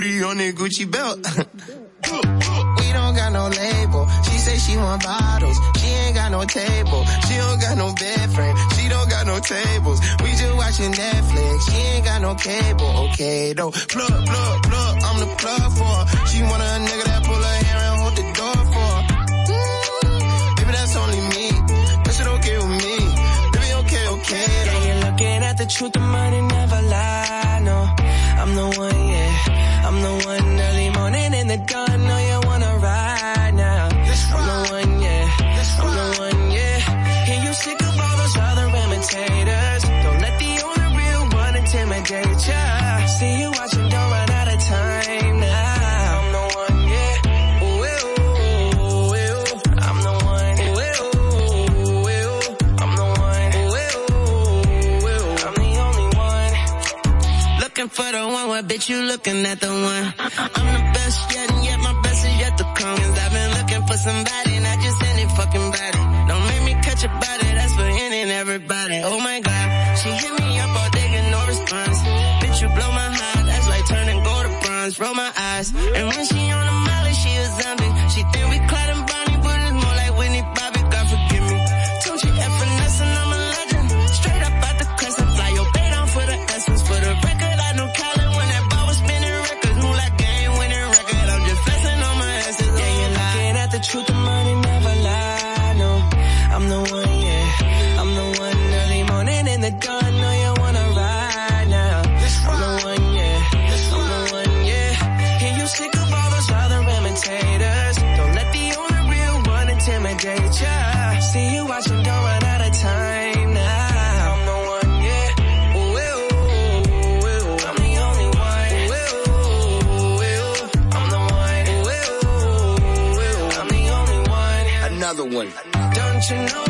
booty on that Gucci belt. we don't got no label. She say she want bottles. She ain't got no table. She don't got no bed frame. She don't got no tables. We just watching Netflix. She ain't got no cable. Okay, though. Plug, plug, plug. I'm the plug for her. She want a nigga that pull her hair and hold the door for her. Maybe that's only me. That shit okay with me. Maybe okay, okay. Though. Yeah, you're looking at the truth. The money never lie. No, I'm the one, yeah. I'm the one you looking at the one. you know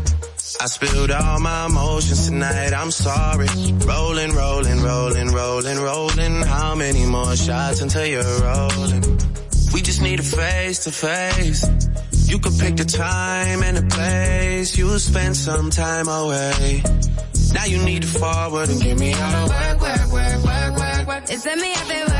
I spilled all my emotions tonight, I'm sorry. Rolling, rolling, rolling, rolling, rolling. How many more shots until you're rolling? We just need a face to face. You could pick the time and the place. You'll spend some time away. Now you need to forward and give me all the work, work, work, work, work, work. It's me at the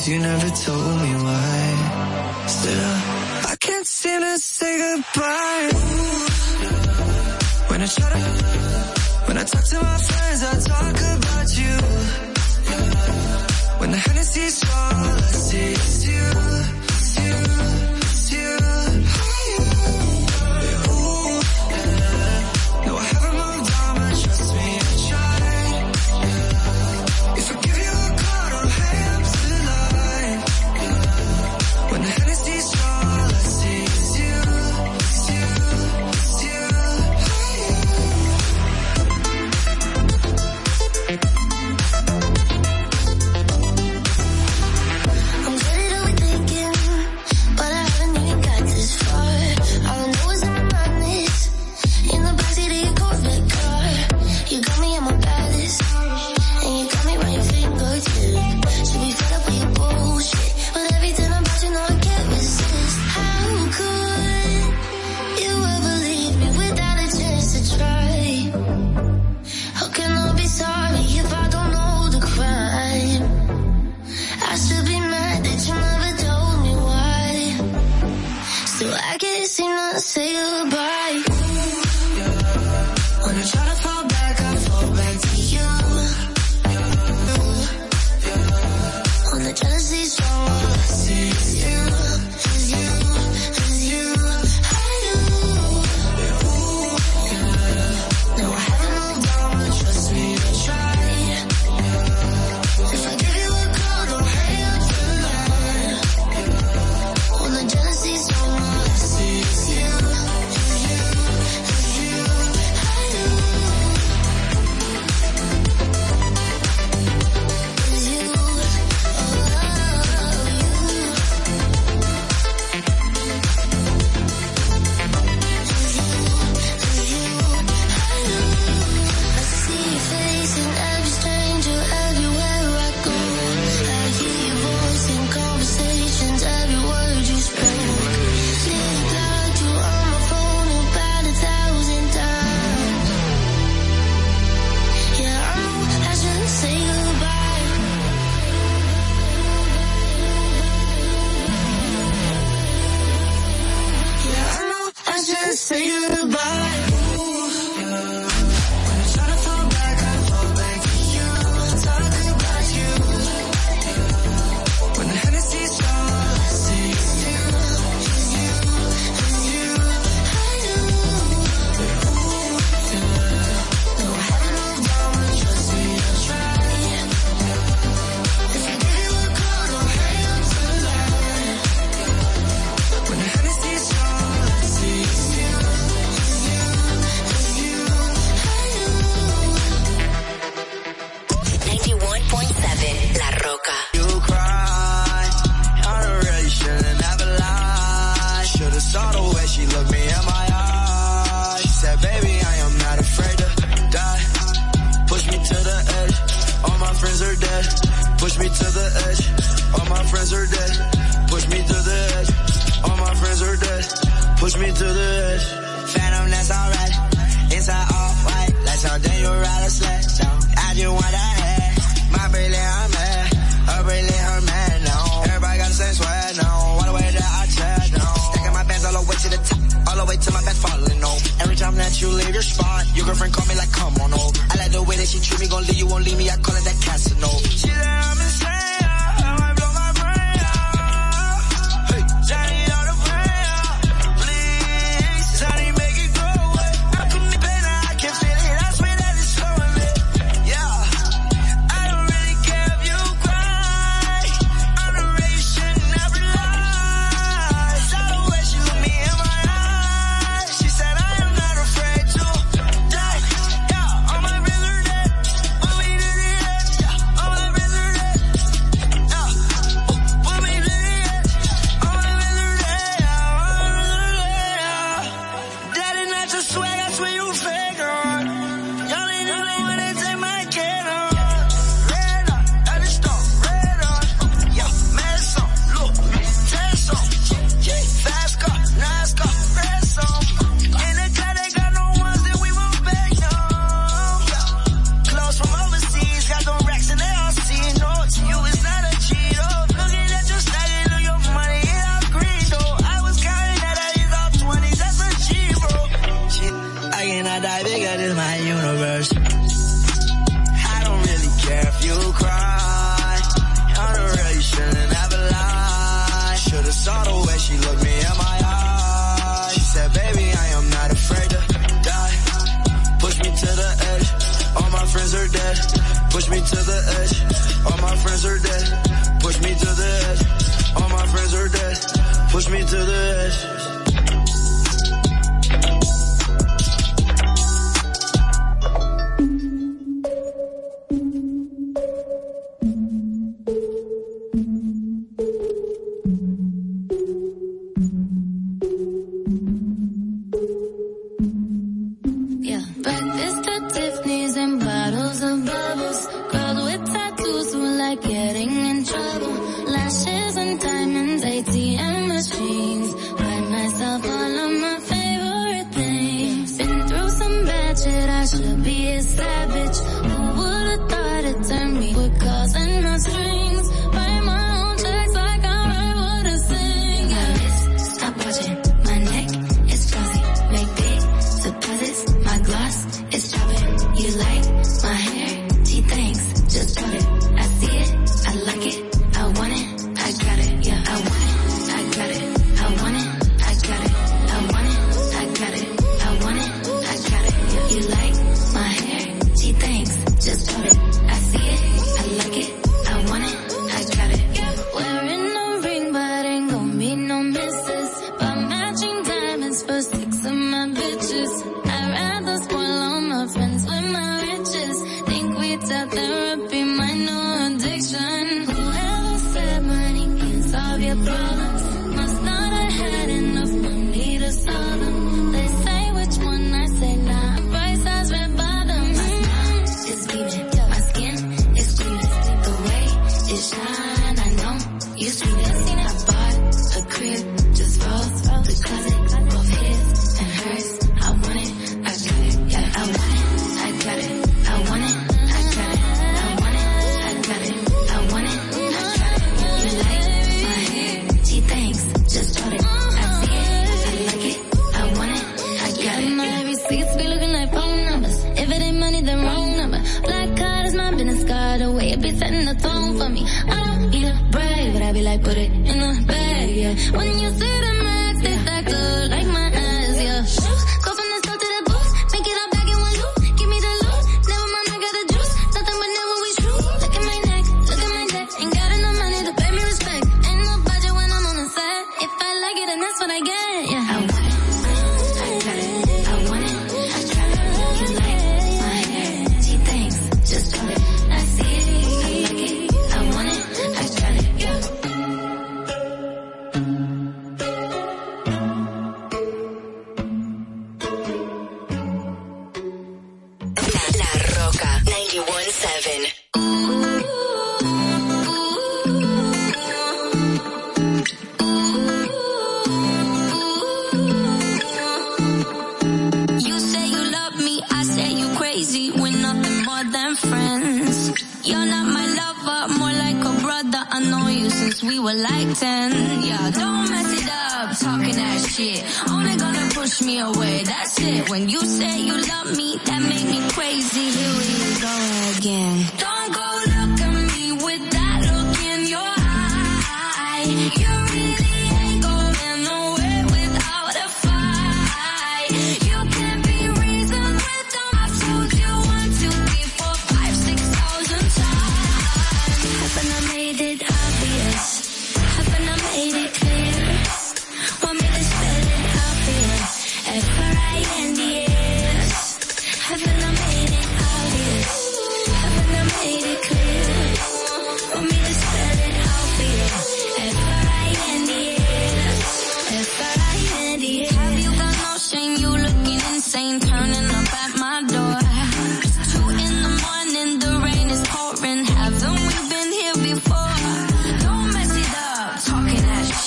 Cause you never told me why. Still, I can't seem to say goodbye. When I try to, when I talk to my friends, I talk about you. When the Hennessy's full, I see you, it's you, it's you.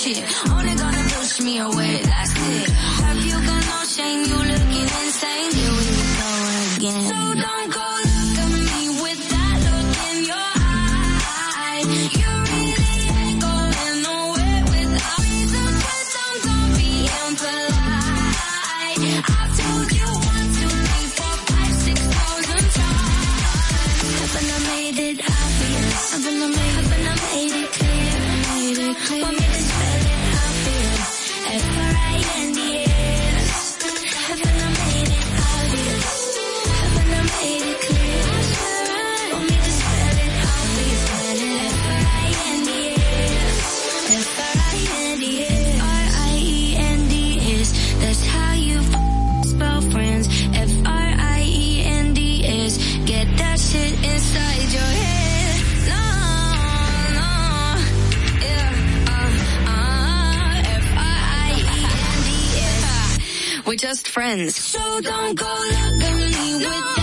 shit. Only gonna push me away, that's it. friends. So don't go looking me with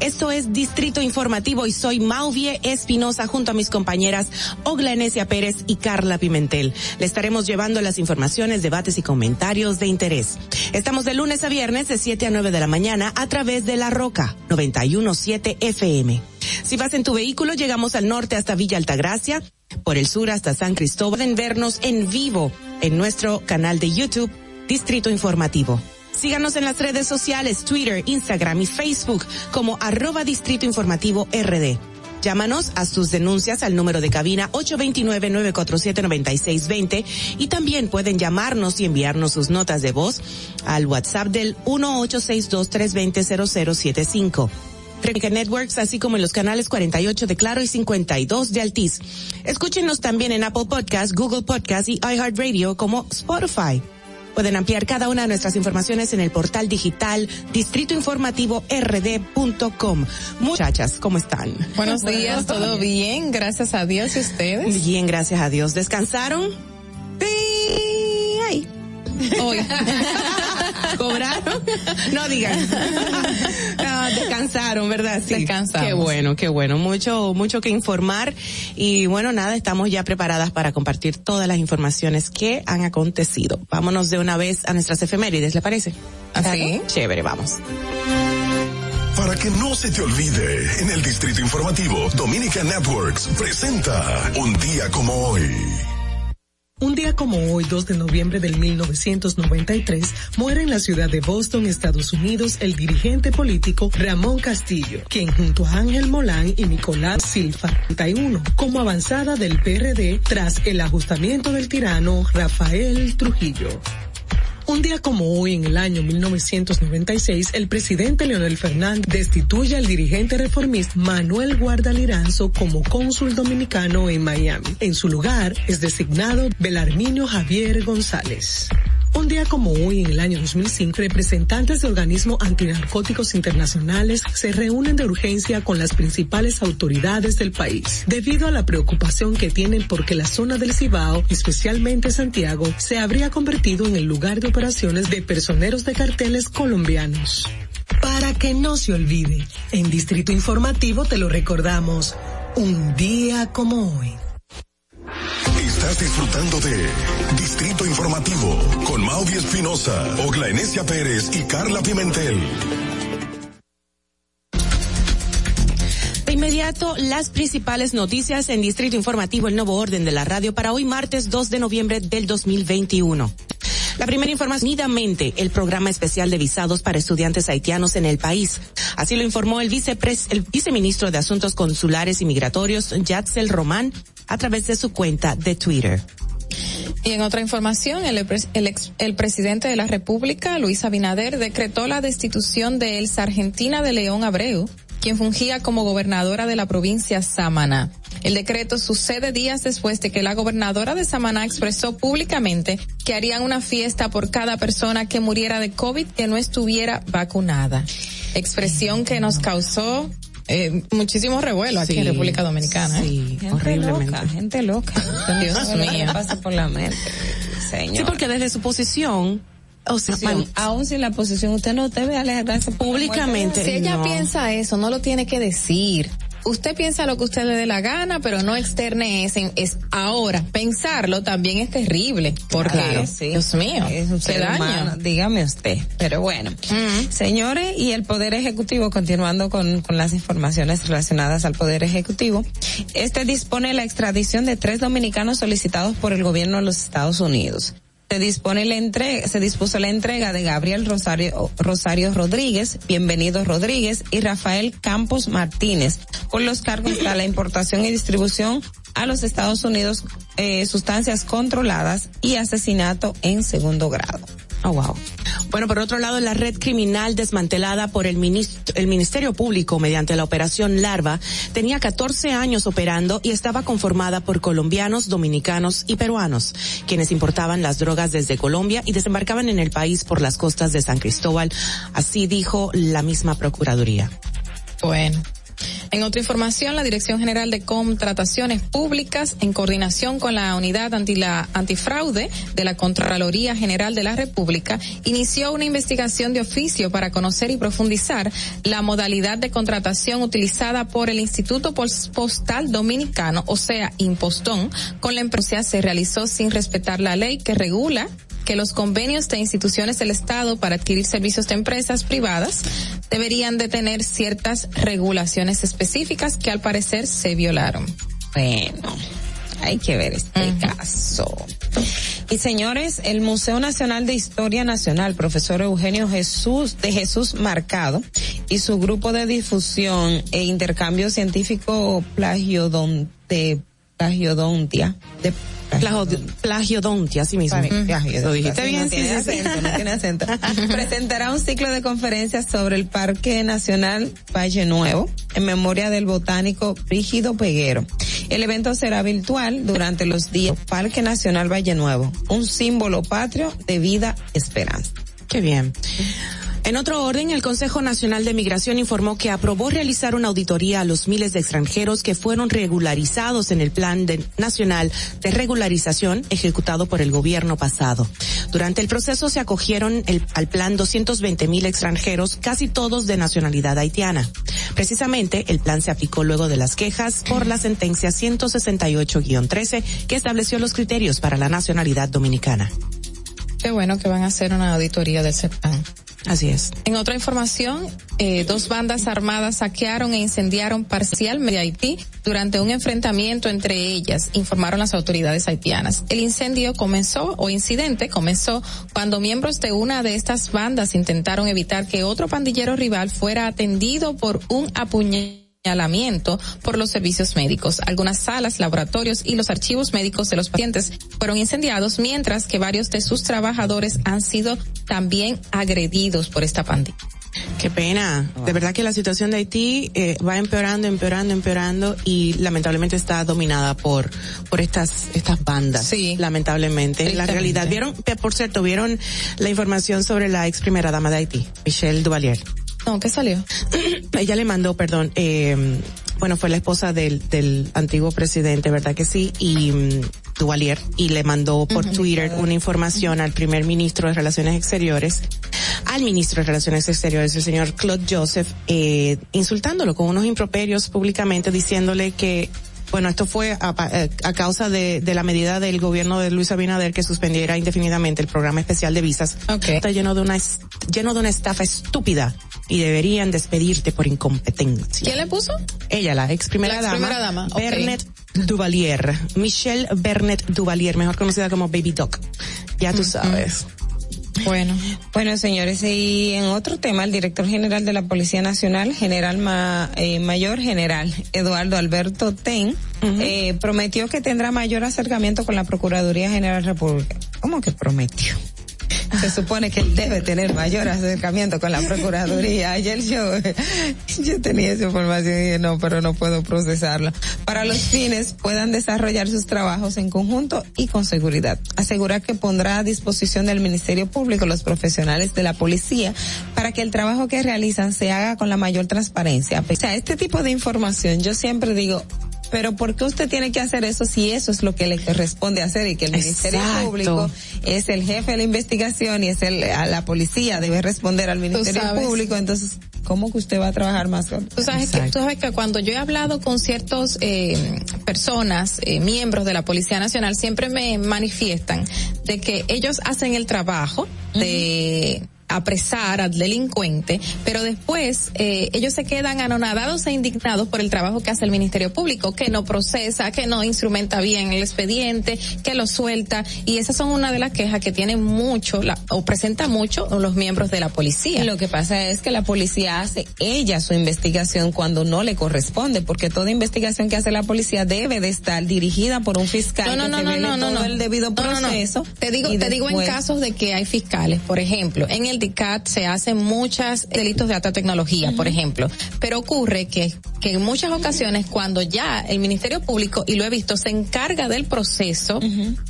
Esto es Distrito Informativo y soy Mauvie Espinosa junto a mis compañeras Ogla Enesia Pérez y Carla Pimentel. Le estaremos llevando las informaciones, debates y comentarios de interés. Estamos de lunes a viernes de 7 a 9 de la mañana a través de La Roca 917 FM. Si vas en tu vehículo, llegamos al norte hasta Villa Altagracia, por el sur hasta San Cristóbal. Pueden vernos en vivo en nuestro canal de YouTube Distrito Informativo. Síganos en las redes sociales, Twitter, Instagram y Facebook como arroba Distrito Informativo RD. Llámanos a sus denuncias al número de cabina 829-947-9620 y también pueden llamarnos y enviarnos sus notas de voz al WhatsApp del 1862-320-0075. Replica Networks, así como en los canales 48 de Claro y 52 de Altiz. Escúchenos también en Apple Podcast, Google Podcast y iHeartRadio como Spotify. Pueden ampliar cada una de nuestras informaciones en el portal digital distritoinformativord.com. Muchachas, ¿cómo están? Buenos días, todo bien, gracias a Dios y ustedes. Bien, gracias a Dios. ¿Descansaron? Sí. Ay. Hoy. ¿Cobraron? No digan. Ah, descansaron, ¿verdad? Sí. Descansamos. Qué bueno, qué bueno. Mucho, mucho que informar. Y bueno, nada, estamos ya preparadas para compartir todas las informaciones que han acontecido. Vámonos de una vez a nuestras efemérides, ¿le parece? ¿Así? Chévere, vamos. Para que no se te olvide, en el Distrito Informativo, Dominica Networks presenta Un día como hoy. Un día como hoy, 2 de noviembre del 1993, muere en la ciudad de Boston, Estados Unidos, el dirigente político Ramón Castillo, quien junto a Ángel Molán y Nicolás Silva, 31, como avanzada del PRD tras el ajustamiento del tirano Rafael Trujillo. Un día como hoy, en el año 1996, el presidente Leonel Fernández destituye al dirigente reformista Manuel Guardaliranzo como cónsul dominicano en Miami. En su lugar es designado Belarminio Javier González. Un día como hoy, en el año 2005, representantes de organismos antinarcóticos internacionales se reúnen de urgencia con las principales autoridades del país, debido a la preocupación que tienen porque la zona del Cibao, especialmente Santiago, se habría convertido en el lugar de operaciones de personeros de carteles colombianos. Para que no se olvide, en Distrito Informativo te lo recordamos, un día como hoy. Estás disfrutando de Distrito Informativo con Mauvie Espinosa, Ogla Enesia Pérez y Carla Pimentel. De inmediato, las principales noticias en Distrito Informativo, el nuevo orden de la radio para hoy martes 2 de noviembre del 2021. La primera información, el programa especial de visados para estudiantes haitianos en el país. Así lo informó el, vicepres, el viceministro de Asuntos Consulares y Migratorios, Yatzel Román, a través de su cuenta de Twitter. Y en otra información, el, el, ex, el, presidente de la República, Luis Abinader, decretó la destitución de Elsa Argentina de León Abreu, quien fungía como gobernadora de la provincia Samaná. El decreto sucede días después de que la gobernadora de Samaná expresó públicamente que harían una fiesta por cada persona que muriera de COVID que no estuviera vacunada. Expresión que nos causó eh, muchísimo revuelo aquí Sí, en República Dominicana. sí, ¿eh? horriblemente. Loca, gente loca. Dios mío. pasa por la mente, señor. Sí, porque desde su posición, o sea, Posición, man- aún sin la posición, usted no debe alegrarse por la Públicamente. Si ella no. piensa eso, no lo tiene que decir. Usted piensa lo que usted le dé la gana, pero no externe ese, es ahora. Pensarlo también es terrible. Porque, Claro, sí. Dios mío, Es un se ser daña. humano, dígame usted. Pero bueno, señores, y el Poder Ejecutivo, continuando con, con las informaciones relacionadas al Poder Ejecutivo, este dispone la extradición de tres dominicanos solicitados por el gobierno de los Estados Unidos. Se dispone la entrega, se dispuso la entrega de Gabriel Rosario, Rosario Rodríguez, Bienvenido Rodríguez y Rafael Campos Martínez, con los cargos de la importación y distribución a los Estados Unidos, eh, sustancias controladas y asesinato en segundo grado. Oh, wow. Bueno, por otro lado, la red criminal desmantelada por el, el Ministerio Público mediante la operación Larva tenía 14 años operando y estaba conformada por colombianos, dominicanos y peruanos, quienes importaban las drogas desde Colombia y desembarcaban en el país por las costas de San Cristóbal. Así dijo la misma Procuraduría. Bueno. En otra información, la Dirección General de Contrataciones Públicas, en coordinación con la Unidad Anti la Antifraude de la Contraloría General de la República, inició una investigación de oficio para conocer y profundizar la modalidad de contratación utilizada por el Instituto Postal Dominicano, o sea, Impostón, con la empresa se realizó sin respetar la ley que regula que los convenios de instituciones del Estado para adquirir servicios de empresas privadas deberían de tener ciertas regulaciones específicas que al parecer se violaron. Bueno, hay que ver este caso. Y señores, el Museo Nacional de Historia Nacional, profesor Eugenio Jesús de Jesús Marcado y su grupo de difusión e intercambio científico plagiodonte, plagiodontia, de plagiodontia, así mismo. Lo dijiste bien, no tiene acento, no tiene acento. Presentará un ciclo de conferencias sobre el Parque Nacional Valle Nuevo en memoria del botánico Rígido Peguero. El evento será virtual durante los días Parque Nacional Valle Nuevo, un símbolo patrio de vida esperanza. Qué bien. En otro orden, el Consejo Nacional de Migración informó que aprobó realizar una auditoría a los miles de extranjeros que fueron regularizados en el Plan Nacional de Regularización ejecutado por el gobierno pasado. Durante el proceso se acogieron al plan 220 mil extranjeros, casi todos de nacionalidad haitiana. Precisamente, el plan se aplicó luego de las quejas por la sentencia 168-13 que estableció los criterios para la nacionalidad dominicana. Qué bueno que van a hacer una auditoría del CEPAN. Así es. En otra información, eh, dos bandas armadas saquearon e incendiaron parcialmente Haití durante un enfrentamiento entre ellas, informaron las autoridades haitianas. El incendio comenzó, o incidente comenzó, cuando miembros de una de estas bandas intentaron evitar que otro pandillero rival fuera atendido por un apuñalamiento por los servicios médicos. Algunas salas, laboratorios y los archivos médicos de los pacientes fueron incendiados, mientras que varios de sus trabajadores han sido también agredidos por esta pandemia. Qué pena. De verdad que la situación de Haití eh, va empeorando, empeorando, empeorando y lamentablemente está dominada por por estas estas bandas. Sí. Lamentablemente. La realidad. Vieron, por cierto, vieron la información sobre la ex primera dama de Haití, Michelle Duvalier. No, ¿qué salió? Ella le mandó, perdón, eh, bueno, fue la esposa del, del antiguo presidente, ¿verdad que sí? Y um, Duvalier, y le mandó por Twitter una información al primer ministro de Relaciones Exteriores, al ministro de Relaciones Exteriores, el señor Claude Joseph, eh, insultándolo con unos improperios públicamente, diciéndole que bueno, esto fue a, a, causa de, de, la medida del gobierno de Luis Abinader que suspendiera indefinidamente el programa especial de visas. Okay. Está lleno de una lleno de una estafa estúpida y deberían despedirte por incompetencia. ¿Quién le puso? Ella, la ex primera la dama. Primera dama. Bernet Duvalier. Michelle Bernet Duvalier, mejor conocida como Baby Doc. Ya tú sabes. Bueno, bueno señores, y en otro tema, el director general de la Policía Nacional, general ma, eh, mayor general Eduardo Alberto Ten, uh -huh. eh, prometió que tendrá mayor acercamiento con la Procuraduría General República. ¿Cómo que prometió? Se supone que él debe tener mayor acercamiento con la Procuraduría. Ayer yo, yo tenía esa información y dije, no, pero no puedo procesarla. Para los fines puedan desarrollar sus trabajos en conjunto y con seguridad. Asegurar que pondrá a disposición del Ministerio Público los profesionales de la policía para que el trabajo que realizan se haga con la mayor transparencia. O sea, este tipo de información, yo siempre digo, pero ¿por qué usted tiene que hacer eso si eso es lo que le corresponde hacer y que el Ministerio Exacto. Público es el jefe de la investigación y es el a la policía debe responder al Ministerio Público? Entonces, ¿cómo que usted va a trabajar más con? Tú sabes que tú sabes que cuando yo he hablado con ciertos eh, personas, eh, miembros de la Policía Nacional, siempre me manifiestan de que ellos hacen el trabajo de apresar al delincuente, pero después eh, ellos se quedan anonadados e indignados por el trabajo que hace el Ministerio Público, que no procesa, que no instrumenta bien el expediente, que lo suelta, y esas son una de las quejas que tienen mucho, la, o presenta mucho los miembros de la policía. Lo que pasa es que la policía hace ella su investigación cuando no le corresponde, porque toda investigación que hace la policía debe de estar dirigida por un fiscal no, no, que no, se no, no, todo no. el debido proceso. Te digo, te digo en después- casos de que hay fiscales, por ejemplo, en el DICAT se hacen muchos delitos de alta tecnología, por ejemplo, pero ocurre que, que en muchas ocasiones cuando ya el Ministerio Público, y lo he visto, se encarga del proceso,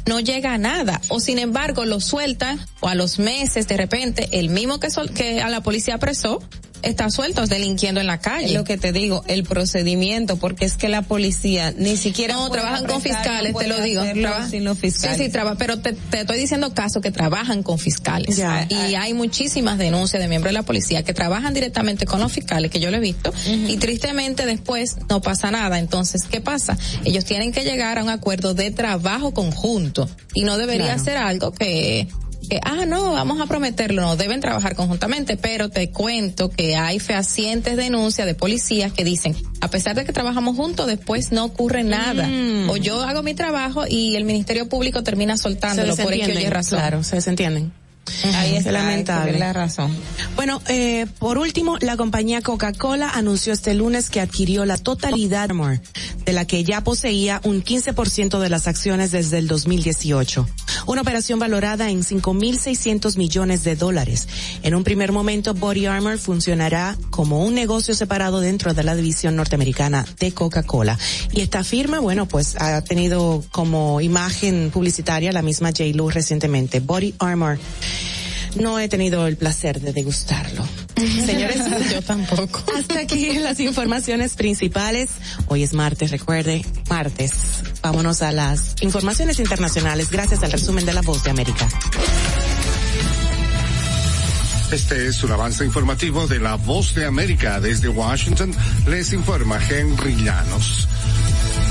no llega a nada, o sin embargo lo sueltan, o a los meses de repente, el mismo que, sol- que a la policía apresó, está suelto delinquiendo en la calle. Es lo que te digo, el procedimiento, porque es que la policía ni siquiera No, trabajan con fiscales, no te lo digo. sin los fiscales. Sí, sí, traba, pero te, te estoy diciendo casos que trabajan con fiscales. Ya. y hay muchísimas denuncias de miembros de la policía que trabajan directamente con los fiscales, que yo lo he visto, y tristemente después no pasa nada. Entonces, ¿qué pasa? Ellos tienen que llegar a un acuerdo de trabajo conjunto y no debería Claro. ser algo que que, ah, no, vamos a prometerlo, no, deben trabajar conjuntamente, pero te cuento que hay fehacientes denuncias de policías que dicen, a pesar de que trabajamos juntos, después no ocurre nada. Mm. O yo hago mi trabajo y el Ministerio Público termina Se soltándolo por X o razón. claro, se desentienden. Ahí está, lamentable. es la razón. Bueno, eh, por último, la compañía Coca-Cola anunció este lunes que adquirió la totalidad de la que ya poseía un 15% de las acciones desde el 2018. Una operación valorada en 5.600 millones de dólares. En un primer momento, Body Armor funcionará como un negocio separado dentro de la división norteamericana de Coca-Cola. Y esta firma, bueno, pues ha tenido como imagen publicitaria la misma J. Lu recientemente. Body Armor. No he tenido el placer de degustarlo. Señores, yo tampoco. Hasta aquí las informaciones principales. Hoy es martes, recuerde, martes. Vámonos a las informaciones internacionales gracias al resumen de La Voz de América. Este es un avance informativo de La Voz de América. Desde Washington les informa Henry Llanos.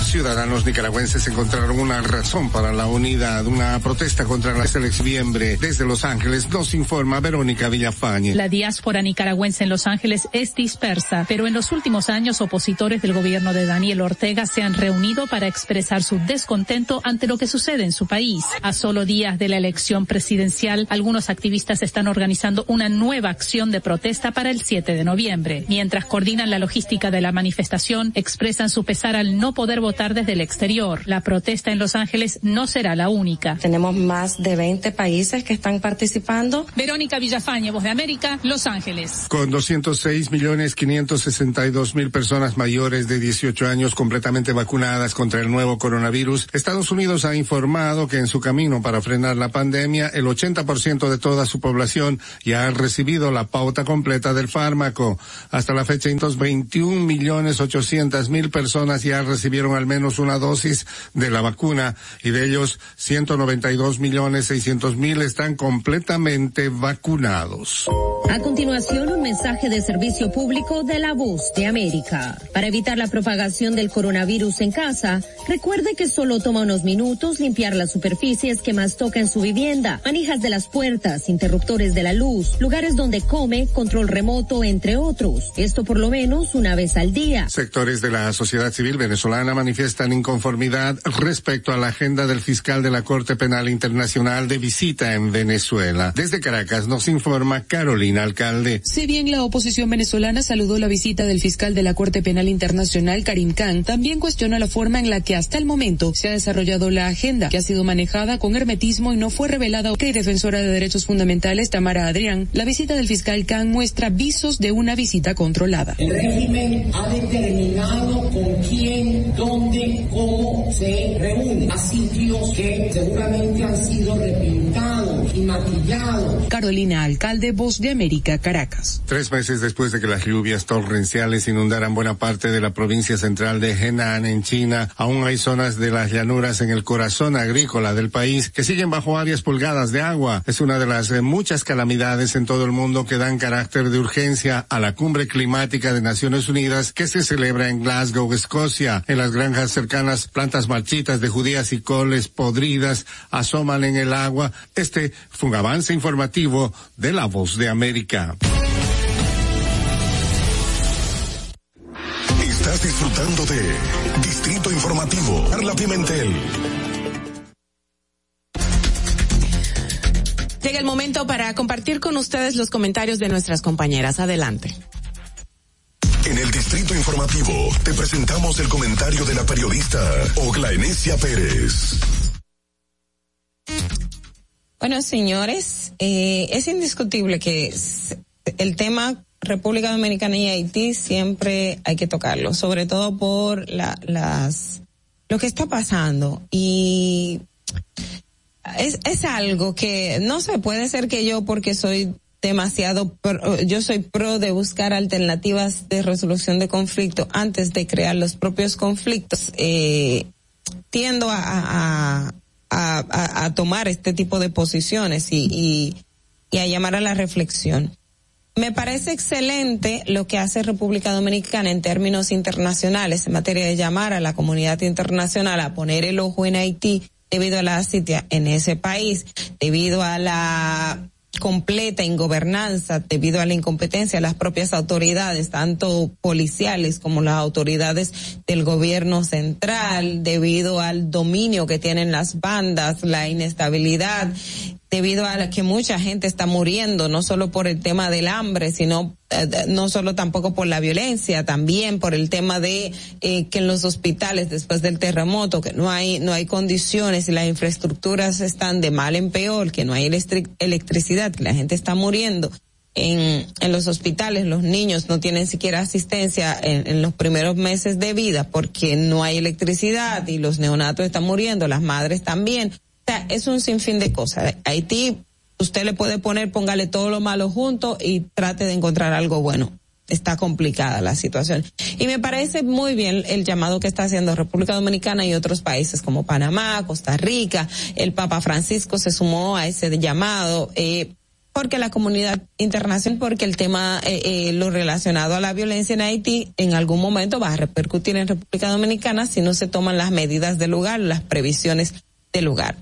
Ciudadanos nicaragüenses encontraron una razón para la unidad, una protesta contra la selección. Desde Los Ángeles nos informa Verónica Villafañe. La diáspora nicaragüense en Los Ángeles es dispersa, pero en los últimos años opositores del gobierno de Daniel Ortega se han reunido para expresar su descontento ante lo que sucede en su país. A solo días de la elección presidencial, algunos activistas están organizando una nueva acción de protesta para el 7 de noviembre. Mientras coordinan la logística de la manifestación, expresan su pesar al no poder votar desde el exterior. La protesta en Los Ángeles no será la única. Tenemos más de 20 países que están participando. Verónica Villafañe, Voz de América, Los Ángeles. Con 206 millones 562 mil personas mayores de 18 años completamente vacunadas contra el nuevo coronavirus, Estados Unidos ha informado que en su camino para frenar la pandemia, el 80% de toda su población ya ha recibido la pauta completa del fármaco. Hasta la fecha, 21 millones 800 mil personas ya recibieron al menos una dosis de la vacuna y de ellos 192 millones 600 mil están completamente vacunados. A continuación, un mensaje de servicio público de la voz de América. Para evitar la propagación del coronavirus en casa, recuerde que solo toma unos minutos limpiar las superficies que más toca en su vivienda, manijas de las puertas, interruptores de la luz, lugares donde come, control remoto, entre otros. Esto por lo menos una vez al día. Sectores de la sociedad civil venezolana manifiestan inconformidad respecto a la agenda del fiscal de la Corte Penal Internacional de visita en Venezuela. Desde Caracas nos informa Carolina Alcalde. Si bien la oposición venezolana saludó la visita del fiscal de la Corte Penal Internacional, Karim Khan, también cuestionó la forma en la que hasta el momento se ha desarrollado la agenda, que ha sido manejada con hermetismo y no fue revelada que defensora de derechos fundamentales Tamara Adrián. La visita del fiscal Khan muestra visos de una visita controlada. El régimen ha determinado con quién, dónde, cómo se reúne a sitios que seguramente han sido repintados y maquillados. Carolina Alcalde, Voz de América, Caracas. Tres meses después de que las lluvias torrenciales inundaran buena parte de la provincia central de Henan en China, aún hay zonas de las llanuras en el corazón agrícola del país que siguen bajo varias pulgadas de agua. Es una de las eh, muchas calamidades en todo el mundo que dan carácter de urgencia a la cumbre climática de Naciones Unidas que se celebra en Glasgow, Escocia. En las granjas cercanas, plantas marchitas de judías y coles podridas asoman en el agua. Este Fue un avance informativo de La Voz de América. Estás disfrutando de Distrito Informativo. Carla Pimentel. Llega el momento para compartir con ustedes los comentarios de nuestras compañeras. Adelante. En el Distrito Informativo te presentamos el comentario de la periodista Ogla Enesia Pérez. Bueno, señores, eh, es indiscutible que el tema República Dominicana y Haití siempre hay que tocarlo, sobre todo por la, las lo que está pasando y es, es algo que no se puede ser que yo porque soy demasiado, yo soy pro de buscar alternativas de resolución de conflicto antes de crear los propios conflictos. Eh, tiendo a, a, tomar este tipo de posiciones y, y, y a llamar a la reflexión. Me parece excelente lo que hace República Dominicana en términos internacionales en materia de llamar a la comunidad internacional a poner el ojo en Haití debido a la sitia en ese país, debido a la completa ingobernanza debido a la incompetencia de las propias autoridades, tanto policiales como las autoridades del gobierno central, debido al dominio que tienen las bandas, la inestabilidad debido a que mucha gente está muriendo, no solo por el tema del hambre, sino eh, no solo tampoco por la violencia, también por el tema de eh, que en los hospitales después del terremoto que no hay no hay condiciones y las infraestructuras están de mal en peor, que no hay electricidad, que la gente está muriendo. En, en los hospitales los niños no tienen siquiera asistencia en, en los primeros meses de vida porque no hay electricidad y los neonatos están muriendo, las madres también sea, es un sinfín de cosas. Haití, usted le puede poner, póngale todo lo malo junto y trate de encontrar algo bueno. Está complicada la situación. Y me parece muy bien el llamado que está haciendo República Dominicana y otros países como Panamá, Costa Rica. El Papa Francisco se sumó a ese llamado. Eh, porque la comunidad internacional, porque el tema, eh, eh, lo relacionado a la violencia en Haití, en algún momento va a repercutir en República Dominicana si no se toman las medidas del lugar, las previsiones del lugar.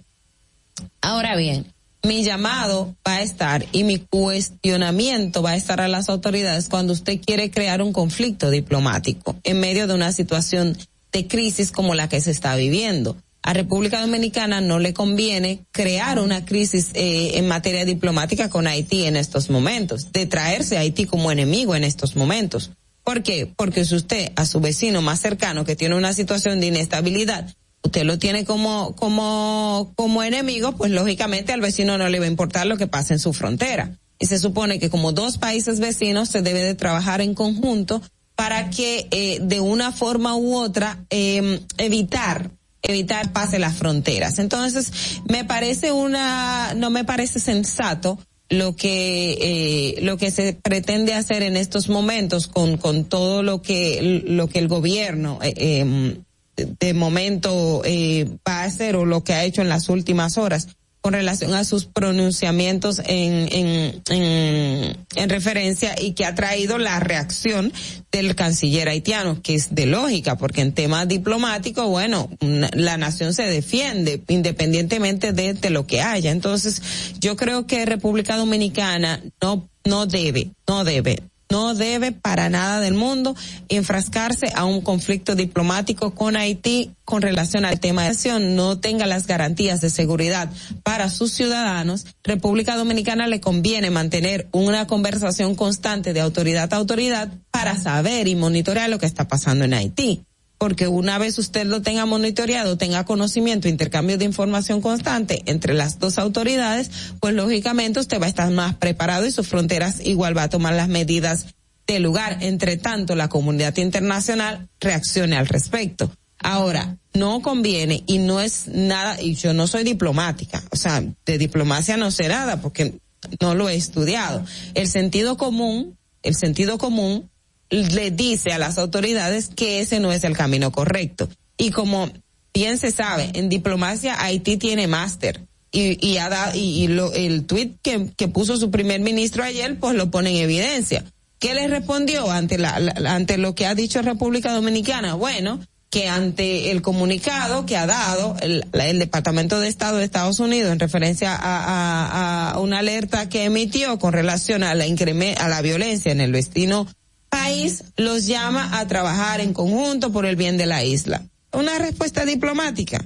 Ahora bien, mi llamado va a estar y mi cuestionamiento va a estar a las autoridades cuando usted quiere crear un conflicto diplomático en medio de una situación de crisis como la que se está viviendo. A República Dominicana no le conviene crear una crisis eh, en materia diplomática con Haití en estos momentos, de traerse a Haití como enemigo en estos momentos. ¿Por qué? Porque si usted a su vecino más cercano que tiene una situación de inestabilidad usted lo tiene como, como, como enemigo, pues lógicamente al vecino no le va a importar lo que pasa en su frontera. Y se supone que como dos países vecinos se debe de trabajar en conjunto para que eh, de una forma u otra eh, evitar evitar pase las fronteras. Entonces, me parece una, no me parece sensato lo que eh, lo que se pretende hacer en estos momentos con con todo lo que lo que el gobierno eh, eh, de momento eh, va a hacer o lo que ha hecho en las últimas horas con relación a sus pronunciamientos en, en, en, en, referencia y que ha traído la reacción del canciller haitiano, que es de lógica, porque en temas diplomáticos, bueno, la nación se defiende independientemente de, de lo que haya. Entonces, yo creo que República Dominicana no, no debe, no debe no debe para nada del mundo enfrascarse a un conflicto diplomático con Haití con relación al tema de acción, no tenga las garantías de seguridad para sus ciudadanos, República Dominicana le conviene mantener una conversación constante de autoridad a autoridad para saber y monitorear lo que está pasando en Haití porque una vez usted lo tenga monitoreado, tenga conocimiento, intercambio de información constante entre las dos autoridades, pues lógicamente usted va a estar más preparado y sus fronteras igual va a tomar las medidas de lugar. Entre tanto, la comunidad internacional reaccione al respecto. Ahora, no conviene y no es nada, y yo no soy diplomática, o sea, de diplomacia no sé nada porque no lo he estudiado. El sentido común, el sentido común le dice a las autoridades que ese no es el camino correcto. Y como bien se sabe, en diplomacia Haití tiene máster. Y, y, y, lo, el tuit que, que puso su primer ministro ayer, pues lo pone en evidencia. ¿Qué le respondió ante, la, ante lo que ha dicho República Dominicana? Bueno, que ante el comunicado que ha dado el, el Departamento de Estado de Estados Unidos en referencia a, a, a una alerta que emitió con relación a la a la violencia en el destino país, los llama a trabajar en conjunto por el bien de la isla. Una respuesta diplomática.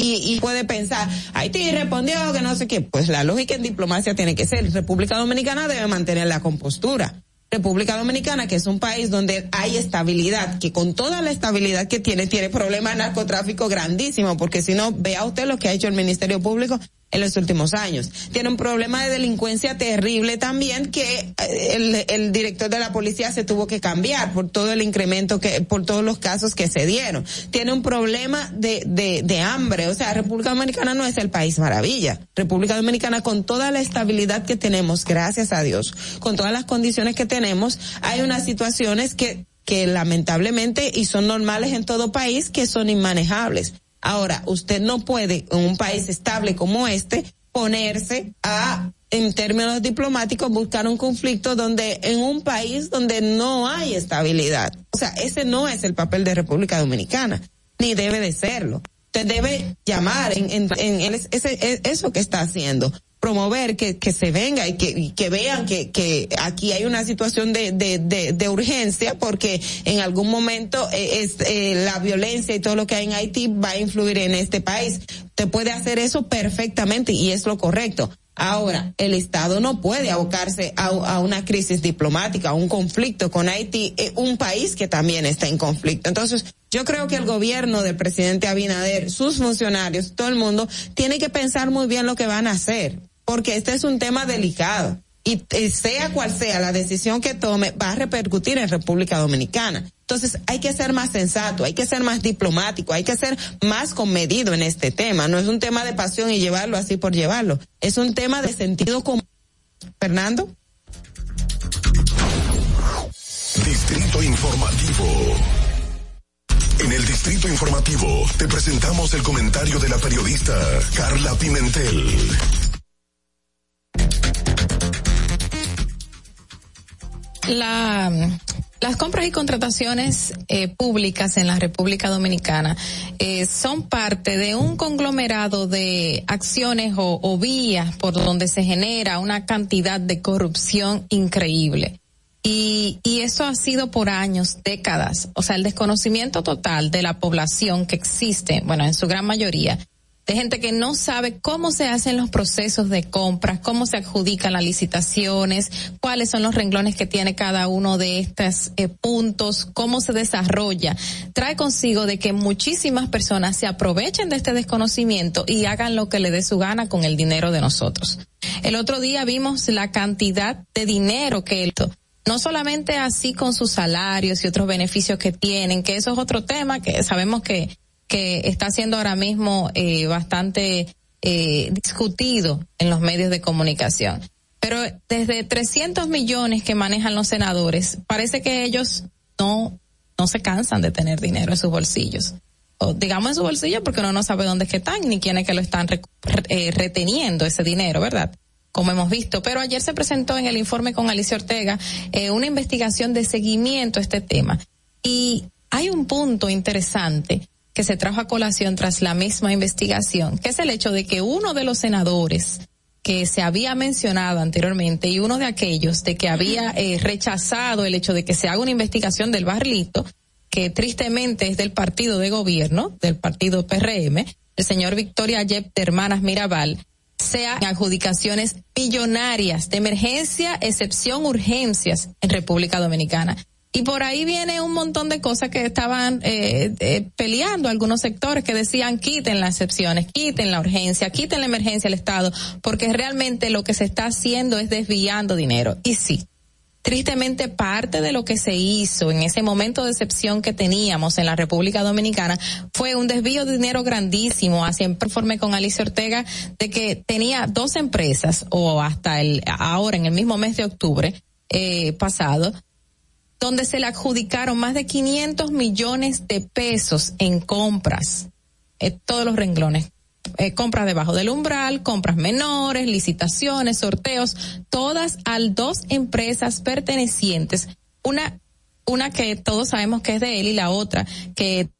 Y, puede pensar, Haití respondió que no sé qué. Pues la lógica en diplomacia tiene que ser, República Dominicana debe mantener la compostura. República Dominicana, que es un país donde hay estabilidad, que con toda la estabilidad que tiene, tiene problemas de narcotráfico grandísimo, porque si no, vea usted lo que ha hecho el Ministerio Público en los últimos años. Tiene un problema de delincuencia terrible también que eh, el, el, director de la policía se tuvo que cambiar por todo el incremento que, por todos los casos que se dieron. Tiene un problema de, de, de hambre. O sea, República Dominicana no es el país maravilla. República Dominicana con toda la estabilidad que tenemos, gracias a Dios, con todas las condiciones que tenemos, hay unas situaciones que que lamentablemente y son normales en todo país que son inmanejables. Ahora, usted no puede en un país estable como este ponerse a en términos diplomáticos buscar un conflicto donde en un país donde no hay estabilidad. O sea, ese no es el papel de República Dominicana, ni debe de serlo. Usted debe llamar en, en, en ese, eso que está haciendo promover que, que se venga y que, que vean que, que aquí hay una situación de, de, de, de urgencia porque en algún momento eh, es, eh, la violencia y todo lo que hay en Haití va a influir en este país. Usted puede hacer eso perfectamente y es lo correcto. Ahora, el Estado no puede abocarse a, a, una crisis diplomática, a un conflicto con Haití, eh, un país que también está en conflicto. Entonces, yo creo que el gobierno del presidente Abinader, sus funcionarios, todo el mundo, tiene que pensar muy bien lo que van a hacer porque este es un tema delicado y sea cual sea la decisión que tome, va a repercutir en República Dominicana. Entonces hay que ser más sensato, hay que ser más diplomático, hay que ser más comedido en este tema. No es un tema de pasión y llevarlo así por llevarlo. Es un tema de sentido común. Fernando. Distrito Informativo. En el Distrito Informativo te presentamos el comentario de la periodista Carla Pimentel. La, las compras y contrataciones eh, públicas en la República Dominicana eh, son parte de un conglomerado de acciones o, o vías por donde se genera una cantidad de corrupción increíble. Y, y, eso ha sido por años, décadas. O sea, el desconocimiento total de la población que existe, bueno, en su gran mayoría, de gente que no sabe cómo se hacen los procesos de compras, cómo se adjudican las licitaciones, cuáles son los renglones que tiene cada uno de estos eh, puntos, cómo se desarrolla. Trae consigo de que muchísimas personas se aprovechen de este desconocimiento y hagan lo que le dé su gana con el dinero de nosotros. El otro día vimos la cantidad de dinero que él no solamente así con sus salarios y otros beneficios que tienen, que eso es otro tema que sabemos que que está siendo ahora mismo eh, bastante eh, discutido en los medios de comunicación. Pero desde 300 millones que manejan los senadores, parece que ellos no, no se cansan de tener dinero en sus bolsillos. O digamos en su bolsillo porque uno no sabe dónde es que están ni quiénes que lo están eh, reteniendo ese dinero, ¿verdad? como hemos visto. Pero ayer se presentó en el informe con Alicia Ortega una investigación de seguimiento a este tema. Y hay un punto interesante que se trajo a colación tras la misma investigación, que es el hecho de que uno de los senadores que se había mencionado anteriormente y uno de aquellos de que había eh, rechazado el hecho de que se haga una investigación del barlito, que tristemente es del partido de gobierno, del partido PRM, el señor Victoria Yep de Hermanas Mirabal, sea adjudicaciones millonarias de emergencia, excepción, urgencias en República Dominicana. Y por ahí viene un montón de cosas que estaban eh, eh, peleando algunos sectores que decían quiten las excepciones, quiten la urgencia, quiten la emergencia al Estado, porque realmente lo que se está haciendo es desviando dinero. Y sí, tristemente parte de lo que se hizo en ese momento de excepción que teníamos en la República Dominicana fue un desvío de dinero grandísimo. Así informé con Alicia Ortega de que tenía dos empresas o hasta el ahora en el mismo mes de octubre eh, pasado donde se le adjudicaron más de 500 millones de pesos en compras, eh, todos los renglones. Eh, compras debajo del umbral, compras menores, licitaciones, sorteos, todas al dos empresas pertenecientes. Una, una que todos sabemos que es de él y la otra que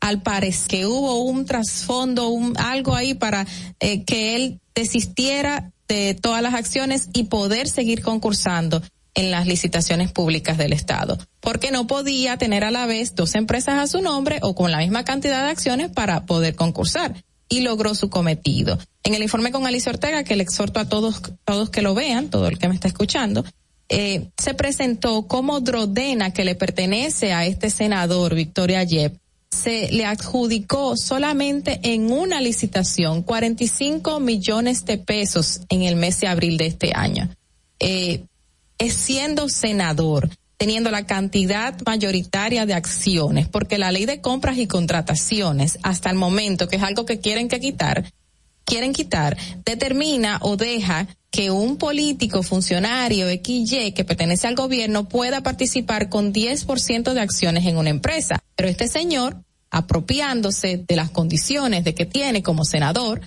al parecer que hubo un trasfondo, un algo ahí para eh, que él desistiera de todas las acciones y poder seguir concursando en las licitaciones públicas del Estado, porque no podía tener a la vez dos empresas a su nombre o con la misma cantidad de acciones para poder concursar y logró su cometido. En el informe con Alicia Ortega, que le exhorto a todos, todos que lo vean, todo el que me está escuchando, eh, se presentó como Drodena, que le pertenece a este senador, Victoria Yep, se le adjudicó solamente en una licitación 45 millones de pesos en el mes de abril de este año. Eh, es siendo senador, teniendo la cantidad mayoritaria de acciones, porque la ley de compras y contrataciones, hasta el momento, que es algo que quieren que quitar, quieren quitar, determina o deja que un político, funcionario, XY, que pertenece al gobierno, pueda participar con 10% de acciones en una empresa. Pero este señor, apropiándose de las condiciones de que tiene como senador,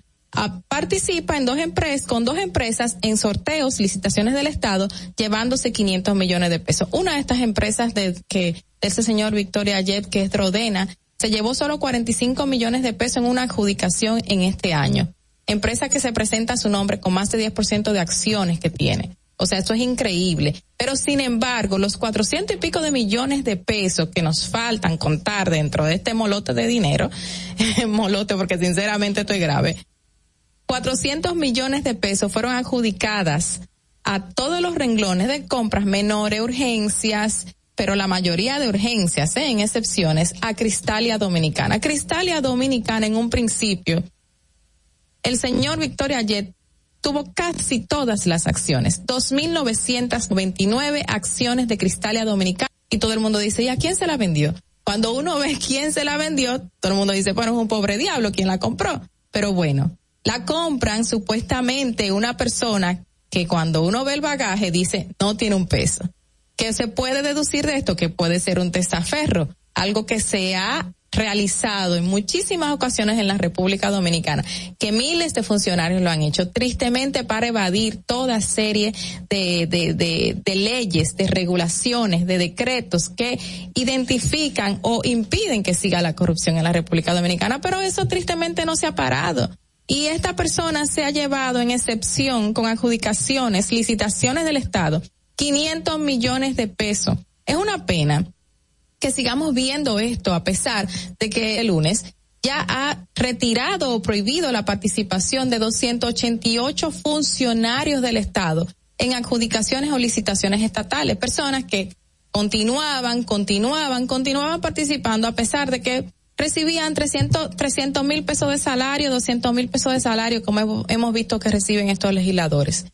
participa en dos empresas, con dos empresas en sorteos, licitaciones del Estado, llevándose 500 millones de pesos. Una de estas empresas de que de ese señor Victoria Jet, que es Drodena, se llevó solo 45 millones de pesos en una adjudicación en este año. Empresa que se presenta a su nombre con más de 10% de acciones que tiene. O sea, esto es increíble. Pero sin embargo, los cuatrocientos y pico de millones de pesos que nos faltan contar dentro de este molote de dinero, molote porque sinceramente estoy grave, 400 millones de pesos fueron adjudicadas a todos los renglones de compras menores, urgencias, pero la mayoría de urgencias, ¿eh? en excepciones, a Cristalia Dominicana. Cristalia Dominicana en un principio, el señor Victoria Jet tuvo casi todas las acciones, 2.929 acciones de Cristalia Dominicana y todo el mundo dice, ¿y a quién se la vendió? Cuando uno ve quién se la vendió, todo el mundo dice, bueno, es un pobre diablo quien la compró. Pero bueno, la compran supuestamente una persona que cuando uno ve el bagaje dice no tiene un peso. ¿Qué se puede deducir de esto? Que puede ser un testaferro, algo que se ha realizado en muchísimas ocasiones en la República Dominicana, que miles de funcionarios lo han hecho, tristemente para evadir toda serie de, de, de, de leyes, de regulaciones, de decretos que identifican o impiden que siga la corrupción en la República Dominicana, pero eso tristemente no se ha parado. Y esta persona se ha llevado en excepción con adjudicaciones, licitaciones del Estado, 500 millones de pesos. Es una pena que sigamos viendo esto a pesar de que el lunes ya ha retirado o prohibido la participación de 288 funcionarios del Estado en adjudicaciones o licitaciones estatales, personas que continuaban, continuaban, continuaban participando a pesar de que recibían 300 mil pesos de salario, 200 mil pesos de salario, como hemos visto que reciben estos legisladores.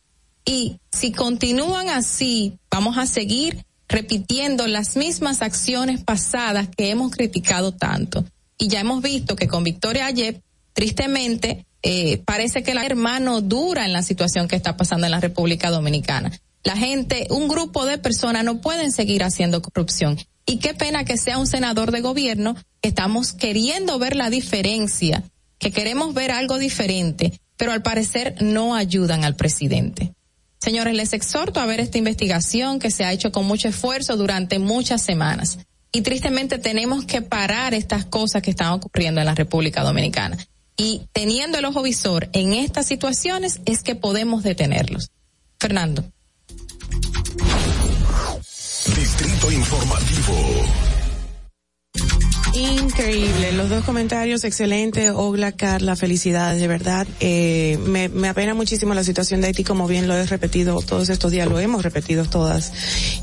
Y si continúan así, vamos a seguir repitiendo las mismas acciones pasadas que hemos criticado tanto. Y ya hemos visto que con Victoria Ayep, tristemente, eh, parece que la hermano dura en la situación que está pasando en la República Dominicana. La gente, un grupo de personas no pueden seguir haciendo corrupción. Y qué pena que sea un senador de gobierno estamos queriendo ver la diferencia, que queremos ver algo diferente, pero al parecer no ayudan al presidente. Señores, les exhorto a ver esta investigación que se ha hecho con mucho esfuerzo durante muchas semanas. Y tristemente tenemos que parar estas cosas que están ocurriendo en la República Dominicana. Y teniendo el ojo visor en estas situaciones es que podemos detenerlos. Fernando. Distrito Informativo. Increíble, los dos comentarios excelentes. Ogla, Carla, felicidades, de verdad. Eh, me, me apena muchísimo la situación de Haití, como bien lo he repetido todos estos días, lo hemos repetido todas.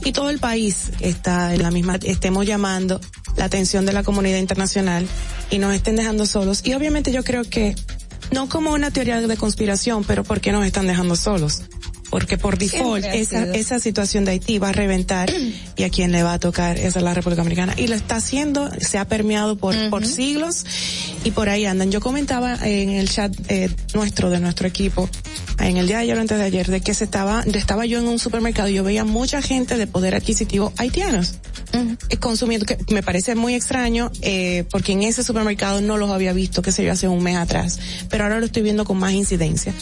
Y todo el país está en la misma, estemos llamando la atención de la comunidad internacional y nos estén dejando solos. Y obviamente yo creo que, no como una teoría de conspiración, pero ¿por qué nos están dejando solos? Porque por default esa, esa situación de Haití va a reventar y a quien le va a tocar es a la República Americana. Y lo está haciendo, se ha permeado por, por siglos y por ahí andan. Yo comentaba en el chat eh, nuestro, de nuestro equipo, en el día de ayer o antes de ayer, de que se estaba, estaba yo en un supermercado y yo veía mucha gente de poder adquisitivo haitianos eh, consumiendo, que me parece muy extraño, eh, porque en ese supermercado no los había visto, que se yo, hace un mes atrás, pero ahora lo estoy viendo con más incidencia.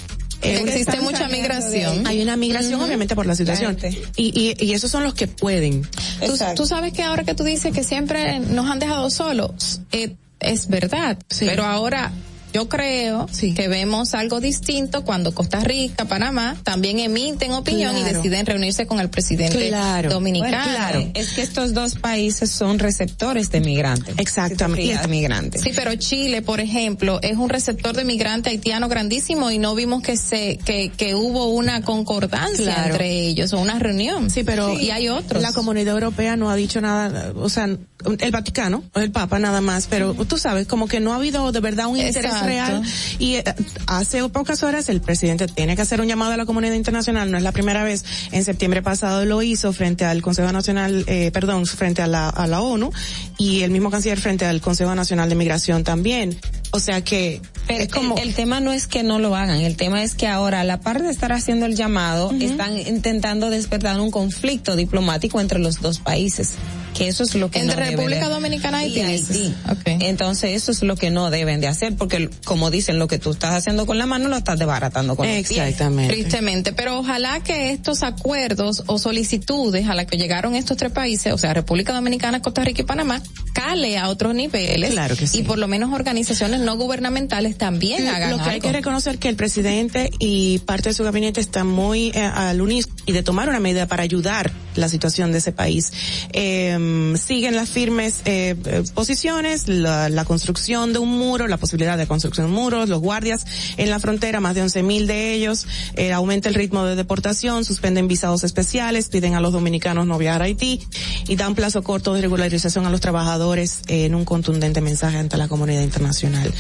Eh, Existe mucha migración. Hay una migración, obviamente, por la situación. Y, y, y esos son los que pueden. Tú, tú, sabes que ahora que tú dices que siempre nos han dejado solos, eh, es verdad. Pero ahora yo creo que vemos algo distinto cuando Costa Rica, Panamá también emiten opinión y deciden reunirse con el presidente dominicano. Bueno, claro. Es que estos dos países son receptores de migrantes. Exactamente. De migrantes. Sí, pero Chile, por ejemplo, es un receptor de migrantes haitianos grandísimo y no vimos que se que, que hubo una concordancia Claro. entre ellos o una reunión. Sí, pero y hay otros. La comunidad europea no ha dicho nada, o sea, el Vaticano, el Papa nada más, pero tú sabes, como que no ha habido de verdad un interés Exacto. real. Y eh, hace pocas horas el presidente tiene que hacer un llamado a la comunidad internacional, no es la primera vez, en septiembre pasado lo hizo frente al Consejo Nacional, eh, perdón, frente a la, a la ONU y el mismo canciller frente al Consejo Nacional de Migración también. O sea que Pero es como... el, el tema no es que no lo hagan, el tema es que ahora, a la par de estar haciendo el llamado, están intentando despertar un conflicto diplomático entre los dos países. Que eso es lo que Entre no República Dominicana y Haití. Haití. Entonces eso es lo que no deben de hacer, porque como dicen, lo que tú estás haciendo con la mano lo estás desbaratando con los pies. Tristemente, pero ojalá que estos acuerdos o solicitudes a las que llegaron estos tres países, o sea, República Dominicana, Costa Rica y Panamá, cale a otros niveles. Claro que sí. Y por lo menos organizaciones no gubernamentales también Sí, hagan Lo que hay algo. que reconocer que el presidente y parte de su gabinete están muy eh, al unísono y de tomar una medida para ayudar la situación de ese país. Eh, siguen las firmes eh, eh, posiciones, la, construcción de un muro, la posibilidad de construcción de muros, los guardias en la frontera, más de 11 mil de ellos, eh, aumenta el ritmo de deportación, suspenden visados especiales, piden a los dominicanos no viajar a Haití y dan plazo corto de regularización a los trabajadores en un contundente mensaje ante la comunidad internacional.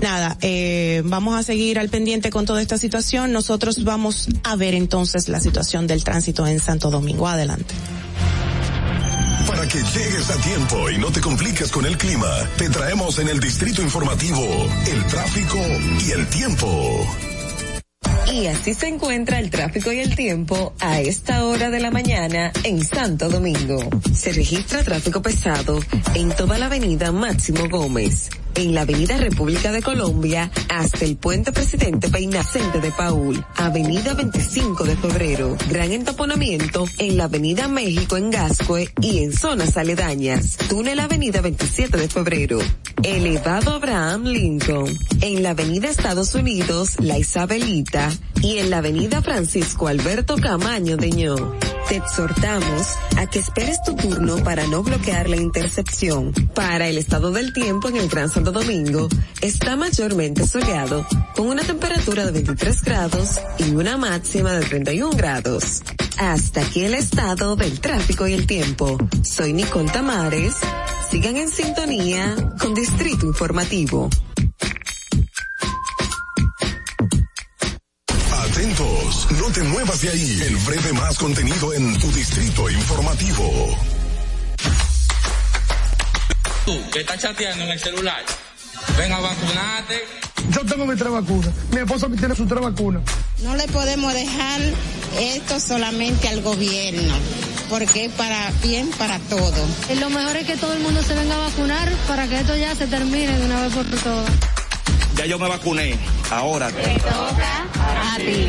Nada, vamos a seguir al pendiente con toda esta situación. Nosotros vamos a ver entonces la situación del tránsito en Santo Domingo. Adelante. Para que llegues a tiempo y no te compliques con el clima, te traemos en el distrito informativo el tráfico y el tiempo. Y así se encuentra el tráfico y el tiempo a esta hora de la mañana en Santo Domingo. Se registra tráfico pesado en toda la avenida Máximo Gómez, en la avenida República de Colombia hasta el puente Presidente Peinacente de Paul, avenida 25 de febrero, gran entaponamiento en la avenida México en Gascue y en zonas aledañas, túnel avenida 27 de febrero, elevado Abraham Lincoln, en la avenida Estados Unidos, la Isabelita, y en la avenida Francisco Alberto Camaño de Ño. Te exhortamos a que esperes tu turno para no bloquear la intercepción. Para el estado del tiempo en el Gran Santo Domingo, está mayormente soleado, con una temperatura de 23 grados y una máxima de 31 grados. Hasta aquí el estado del tráfico y el tiempo. Soy Nicole Tamares. Sigan en sintonía con Distrito Informativo. Atentos, no te muevas de ahí. El breve más contenido en tu distrito informativo. Tú, que estás chateando en el celular, ven a vacunarte. Yo tengo mi tres vacunas. Mi esposa tiene su tres vacunas. No le podemos dejar esto solamente al gobierno, porque es para bien para todo. Lo mejor es que todo el mundo se venga a vacunar para que esto ya se termine de una vez por todas. Ya yo me vacuné, ahora. A ti.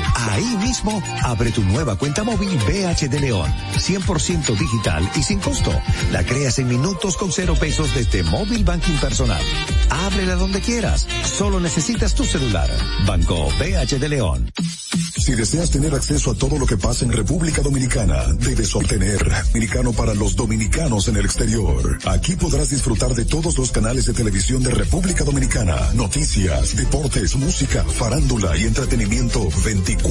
Ahí mismo, abre tu nueva cuenta móvil BH de León. 100% digital y sin costo. La creas en minutos con cero pesos desde móvil banking personal. Ábrela donde quieras. Solo necesitas tu celular. Banco BH de León. Si deseas tener acceso a todo lo que pasa en República Dominicana, debes obtener Dominicano para los dominicanos en el exterior. Aquí podrás disfrutar de todos los canales de televisión de República Dominicana, noticias, deportes, música, farándula y entretenimiento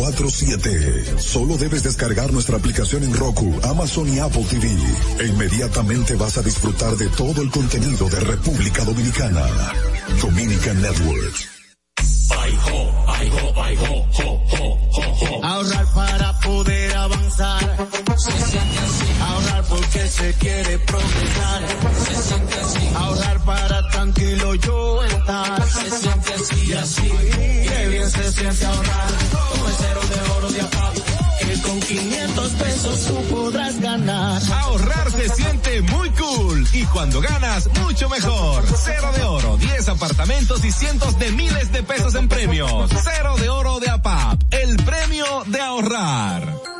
24/7. Solo debes descargar nuestra aplicación en Roku, Amazon y Apple TV. E inmediatamente vas a disfrutar de todo el contenido de República Dominicana. Dominican Network. Ahorrar para poder avanzar. Se siente así. Ahorrar porque se quiere progresar. Se siente así. Ahorrar para estar. Se siente así así. Qué bien se siente ahorrar. Con cero de oro de apago. Que con 500 pesos tú podrás ganar. Ahorrar se siente muy cool y cuando ganas, mucho mejor. Cero de oro, 10 apartamentos y cientos de miles de pesos en premios. Cero de oro de APAP, el premio de ahorrar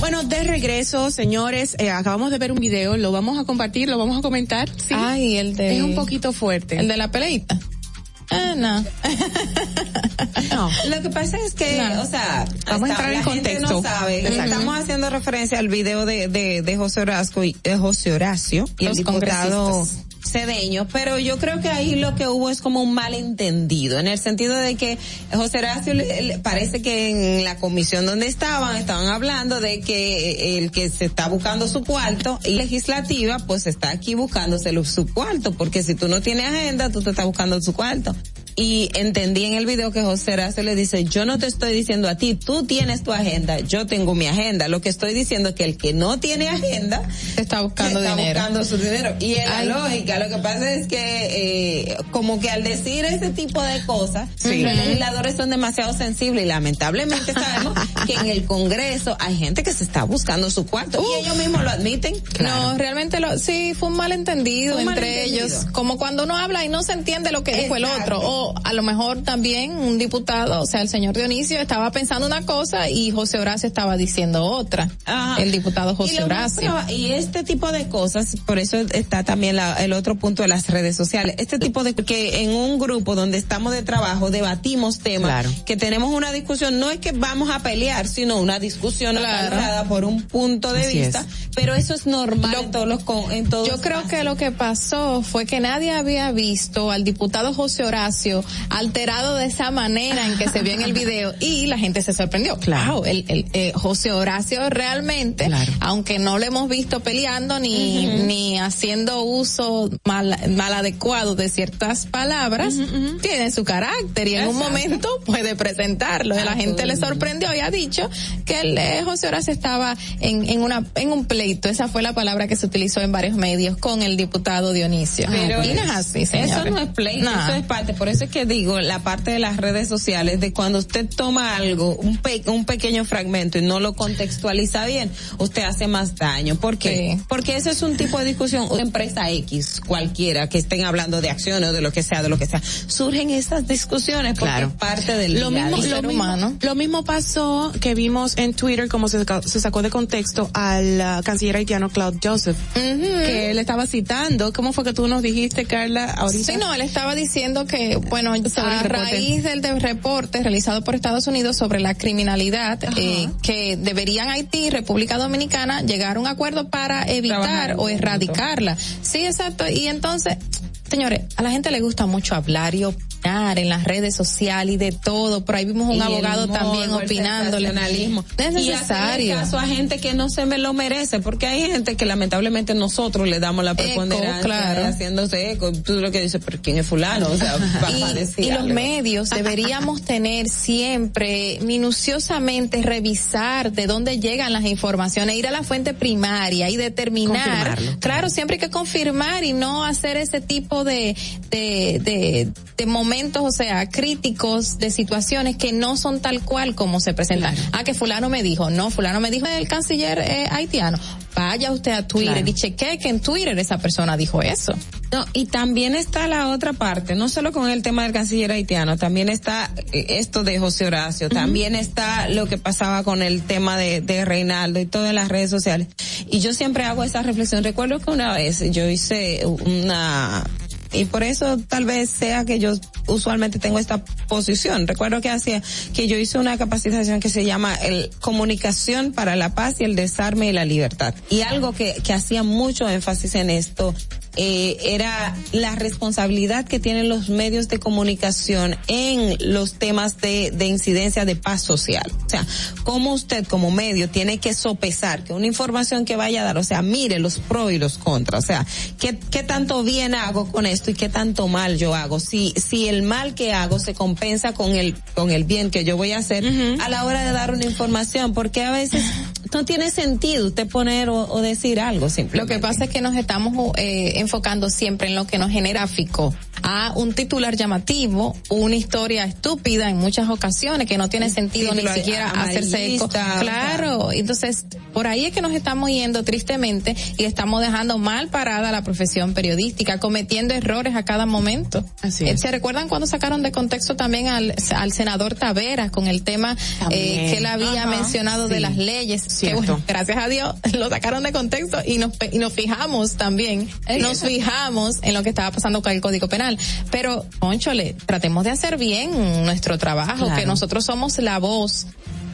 Bueno, de regreso, señores, eh, acabamos de ver un video, lo vamos a compartir, lo vamos a comentar. Sí. Ay, el de... Es un poquito fuerte. El de la peleita. Ah, no. no. Lo que pasa es que, o sea, vamos a entrar en contexto. No sabe. Estamos haciendo referencia al video de, de, de José Horacio y, de José Horacio y el diputado Cedeño, pero yo creo que ahí lo que hubo es como un malentendido, en el sentido de que José Horacio parece que en la comisión donde estaban, estaban hablando de que el que se está buscando su cuarto y legislativa, pues está aquí buscándose su cuarto, porque si tú no tienes agenda, tú te estás buscando su cuarto y entendí en el video que José Horacio le dice, yo no te estoy diciendo a ti, tú tienes tu agenda, yo tengo mi agenda. Lo que estoy diciendo es que el que no tiene agenda está buscando está dinero. buscando su dinero. Y es la lógica, lo que pasa es que eh, como que al decir ese tipo de cosas, los legisladores son demasiado sensibles y lamentablemente sabemos que en el Congreso hay gente que se está buscando su cuarto y ellos mismos lo admiten. No, realmente lo, sí, fue un malentendido entre ellos, como cuando uno habla y no se entiende lo que dijo el otro, o a lo mejor también un diputado, o sea, el señor Dionisio estaba pensando una cosa y José Horacio estaba diciendo otra. El diputado José Horacio. y este tipo de cosas, por eso está también la, el otro punto de las redes sociales. Este tipo de que en un grupo donde estamos de trabajo debatimos temas, que tenemos una discusión, no es que vamos a pelear, sino una discusión claro. por un punto de vista, pero eso es normal en todos los en todos Yo creo que lo que pasó fue que nadie había visto al diputado José Horacio alterado de esa manera en que se vio en el video y la gente se sorprendió. Claro, el, el eh, José Horacio realmente, aunque no lo hemos visto peleando ni, ni haciendo uso mal, mal adecuado de ciertas palabras, tiene su carácter y en un momento puede presentarlo. la gente le sorprendió y ha dicho que el eh, José Horacio estaba en, en una en un pleito. Esa fue la palabra que se utilizó en varios medios con el diputado Dionisio. Pero y no es así, Eso no es pleito, eso es parte. Por eso que digo, la parte de las redes sociales, de cuando usted toma algo, un, un pequeño fragmento y no lo contextualiza bien, usted hace más daño. ¿Por qué? Porque ese es un tipo de discusión, una empresa X, cualquiera, que estén hablando de acciones o de lo que sea, de lo que sea, surgen esas discusiones porque claro. es parte del lo mismo, ser lo humano. Mismo, lo mismo pasó que vimos en Twitter, como se, se sacó de contexto al uh, canciller haitiano Claude Joseph, uh -huh. que él estaba citando, ¿cómo fue que tú nos dijiste, Carla, ahorita? Sí, no, él estaba diciendo que, bueno, a raíz del de reporte realizado por Estados Unidos sobre la criminalidad, eh, que deberían Haití y República Dominicana llegar a un acuerdo para evitar Trabajar o erradicarla. Sí, exacto. Y entonces, Señores, a la gente le gusta mucho hablar y opinar en las redes sociales y de todo. Por ahí vimos un Y abogado también opinándole. Es Y necesario. caso a gente que no se me lo merece, porque hay gente que lamentablemente nosotros le damos la preponderancia claro. haciéndose eco. Tú lo que dices, pero ¿quién es fulano? O sea, va a y, y los medios deberíamos tener siempre minuciosamente revisar de dónde llegan las informaciones, ir a la fuente primaria y determinar. Claro, siempre hay que confirmar y no hacer ese tipo de, de, de, de momentos, o sea, críticos de situaciones que no son tal cual como se presentan. Ah, que fulano me dijo, no, fulano me dijo el canciller eh, haitiano. Vaya usted a Twitter Claro. y chequee que en Twitter esa persona dijo eso. No, y también está la otra parte, no solo con el tema del canciller haitiano, también está eh, esto de José Horacio, también está lo que pasaba con el tema de, de Reinaldo y todo en las redes sociales. Y yo siempre hago esa reflexión. Recuerdo que una vez yo hice una y por eso tal vez sea que yo usualmente tengo esta posición. Recuerdo que hacía que yo hice una capacitación que se llama el comunicación para la paz y el desarme y la libertad. Y algo que, que hacía mucho énfasis en esto eh, era la responsabilidad que tienen los medios de comunicación en los temas de, de incidencia de paz social. O sea, cómo usted como medio tiene que sopesar que una información que vaya a dar, o sea, mire los pros y los contras, o sea, qué, qué tanto bien hago con esto y qué tanto mal yo hago. Si, si el mal que hago se compensa con el, con el bien que yo voy a hacer a la hora de dar una información, porque a veces no tiene sentido usted poner o, o decir algo simplemente. Lo que pasa es que nos estamos eh, enfocando siempre en lo que nos genera gráfico a un titular llamativo, una historia estúpida en muchas ocasiones que no tiene sentido ni siquiera hacerse eco. Claro, entonces por ahí es que nos estamos yendo tristemente y estamos dejando mal parada la profesión periodística, cometiendo errores a cada momento. Así Eh, es. ¿Se recuerdan cuando sacaron de contexto también al, al senador Taveras con el tema eh, que él había Ajá, mencionado de las leyes? Que, Cierto. bueno, gracias a Dios lo sacaron de contexto y nos, y nos fijamos también, nos fijamos en lo que estaba pasando con el Código Penal. Pero, conchole, tratemos de hacer bien nuestro trabajo, Claro. que nosotros somos la voz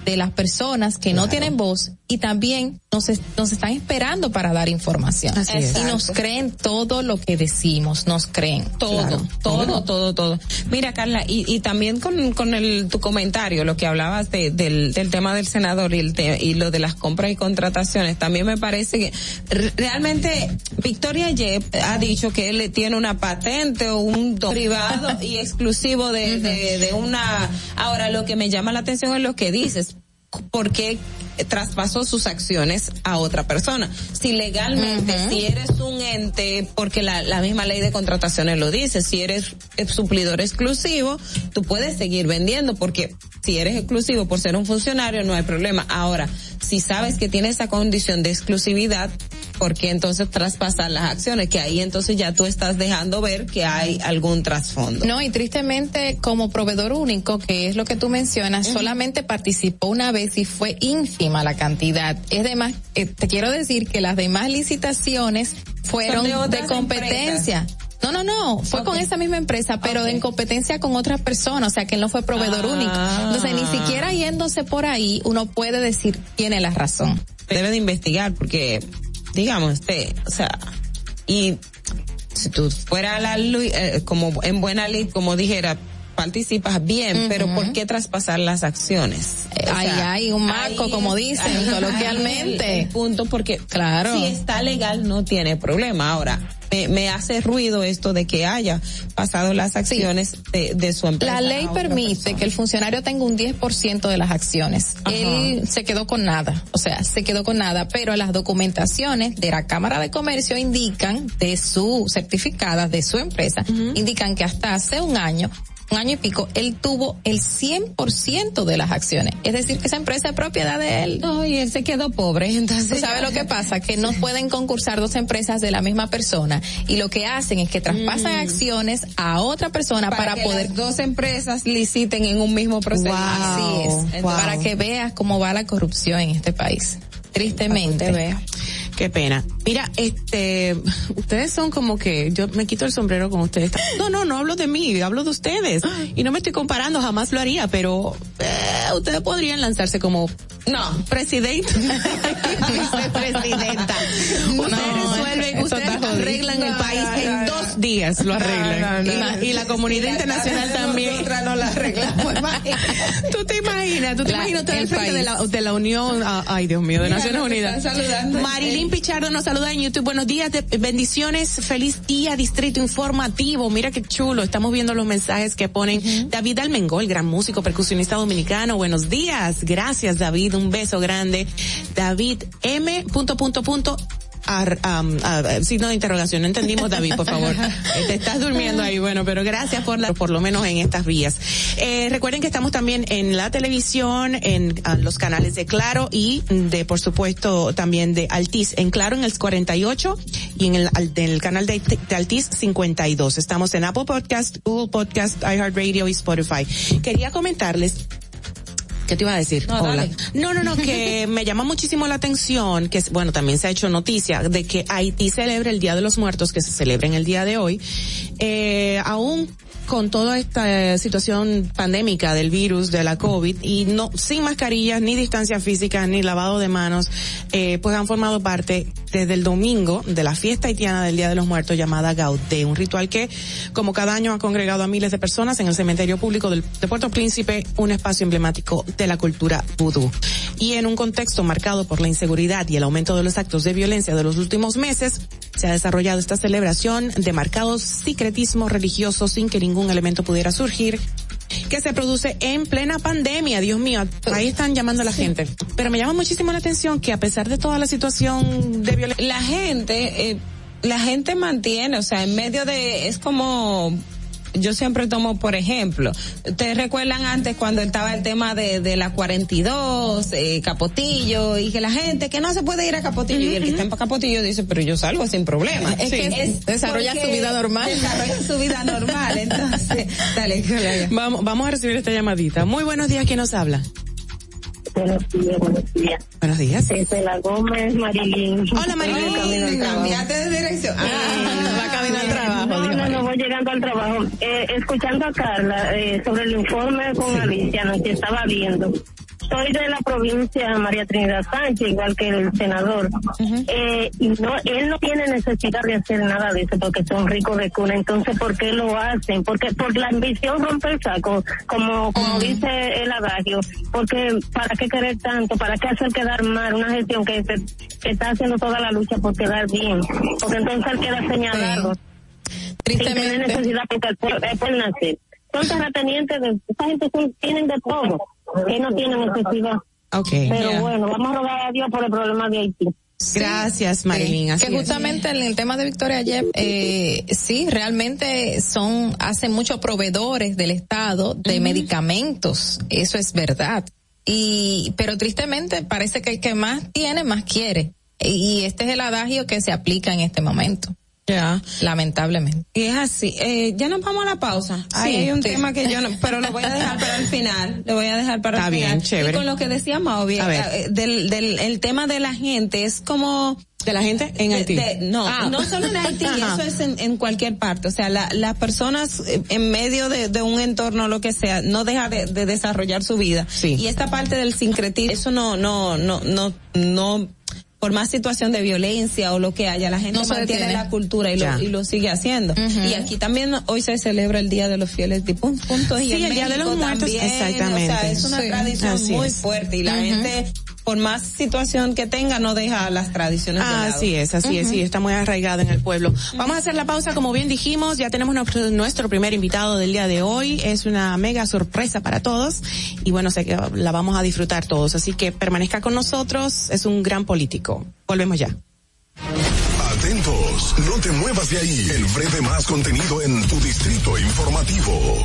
de las personas que no tienen voz y también nos, nos están esperando para dar información. Así es. Y nos creen todo lo que decimos, nos creen. todo, Claro. todo, todo, todo. Mira, Carla, y, y también con, con el, tu comentario, lo que hablabas de, del, del tema del senador y, el te- y lo de las compras y contrataciones, también me parece que re- realmente Victoria Yep ha dicho que él tiene una patente o un don privado y exclusivo de, de, de una... Ahora, lo que me llama la atención es lo que dices, porque traspasó sus acciones a otra persona. Si legalmente, si eres un ente, porque la, la misma ley de contrataciones lo dice, si eres suplidor exclusivo, tú puedes seguir vendiendo, porque si eres exclusivo por ser un funcionario, no hay problema. Ahora, si sabes que tiene esa condición de exclusividad, ¿por qué entonces traspasar las acciones? Que ahí entonces ya tú estás dejando ver que hay algún trasfondo. No, y tristemente como proveedor único, que es lo que tú mencionas, solamente participó una vez y fue ínfima la cantidad. Es demás, eh, te quiero decir que las demás licitaciones fueron de competencia. No, no, no, fue con esa misma empresa, pero en competencia con otras personas, o sea que él no fue proveedor Ah. único. Entonces, ni siquiera yéndose por ahí, uno puede decir tiene la razón. debe de investigar porque digamos este o sea y si tú fuera la eh, como en buena ley como dijera participas bien pero por qué traspasar las acciones Eh, ahí hay un marco, como dicen coloquialmente. el punto porque Claro. si está legal no tiene problema ahora me, me hace ruido esto de que haya pasado las acciones de, de su empresa La ley permite persona. que el funcionario tenga un 10% de las acciones. Ajá. Él se quedó con nada, o sea, se quedó con nada, pero las documentaciones de la Cámara de Comercio indican, de su certificada, de su empresa, indican que hasta hace un año, un año y pico, él tuvo el 100% de las acciones. Es decir, que esa empresa es propiedad de él. no y él se quedó pobre entonces ¿Tú sabes lo que pasa? Que no pueden concursar dos empresas de la misma persona y lo que hacen es que traspasan acciones a otra persona para, para, que poder las dos empresas liciten en un mismo procedimiento Así es. Para que veas cómo va la corrupción en este país. Tristemente. Para que te vea. Qué pena. Mira, este, ustedes son como que yo me quito el sombrero con ustedes. No, no, no hablo de mí, hablo de ustedes. Y no me estoy comparando, jamás lo haría, pero eh, ustedes podrían lanzarse como no, presidente, vicepresidenta. Ustedes resuelven, ustedes arreglan el país en dos días, lo arreglan. y, la comunidad internacional también. no la arreglamos. tú te imaginas, tú te imaginas usted al frente de la, de la Unión, ah, ay Dios mío, de Naciones Unidas. Marilyn Pichardo nos saluda en YouTube. Buenos días, de, bendiciones, feliz día, Distrito Informativo. Mira qué chulo, estamos viendo los mensajes que ponen David Almengol, gran músico, percusionista dominicano. Buenos días, gracias David, un beso grande. David M. Punto, punto, punto signo de interrogación. No entendimos, David, por favor. Te estás durmiendo ahí, bueno, pero gracias por la, por lo menos en estas vías. Eh, recuerden que estamos también en la televisión, en los canales de Claro y de, por supuesto, también de Altiz. En Claro en el 48 y en el, el canal de, de Altiz 52. Estamos en Apple Podcast, Google Podcast, iHeartRadio y Spotify. Quería comentarles ¿Qué te iba a decir? No, Hola. no, no, no, que me llama muchísimo la atención, que bueno, también se ha hecho noticia de que Haití celebra el Día de los Muertos, que se celebra en el día de hoy, eh, aún con toda esta situación pandémica del virus, de la COVID, y no, sin mascarillas, ni distancia física, ni lavado de manos, eh, pues han formado parte desde el domingo de la fiesta haitiana del Día de los Muertos llamada Gaudé, un ritual que, como cada año, ha congregado a miles de personas en el cementerio público de Puerto Príncipe, un espacio emblemático de la cultura vudú. Y en un contexto marcado por la inseguridad y el aumento de los actos de violencia de los últimos meses, se ha desarrollado esta celebración de marcados secretismo religioso sin que elemento pudiera surgir que se produce en plena pandemia, Dios mío, ahí están llamando a la gente. Pero me llama muchísimo la atención que a pesar de toda la situación de violencia, la gente, eh, la gente mantiene, o sea, en medio de, es como yo siempre tomo por ejemplo, ustedes recuerdan antes cuando estaba el tema de, de la 42, eh, Capotillo, y que la gente que no se puede ir a Capotillo, y el que está en Capotillo dice, pero yo salgo sin problema. Es que desarrolla su vida normal. Desarrolla su vida normal, entonces, dale, Vamos, vamos a recibir esta llamadita. Muy buenos días, ¿quién nos habla? Buenos días, buenos días. Buenos días. Desde la Gómez, Marilyn. Hola, Marilyn. Cambiaste de dirección. Ah, va camino al trabajo. No, no, no, voy llegando al trabajo. Eh, escuchando a Carla eh, sobre el informe con Alicia, no, que estaba viendo soy de la provincia María Trinidad Sánchez, igual que el senador. eh, y no, él no tiene necesidad de hacer nada de eso porque son ricos de cuna. Entonces, ¿por qué lo hacen? Porque por la ambición rompe el saco, como como dice el adagio. Porque ¿para qué querer tanto? ¿Para qué hacer quedar mal una gestión que, está haciendo toda la lucha por quedar bien? Porque entonces él queda señalado. Tristemente. Sin tener necesidad porque puede nacer. Son terratenientes de, esta gente tienen de todo que no tiene necesidad. Okay. Pero bueno, vamos a rogar a Dios por el problema de Haití. Gracias, Marilyn. que justamente en el tema de Victoria ayer, eh, sí, realmente son, hacen muchos proveedores del Estado de medicamentos. Eso es verdad. Y, pero tristemente parece que el que más tiene, más quiere. Y este es el adagio que se aplica en este momento. Ya. Lamentablemente. Y es así. Eh, ya nos vamos a la pausa. Ahí hay un tema que yo no, pero lo voy a dejar para el final. Lo voy a dejar para Está el final. bien, chévere. Y con lo que decía Mauvie, eh, del, del el tema de la gente es como de la gente en Haití. no, ah. no solo en Haití, eso es en, en, cualquier parte. O sea, la, las personas eh, en medio de, de, un entorno, lo que sea, no deja de, de desarrollar su vida. Sí. Y esta parte del sincretismo, eso no, no, no, no, no por más situación de violencia o lo que haya, la gente no mantiene la cultura y lo, y lo, sigue haciendo. Y aquí también hoy se celebra el Día de los Fieles Difuntos y el Día de los Muertos, exactamente. O sea, es una tradición muy fuerte y la gente por más situación que tenga, no deja las tradiciones. Ah, así es, así es, sí, está muy arraigada en el pueblo. Vamos a hacer la pausa, como bien dijimos, ya tenemos nuestro, primer invitado del día de hoy, es una mega sorpresa para todos y bueno, sé que la vamos a disfrutar todos, así que permanezca con nosotros, es un gran político. Volvemos ya. Atentos, no te muevas de ahí, el breve más contenido en tu distrito informativo.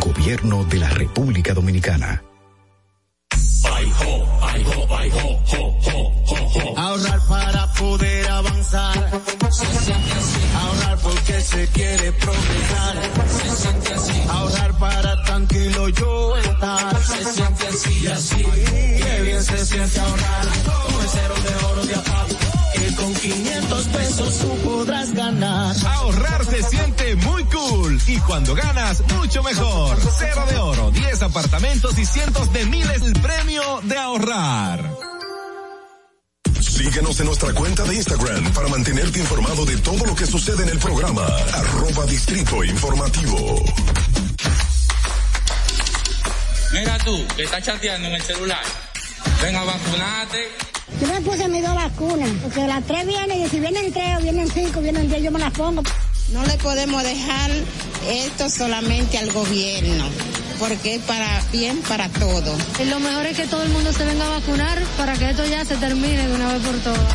Gobierno de la República Dominicana. Ahorrar para poder avanzar. Se siente así. Ahorrar porque se quiere progresar. Se siente así. Ahorrar para tranquilo yo estar. Se siente así y así. Qué bien se siente ahorrar. Con el cero de oro de APAP. Que con 500 pesos tú podrás ganar. Ahorrar se siente muy cool y cuando ganas, mucho mejor. Cero de oro, 10 apartamentos y cientos de miles el premio de ahorrar. Síguenos en nuestra cuenta de Instagram para mantenerte informado de todo lo que sucede en el programa. Arroba Distrito Informativo. Mira tú, que estás chateando en el celular. Ven a vacunarte. Yo me puse mis dos vacunas, porque las tres vienen, y si vienen tres o vienen cinco, vienen diez, yo me las pongo. No le podemos dejar esto solamente al gobierno, porque es para bien para todo. Y lo mejor es que todo el mundo se venga a vacunar para que esto ya se termine de una vez por todas.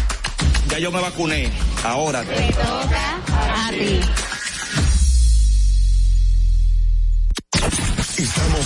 Ya yo me vacuné, ahora. Te toca a ti.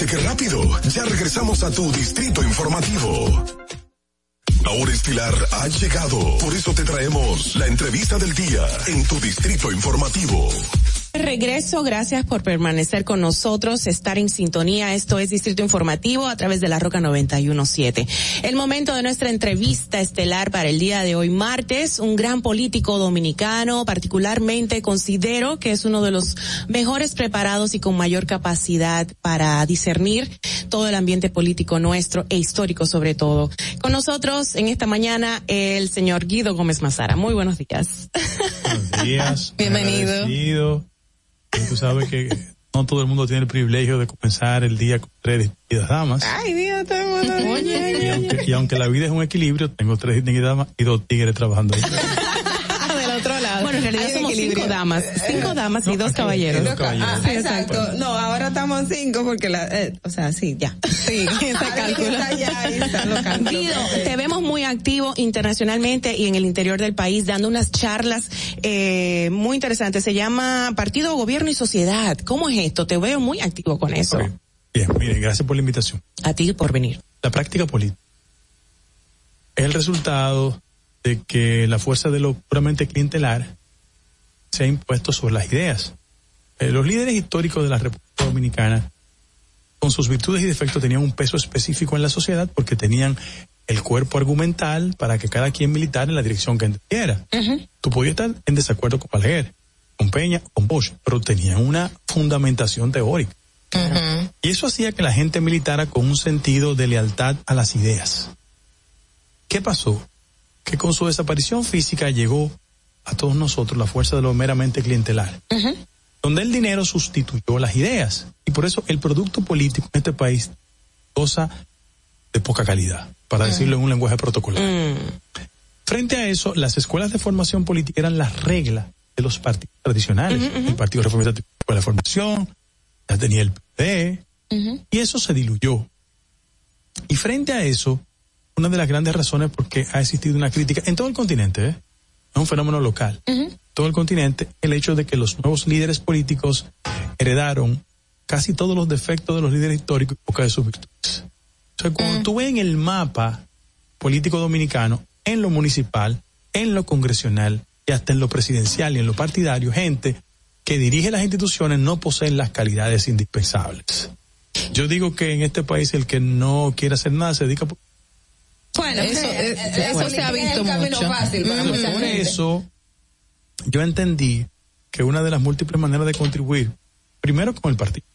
¿Viste qué rápido? Ya regresamos a tu distrito informativo. Ahora Estilar ha llegado. Por eso te traemos la entrevista del día en tu distrito informativo. Regreso, gracias por permanecer con nosotros, estar en sintonía. Esto es Distrito Informativo a través de la Roca 917. El momento de nuestra entrevista estelar para el día de hoy, martes, un gran político dominicano, particularmente considero que es uno de los mejores preparados y con mayor capacidad para discernir todo el ambiente político nuestro e histórico sobre todo. Con nosotros en esta mañana el señor Guido Gómez Mazara. Muy buenos días. Buenos días. Bienvenido. Agradecido. Y Tú sabes que no todo el mundo tiene el privilegio de comenzar el día con tres distinguidas damas. Ay, Dios, todo el mundo. Oye, Y aunque, y aunque la vida es un equilibrio, tengo tres distinguidas damas y dos tigres trabajando ahí. Equilibrio. cinco damas, cinco damas y dos caballeros. dos caballeros. Ah, Sí, exacto. No, ahora estamos cinco porque la, eh, o sea, sí, ya. Sí, ese cálculo. Guido, te vemos muy activo internacionalmente y en el interior del país dando unas charlas eh, muy interesantes. Se llama Partido, Gobierno y Sociedad. ¿Cómo es esto? Te veo muy activo con eso. Bien, miren, gracias por la invitación. A ti por venir. La práctica política es el resultado de que la fuerza de lo puramente clientelar se ha impuesto sobre las ideas. Eh, los líderes históricos de la República Dominicana, con sus virtudes y defectos, tenían un peso específico en la sociedad porque tenían el cuerpo argumental para que cada quien militara en la dirección que entendiera. Tú podías estar en desacuerdo con Balaguer, con Peña, con Bosch, pero tenían una fundamentación teórica. Y eso hacía que la gente militara con un sentido de lealtad a las ideas. ¿Qué pasó? Que con su desaparición física llegó a todos nosotros la fuerza de lo meramente clientelar. Donde el dinero sustituyó las ideas. Y por eso el producto político en este país goza de poca calidad, para decirlo en un lenguaje protocolar. Frente a eso, las escuelas de formación política eran la regla de los partidos tradicionales. El Partido Reformista tenía la de formación, ya tenía el PD, y eso se diluyó. Y frente a eso, una de las grandes razones por qué ha existido una crítica en todo el continente, ¿eh? Es un fenómeno local, todo el continente, el hecho de que los nuevos líderes políticos heredaron casi todos los defectos de los líderes históricos y pocas de sus virtudes. O sea, cuando tú ves en el mapa político dominicano, en lo municipal, en lo congresional y hasta en lo presidencial y en lo partidario, gente que dirige las instituciones no poseen las calidades indispensables. Yo digo que en este país el que no quiere hacer nada se dedica... Bueno, eso, eh, eso se ha visto mucho. Fácil para mucha Por gente. eso yo entendí que una de las múltiples maneras de contribuir, primero con el partido,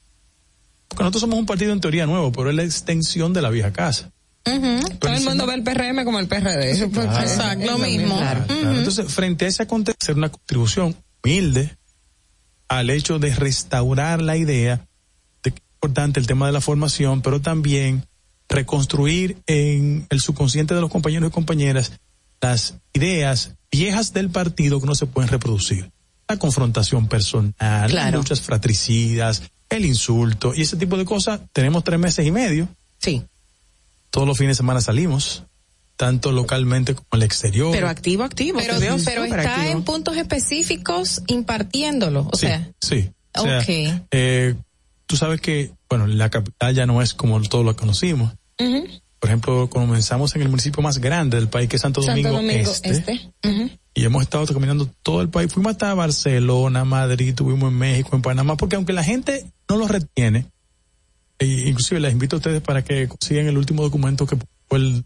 porque nosotros somos un partido en teoría nuevo, pero es la extensión de la vieja casa. Todo el mundo ve el PRM como el PRD. Eso Claro. Exacto, lo mismo. Claro, claro. Entonces, frente a ese contexto, hacer una contribución humilde al hecho de restaurar la idea de que es importante el tema de la formación, pero también reconstruir en el subconsciente de los compañeros y compañeras las ideas viejas del partido que no se pueden reproducir. La confrontación personal, las Claro. luchas fratricidas, el insulto y ese tipo de cosas. Tenemos tres meses y medio. Sí. Todos los fines de semana salimos, tanto localmente como al exterior. Pero activo, activo. Pero, está activo. en puntos específicos impartiéndolo. O sí, sea, sí. O sea, Ok. eh, tú sabes que, bueno, la capital ya no es como todos lo conocimos. Por ejemplo, comenzamos en el municipio más grande del país, que es Santo, Santo Domingo, Domingo Este. Este. Y hemos estado caminando todo el país. Fuimos hasta Barcelona, Madrid, estuvimos en México, en Panamá, porque aunque la gente no lo retiene, e inclusive les invito a ustedes para que consigan el último documento que fue el,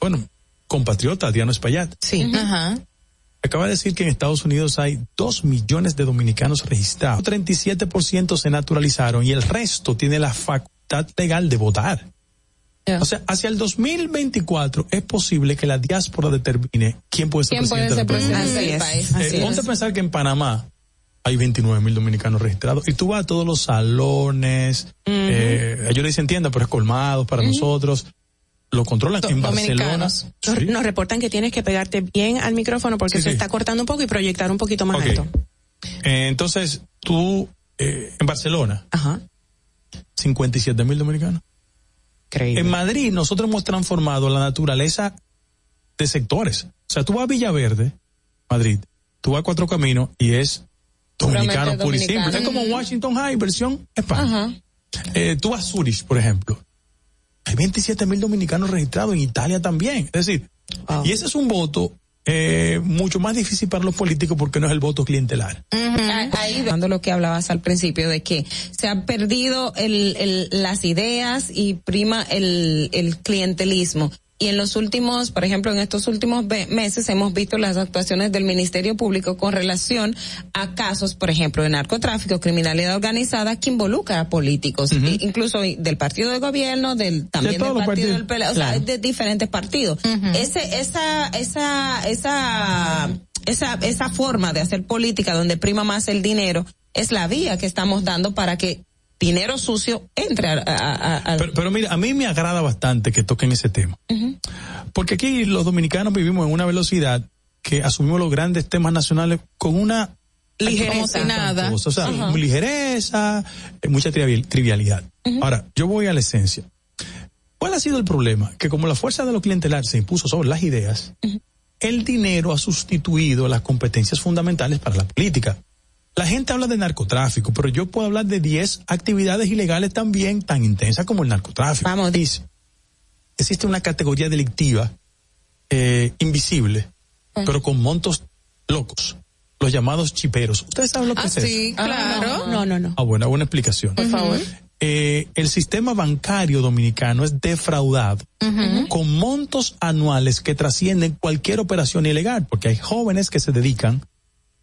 bueno, compatriota Diano Espaillat. Sí. Ajá. Acaba de decir que en Estados Unidos hay dos millones de dominicanos registrados. 37% se naturalizaron y el resto tiene la facultad legal de votar. O sea, hacia el 2024 es posible que la diáspora determine quién puede ser ¿Quién puede presidente ser del país. presidente del país? Eh, Así ponte a es. pensar que en Panamá hay 29 mil dominicanos registrados y tú vas a todos los salones, eh, ellos le dicen tienda, pero es colmado para nosotros. Lo controlan en Barcelona. Nos, Sí. nos reportan que tienes que pegarte bien al micrófono porque Sí, se sí. está cortando un poco y proyectar un poquito más alto. Eh, entonces, tú, eh, en Barcelona, Ajá. 57 mil dominicanos. En Madrid nosotros hemos transformado la naturaleza de sectores. O sea, tú vas a Villaverde, Madrid, tú vas a Cuatro Caminos y es dominicano puro y simple. Es como Washington High, versión España. Eh, tú vas a Zurich, por ejemplo. Hay 27 mil dominicanos registrados en Italia también. Es decir, y ese es un voto eh, mucho más difícil para los políticos porque no es el voto clientelar. Ah, Ahí dando lo que hablabas al principio de que se han perdido el, el- las ideas y prima el, el clientelismo. Y en los últimos, por ejemplo, en estos últimos ve- meses hemos visto las actuaciones del Ministerio Público con relación a casos, por ejemplo, de narcotráfico, criminalidad organizada que involucra a políticos, incluso del partido de gobierno, del también del partido del PLA, o sea, de diferentes partidos. Ese, esa, esa, esa, esa, esa forma de hacer política donde prima más el dinero es la vía que estamos dando para que dinero sucio entre a, a- Pero, pero mira, a mí me agrada bastante que toquen ese tema. Porque aquí los dominicanos vivimos en una velocidad que asumimos los grandes temas nacionales con una Ligereza. Nada. cosa, o sea, ligereza, eh, mucha trivial- trivialidad. Ahora, yo voy a la esencia. ¿Cuál ha sido el problema? Que como la fuerza de lo clientelar se impuso sobre las ideas, el dinero ha sustituido las competencias fundamentales para la política. La gente habla de narcotráfico, pero yo puedo hablar de 10 actividades ilegales también tan intensas como el narcotráfico. Vamos. Dice, existe una categoría delictiva eh, invisible, pero con montos locos, los llamados chiperos. ¿Ustedes saben lo que Ah, es eso? sí, claro. No, no, no. Ah, buena, buena explicación. Por favor. Eh, el sistema bancario dominicano es defraudado con montos anuales que trascienden cualquier operación ilegal, porque hay jóvenes que se dedican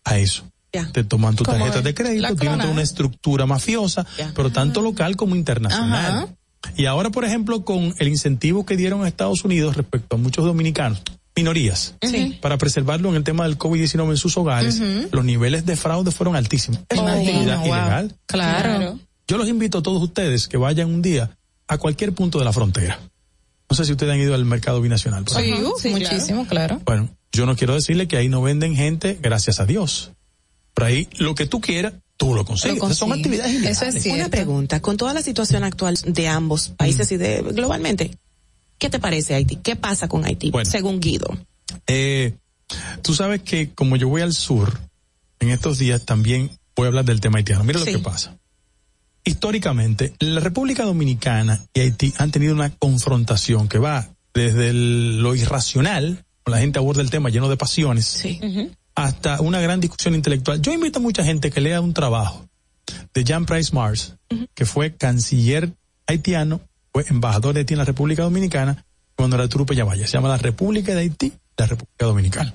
a eso. Ya. Te toman tu Como tarjeta de crédito, tienen toda una estructura mafiosa, pero tanto local como internacional. Ajá. Y ahora, por ejemplo, con el incentivo que dieron a Estados Unidos respecto a muchos dominicanos, minorías para preservarlo en el tema del COVID-19 en sus hogares, los niveles de fraude fueron altísimos. Es una Oh, actividad wow. ilegal. Claro. Yo los invito a todos ustedes que vayan un día a cualquier punto de la frontera. No sé si ustedes han ido al mercado binacional. Sí, ejemplo. uf, muchísimo, claro. Bueno, yo no quiero decirle que ahí no venden gente, gracias a Dios. Por ahí, lo que tú quieras, tú lo consigues. Lo Son actividades ilegales. Una pregunta, con toda la situación actual de ambos países y de globalmente, ¿qué te parece Haití? ¿Qué pasa con Haití, según Guido? Eh, tú sabes que como yo voy al sur, en estos días también voy a hablar del tema haitiano. Mira Sí. lo que pasa. Históricamente, la República Dominicana y Haití han tenido una confrontación que va desde el- lo irracional, con la gente aborda el tema lleno de pasiones, hasta una gran discusión intelectual. Yo invito a mucha gente que lea un trabajo de Jean Price Mars, que fue canciller haitiano, fue embajador de Haití en la República Dominicana, cuando era Trupe Yavaya. Se llama la República de Haití, la República Dominicana.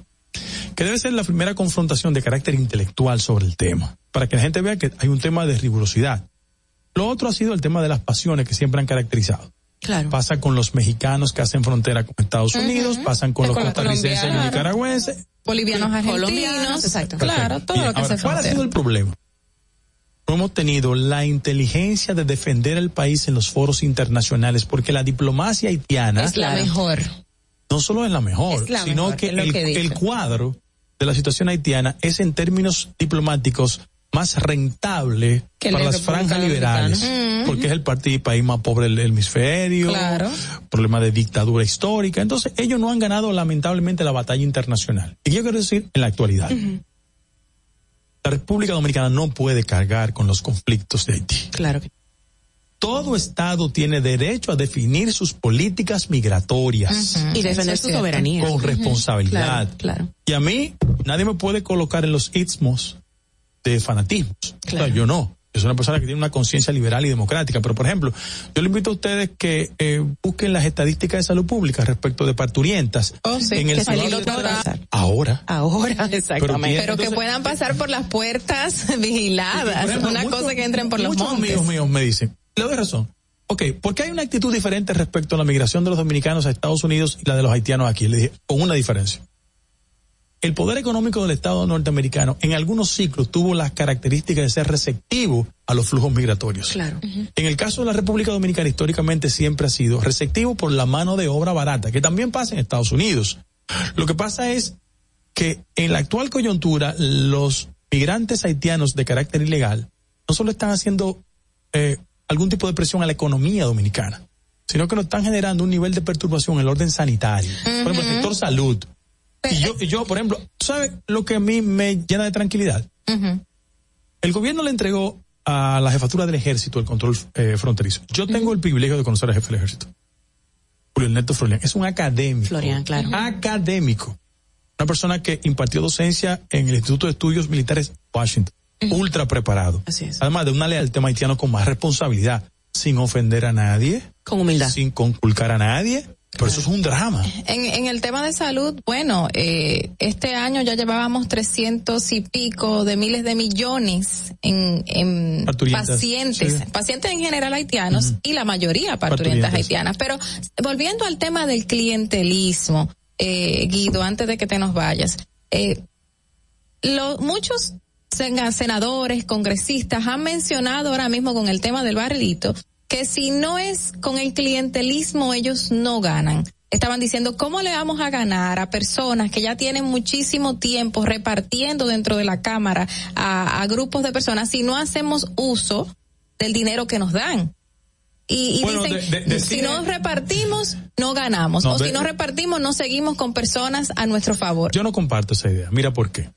Que debe ser la primera confrontación de carácter intelectual sobre el tema, para que la gente vea que hay un tema de rigurosidad. Lo otro ha sido el tema de las pasiones que siempre han caracterizado. Claro. Pasa con los mexicanos que hacen frontera con Estados Unidos, pasan con los Con costarricenses y nicaragüenses. Bolivianos, argentinos. Exacto. Claro, todo Bien, lo que ahora, se ¿Cuál ha sido el problema? No hemos tenido la inteligencia de defender el país en los foros internacionales, porque la diplomacia haitiana Es la mejor. no solo es la mejor, Es la sino mejor, que, el, que dijo. el cuadro de la situación haitiana es en términos diplomáticos más rentable Que para la las franjas liberales, Dominicana. Porque es el partido país más pobre del hemisferio, Claro. problema de dictadura histórica. Entonces, ellos no han ganado lamentablemente la batalla internacional. Y yo quiero decir, en la actualidad, la República Dominicana no puede cargar con los conflictos de Haití. Claro que Todo Estado tiene derecho a definir sus políticas migratorias. Y defender su soberanía. Con responsabilidad. Claro, claro. Y a mí, nadie me puede colocar en los istmos de fanatismos. O sea, yo no. Soy una persona que tiene una conciencia liberal y democrática. Pero, por ejemplo, yo le invito a ustedes que eh, busquen las estadísticas de salud pública respecto de parturientas. Oh, sí, en el que Salvador salí de-. Ahora. Ahora, exactamente. Pero que puedan pasar por las puertas vigiladas. Ejemplo, Una muchos- cosa que entren por los muchos montes. amigos míos me dicen, le doy razón. Ok, ¿por qué hay una actitud diferente respecto a la migración de los dominicanos a Estados Unidos y la de los haitianos aquí? Le dije, con una diferencia. El poder económico del Estado norteamericano en algunos ciclos tuvo las características de ser receptivo a los flujos migratorios. Claro. En el caso de la República Dominicana históricamente siempre ha sido receptivo por la mano de obra barata, que también pasa en Estados Unidos. Lo que pasa es que en la actual coyuntura los migrantes haitianos de carácter ilegal no solo están haciendo eh, algún tipo de presión a la economía dominicana, sino que nos están generando un nivel de perturbación en el orden sanitario. Por ejemplo, el sector salud. Y yo, y yo, por ejemplo, ¿sabe lo que a mí me llena de tranquilidad? El gobierno le entregó a la jefatura del ejército el control eh, fronterizo. Yo tengo el privilegio de conocer al jefe del ejército. Julio Ernesto Florian. Es un académico. Florian, claro. Académico. Una persona que impartió docencia en el Instituto de Estudios Militares Washington. Ultra preparado. Así es. Además de una lealtad haitiano con más responsabilidad. Sin ofender a nadie. Con humildad. Sin conculcar a nadie. Pero eso es un drama. En, en el tema de salud, bueno, eh, este año ya llevábamos 300 y pico de miles de millones en, pacientes, sí. pacientes en general haitianos y la mayoría parturientas Parturientas. haitianas. Pero volviendo al tema del clientelismo, eh, Guido, antes de que te nos vayas, eh, lo- muchos sen- senadores, congresistas han mencionado ahora mismo con el tema del barrilito que si no es con el clientelismo ellos no ganan. Estaban diciendo, ¿cómo le vamos a ganar a personas que ya tienen muchísimo tiempo repartiendo dentro de la Cámara a, a grupos de personas si no hacemos uso del dinero que nos dan? Y, y Bueno, dicen, de- de- si no repartimos, no ganamos. No, o si no repartimos, no seguimos con personas a nuestro favor. Yo no comparto esa idea. Mira por qué.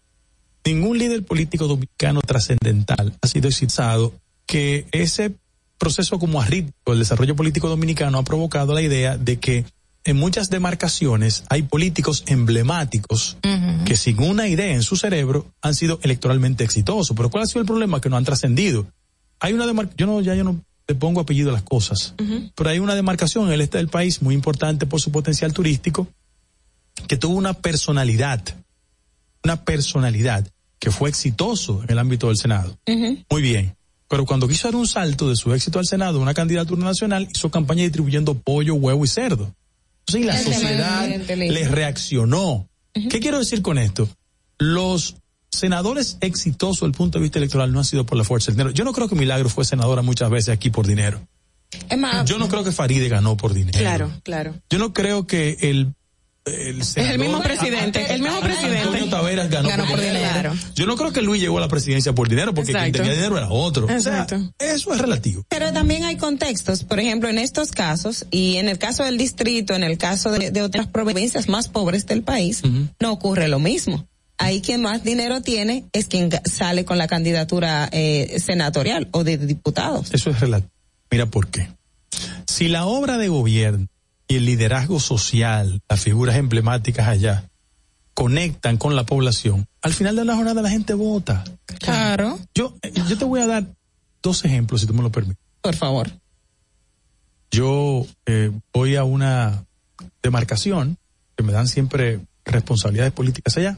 Ningún líder político dominicano trascendental ha sido excitado que ese proceso como arritmo el desarrollo político dominicano ha provocado la idea de que en muchas demarcaciones hay políticos emblemáticos que sin una idea en su cerebro han sido electoralmente exitosos. Pero ¿cuál ha sido el problema? Que no han trascendido. Hay una demarcación, yo no, ya yo no le pongo apellido a las cosas, pero hay una demarcación en el este del país muy importante por su potencial turístico que tuvo una personalidad, una personalidad que fue exitoso en el ámbito del Senado. Muy bien. Pero cuando quiso dar un salto de su éxito al Senado, una candidatura nacional, hizo campaña distribuyendo pollo, huevo y cerdo. Sí, la El tema sociedad la les reaccionó. ¿Qué quiero decir con esto? Los senadores exitosos desde el punto de vista electoral no han sido por la fuerza del dinero. Yo no creo que Milagro fue senadora muchas veces aquí por dinero. Es más, Yo no creo que Faride ganó por dinero. Claro, claro. Yo no creo que el el, el mismo presidente, el mismo presidente. Antonio Taveras ganó, Ganó por dinero. Yo no creo que Luis llegó a la presidencia por dinero, porque quien tenía dinero era otro. O sea, Exacto. eso es relativo. Pero también hay contextos, por ejemplo, en estos casos, y en el caso del distrito, en el caso de, de otras provincias más pobres del país, no ocurre lo mismo. Ahí quien más dinero tiene es quien sale con la candidatura eh, senatorial o de diputados. Eso es relativo. Mira por qué. Si la obra de gobierno y el liderazgo social, las figuras emblemáticas allá, conectan con la población, al final de la jornada la gente vota. Claro. Yo, yo te voy a dar dos ejemplos, si tú me lo permites. Por favor. Yo eh, voy a una demarcación que me dan siempre responsabilidades políticas allá.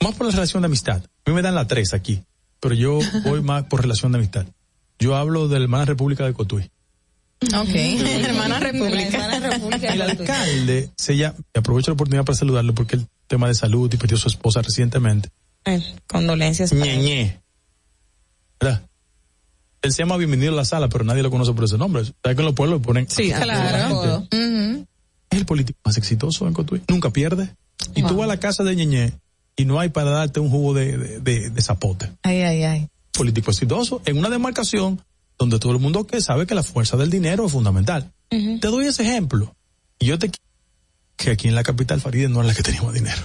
Más por la relación de amistad. A mí me dan la tres aquí, pero yo voy más por relación de amistad. Yo hablo de la hermana República de Cotuí. Ok. Hermana República. El alcalde se llama, aprovecho la oportunidad para saludarlo porque el tema de salud y perdió su esposa recientemente. Eh, condolencias. Ñeñe. ¿Verdad? Él se llama Bienvenido a la Sala, pero nadie lo conoce por ese nombre. ¿Sabes que en los pueblos le ponen? Sí, claro. Es el político más exitoso en Cotuí. Nunca pierde. Y tú vas a la casa de Ñeñe y no hay para darte un jugo de, de, de- de zapote. Ay, ay, ay. Político exitoso en una demarcación donde todo el mundo que sabe que la fuerza del dinero es fundamental. Te doy ese ejemplo. Y yo te qu- que aquí en la capital Faride no es la que tenía más dinero.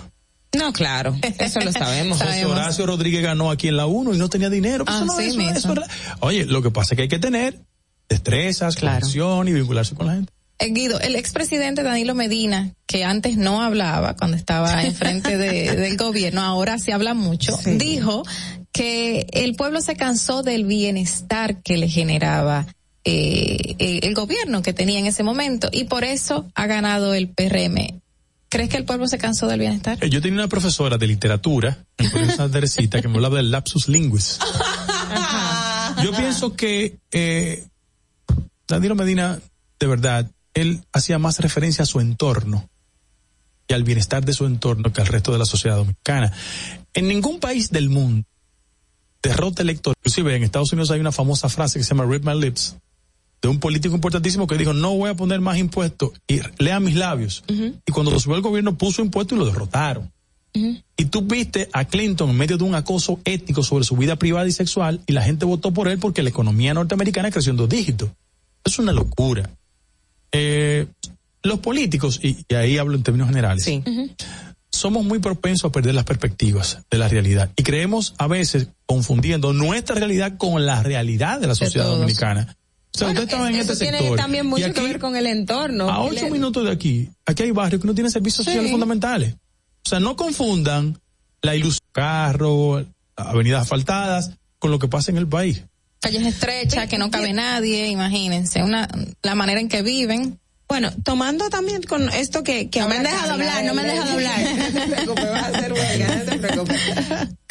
No, claro, eso lo sabemos. José Horacio Rodríguez ganó aquí en la 1 y no tenía dinero. Pues no- Así eso- oye, lo que pasa es que hay que tener destrezas, conexión y vincularse con la gente. Eh, Guido, el expresidente Danilo Medina, que antes no hablaba cuando estaba enfrente de, del gobierno, ahora sí habla mucho, dijo que el pueblo se cansó del bienestar que le generaba eh, eh, el gobierno que tenía en ese momento y por eso ha ganado el PRM. ¿Crees que el pueblo se cansó del bienestar? Eh, Yo tenía una profesora de literatura Teresita que me hablaba del lapsus linguis. Yo pienso que eh, Danilo Medina, de verdad, él hacía más referencia a su entorno y al bienestar de su entorno que al resto de la sociedad dominicana. En ningún país del mundo, derrota electoral, inclusive en Estados Unidos hay una famosa frase que se llama Read My Lips, de un político importantísimo que dijo, no voy a poner más impuestos, y lea mis labios. Y cuando subió el gobierno puso impuestos y lo derrotaron. Y tú viste a Clinton en medio de un acoso ético sobre su vida privada y sexual y la gente votó por él porque la economía norteamericana creció en dos dígitos. Es una locura. Eh, los políticos, y, y ahí hablo en términos generales, somos muy propensos a perder las perspectivas de la realidad y creemos a veces confundiendo nuestra realidad con la realidad de la sociedad dominicana. O sea, usted estaba en Eso este tiene sector. también mucho aquí, que ver con el entorno. a ocho El- minutos de aquí, aquí hay barrios que no tienen servicios Sí. sociales fundamentales. O sea, no confundan la ilusión carro, avenidas asfaltadas, con lo que pasa en el país. Calles estrechas, que no cabe nadie, imagínense, una, la manera en que viven. Bueno, tomando también con esto que, que No me han dejado hablar, no me han de- dejado hablar. No te preocupes, vas a hacer huelga, no te preocupes.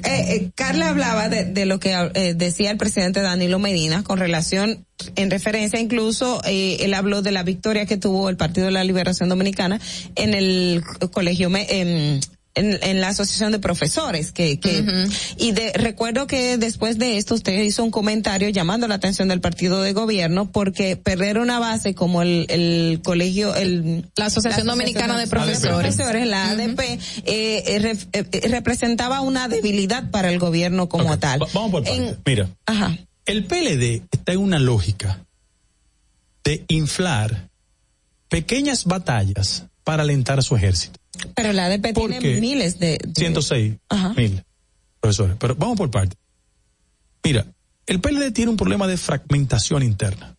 Eh, eh, Carla hablaba de, de lo que eh, decía el presidente Danilo Medina con relación, en referencia incluso, eh, él habló de la victoria que tuvo el Partido de la Liberación Dominicana en el colegio, em, en, en la asociación de profesores que, que y de recuerdo que después de esto usted hizo un comentario llamando la atención del partido de gobierno porque perder una base como el, el colegio el La Asociación Dominicana de Profesores. la ADP eh, eh, ref- eh, representaba una debilidad para el gobierno como tal Va- vamos por partes. Mira, Ajá. el PLD está en una lógica de inflar pequeñas batallas para alentar a su ejército. Pero la ADP tiene qué? miles de, de- 106 Ajá. mil profesores. Pero vamos por partes. Mira, el PLD tiene un problema de fragmentación interna.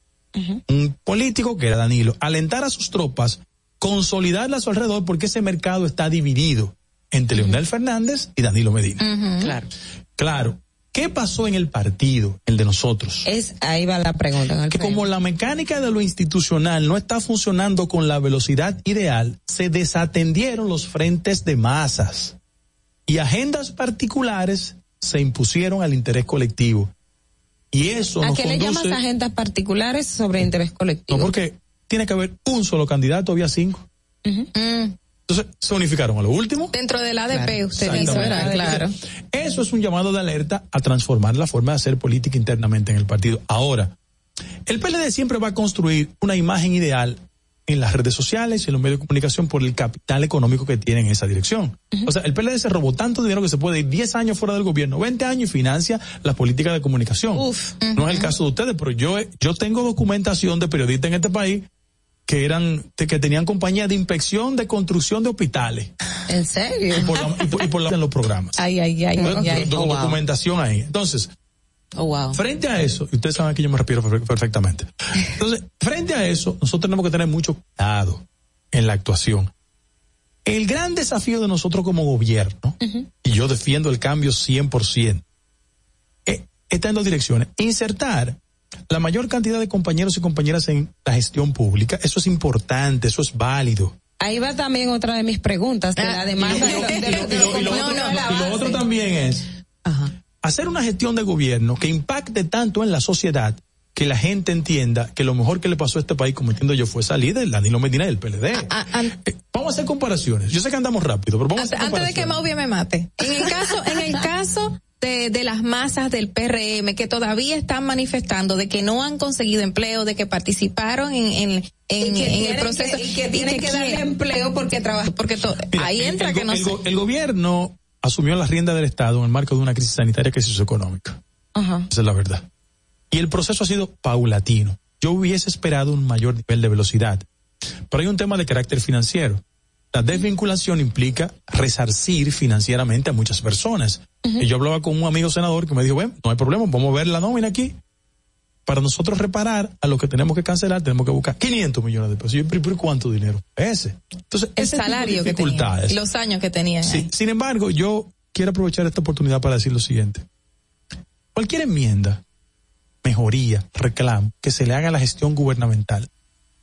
Un político que era Danilo, alentar a sus tropas, consolidarlas a su alrededor porque ese mercado está dividido entre Leonel Fernández y Danilo Medina. Claro. Claro. ¿Qué pasó en el partido, el de nosotros? es ahí va la pregunta que como la mecánica de lo institucional no está funcionando con la velocidad ideal, se desatendieron los frentes de masas y agendas particulares se impusieron al interés colectivo. Y eso ¿A nos qué le conduce... llamas agendas particulares sobre interés colectivo? No, porque tiene que haber un solo candidato, había cinco. Entonces, se unificaron a lo último. Dentro del ADP, usted dice, Exactamente. ¿verdad? Claro. Eso es un llamado de alerta a transformar la forma de hacer política internamente en el partido. Ahora, el PLD siempre va a construir una imagen ideal en las redes sociales y en los medios de comunicación por el capital económico que tiene en esa dirección. O sea, el PLD se robó tanto dinero que se puede ir 10 años fuera del gobierno, 20 años y financia las políticas de comunicación. No es el caso de ustedes, pero yo, yo tengo documentación de periodistas en este país que eran, que tenían compañía de inspección de construcción de hospitales. ¿En serio? Y por, la- y por- y por la- en los programas. Ay, ay, ay, Do- ay, Oh, wow. documentación ahí. Entonces, Oh, wow. frente a eso, y ustedes saben que yo me refiero perfe- perfectamente. Entonces, frente a eso, nosotros tenemos que tener mucho cuidado en la actuación. El gran desafío de nosotros como gobierno, y yo defiendo el cambio 100%, eh, está en dos direcciones. Insertar la mayor cantidad de compañeros y compañeras en la gestión pública, eso es importante, eso es válido. Ahí va también otra de mis preguntas, de la demanda de, de- de- de- Y lo, y lo no, otro, no, la y lo base. otro también es hacer una gestión de gobierno que impacte tanto en la sociedad que la gente entienda que lo mejor que le pasó a este país, como entiendo yo, fue salir del Danilo Medina y del PLD. Eh, vamos a hacer comparaciones. Yo sé que andamos rápido, pero vamos a hacer Antes, antes de que. Mauvie me mate. En el caso, en el caso de, de las masas del PRM que todavía están manifestando de que no han conseguido empleo, de que participaron en, en, en, Y que en el proceso que- y que tienen que darle empleo porque trabajan. porque to- Mira, ahí entra el, que no el go- el gobierno asumió la rienda del Estado en el marco de una crisis sanitaria, crisis económica. Ajá. Esa es la verdad. Y el proceso ha sido paulatino. Yo hubiese esperado un mayor nivel de velocidad. Pero hay un tema de carácter financiero. La desvinculación implica resarcir financieramente a muchas personas. Y yo hablaba con un amigo senador que me dijo, bueno, no hay problema, vamos a ver la nómina aquí. Para nosotros reparar a lo que tenemos que cancelar, tenemos que buscar 500 millones de pesos. Y yo, ¿pero pero cuánto dinero? Ese. Entonces, el ese salario que tenían y los años que tenían. Sí, sin embargo, yo quiero aprovechar esta oportunidad para decir lo siguiente. Cualquier enmienda, mejoría, reclamo que se le haga a la gestión gubernamental,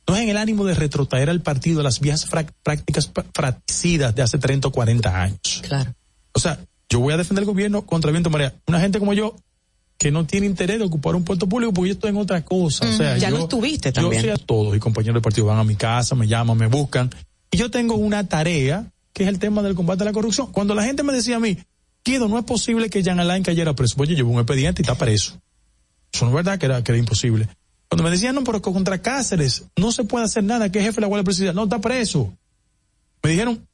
no es en el ánimo de retrotraer al partido a las viejas prácticas fratricidas de hace 30 o 40 años. Claro. O sea, yo voy a defender el gobierno contra viento y marea. Una gente como yo que no tiene interés de ocupar un puesto público porque yo estoy en otra cosa. O sea. Ya yo, lo estuviste también. Yo soy a todos y compañeros del partido van a mi casa, me llaman, me buscan. Y yo tengo una tarea que es el tema del combate a la corrupción. Cuando la gente me decía a mí, Guido, no es posible que Jean Alain cayera preso. Oye, llevo un expediente y está preso. Eso no es verdad que era, que era imposible. Cuando me decían, no, pero contra Cáceres no se puede hacer nada, que es jefe de la Guardia Presidencial. No, está preso. Me dijeron,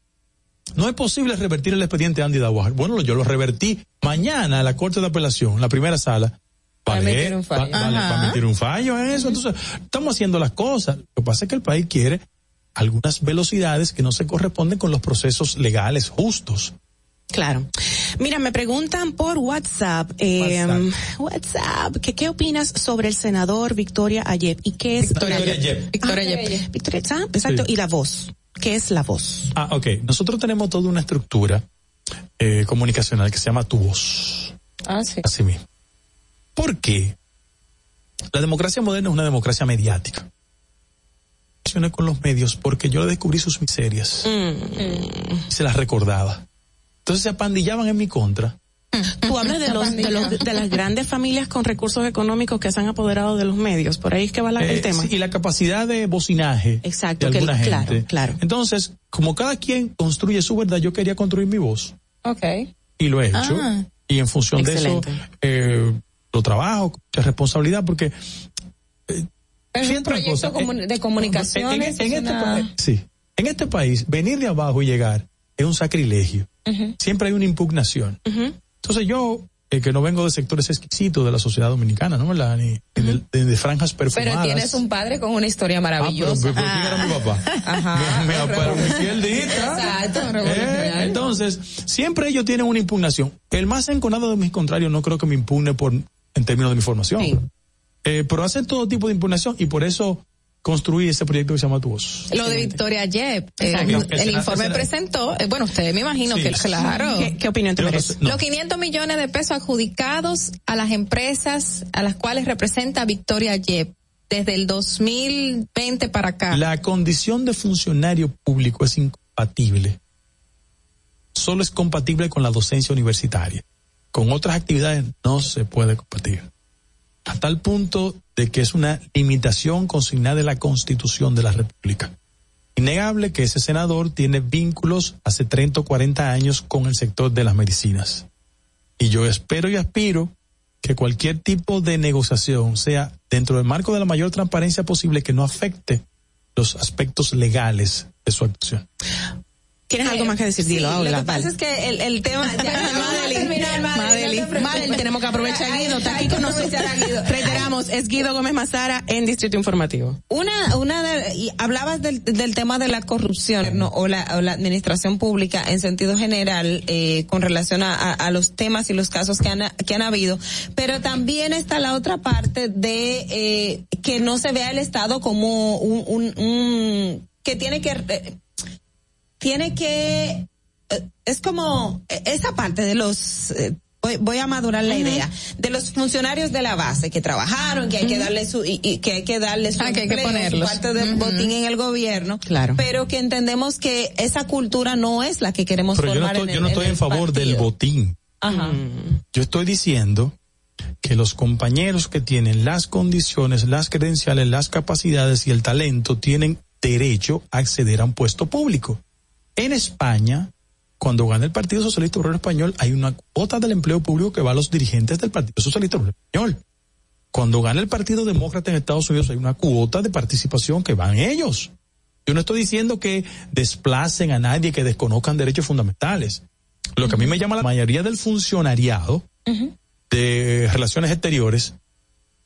no es posible revertir el expediente de Andy Dawajar. Bueno, yo lo revertí mañana a la Corte de Apelación, la primera sala. Va a Vale, emitir un fallo. va- va a emitir un fallo en eso. Entonces, estamos haciendo las cosas. Lo que pasa es que el país quiere algunas velocidades que no se corresponden con los procesos legales justos. Claro. Mira, me preguntan por WhatsApp, eh, WhatsApp, que qué opinas sobre el senador Victoria Ayep y qué es Victoria la- Ayep. Victoria Ah, Ayep. Victoria, ah, exacto, Sí. y la voz. ¿Qué es la voz? Ah, ok. Nosotros tenemos toda una estructura eh, comunicacional que se llama Tu Voz. Ah, sí. Así mismo. ¿Por qué? La democracia moderna es una democracia mediática. Relacioné con los medios porque yo le descubrí sus miserias y se las recordaba. Entonces se apandillaban en mi contra. Tú hablas de los, de los de las grandes familias con recursos económicos que se han apoderado de los medios. Por ahí es que va la- el Eh, tema. sí, y la capacidad de bocinaje Exacto, de que- alguna claro, gente. claro. Entonces, como cada quien construye su verdad, yo quería construir mi voz Ok. y lo he hecho. Ah. y en función Excelente. de eso, eh, lo trabajo con mucha responsabilidad porque Es un proyecto cosa, comun- eh, de comunicaciones. en, en es este una- sí, en este país, venir de abajo y llegar es un sacrilegio. Siempre hay una impugnación. Entonces yo, eh, que no vengo de sectores exquisitos de la sociedad dominicana, ¿no? ¿Verdad? Ni, de, de- de franjas perfumadas. Pero tienes un padre con una historia Ah, maravillosa. pero, pero ¿quién era mi papá? Ajá. Me aparó mi. Exacto, Eh, entonces, siempre ellos tienen una impugnación. El más enconado de mis contrarios no creo que me impugne por en términos de mi formación. Eh, pero hacen todo tipo de impugnación y por eso construí ese proyecto que se llama Tu Voz. Lo de Victoria Yep, eh, Exacto. el informe ese- presentó, eh, bueno, ustedes me imagino Sí. que claro. ¿Qué, qué opinión te merece? no. Los 500 millones de pesos adjudicados a las empresas a las cuales representa Victoria Yep desde el 2020 para acá. La condición de funcionario público es incompatible. Solo es compatible con la docencia universitaria. Con otras actividades no se puede compartir. A tal punto de que es una limitación consignada en la Constitución de la República. Innegable que ese senador tiene vínculos hace 30 o 40 años con el sector de las medicinas. Y yo espero y aspiro que cualquier tipo de negociación sea dentro del marco de la mayor transparencia posible que no afecte los aspectos legales de su actuación. ¿Tienes algo más que decir? Dilo, Sí, Lo que pasa es que el, el tema. Madeli, Madeli, tenemos que aprovechar a Guido, está aquí con nosotros. Reiteramos, es Guido Gómez Mazara en Distrito Informativo. Una, una de, y hablabas del, del tema de la corrupción ¿no? o, la, o la administración pública en sentido general eh, con relación a, a- a los temas y los casos que han, que han habido, pero también está la otra parte de eh, que no se vea el Estado como un, un, un- que tiene que eh, tiene que eh, es como eh, esa parte de los eh, voy, voy a madurar la idea de los funcionarios de la base que trabajaron que hay que darle su y, y que hay que darle su Ah, que hay que su ponerlos. parte del botín en el gobierno Claro. pero que entendemos que esa cultura no es la que queremos Pero yo no estoy, en yo no estoy en favor del botín. Ajá. Yo estoy diciendo que los compañeros que tienen las condiciones, las credenciales, las capacidades y el talento tienen derecho a acceder a un puesto público. En España, cuando gana el Partido Socialista Obrero Español, hay una cuota del empleo público que va a los dirigentes del Partido Socialista Obrero Español. Cuando gana el Partido Demócrata en Estados Unidos, hay una cuota de participación que van ellos. Yo no estoy diciendo que desplacen a nadie, que desconozcan derechos fundamentales. Lo que a mí me llama la mayoría del funcionariado de relaciones exteriores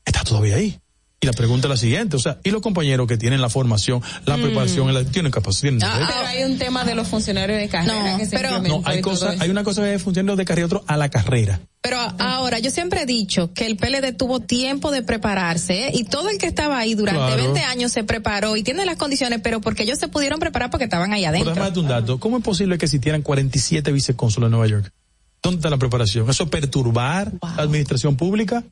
está todavía ahí. Y la pregunta es la siguiente, o sea, ¿y los compañeros que tienen la formación, la Mm. preparación, la, tienen capacidad? tienen Ah, pero hay un tema de los funcionarios de carrera No, que se pero- no, hay eso. hay una cosa de funcionarios de carrera y otro a la carrera. Pero ahora, yo siempre he dicho que el PLD tuvo tiempo de prepararse ¿eh? y todo el que estaba ahí durante Claro. 20 años se preparó y tiene las condiciones, pero porque ellos se pudieron preparar porque estaban ahí adentro. déjame darte un dato, ¿cómo es posible que existieran 47 vicecónsulos en Nueva York? ¿Dónde está la preparación? ¿Eso es perturbar la administración pública?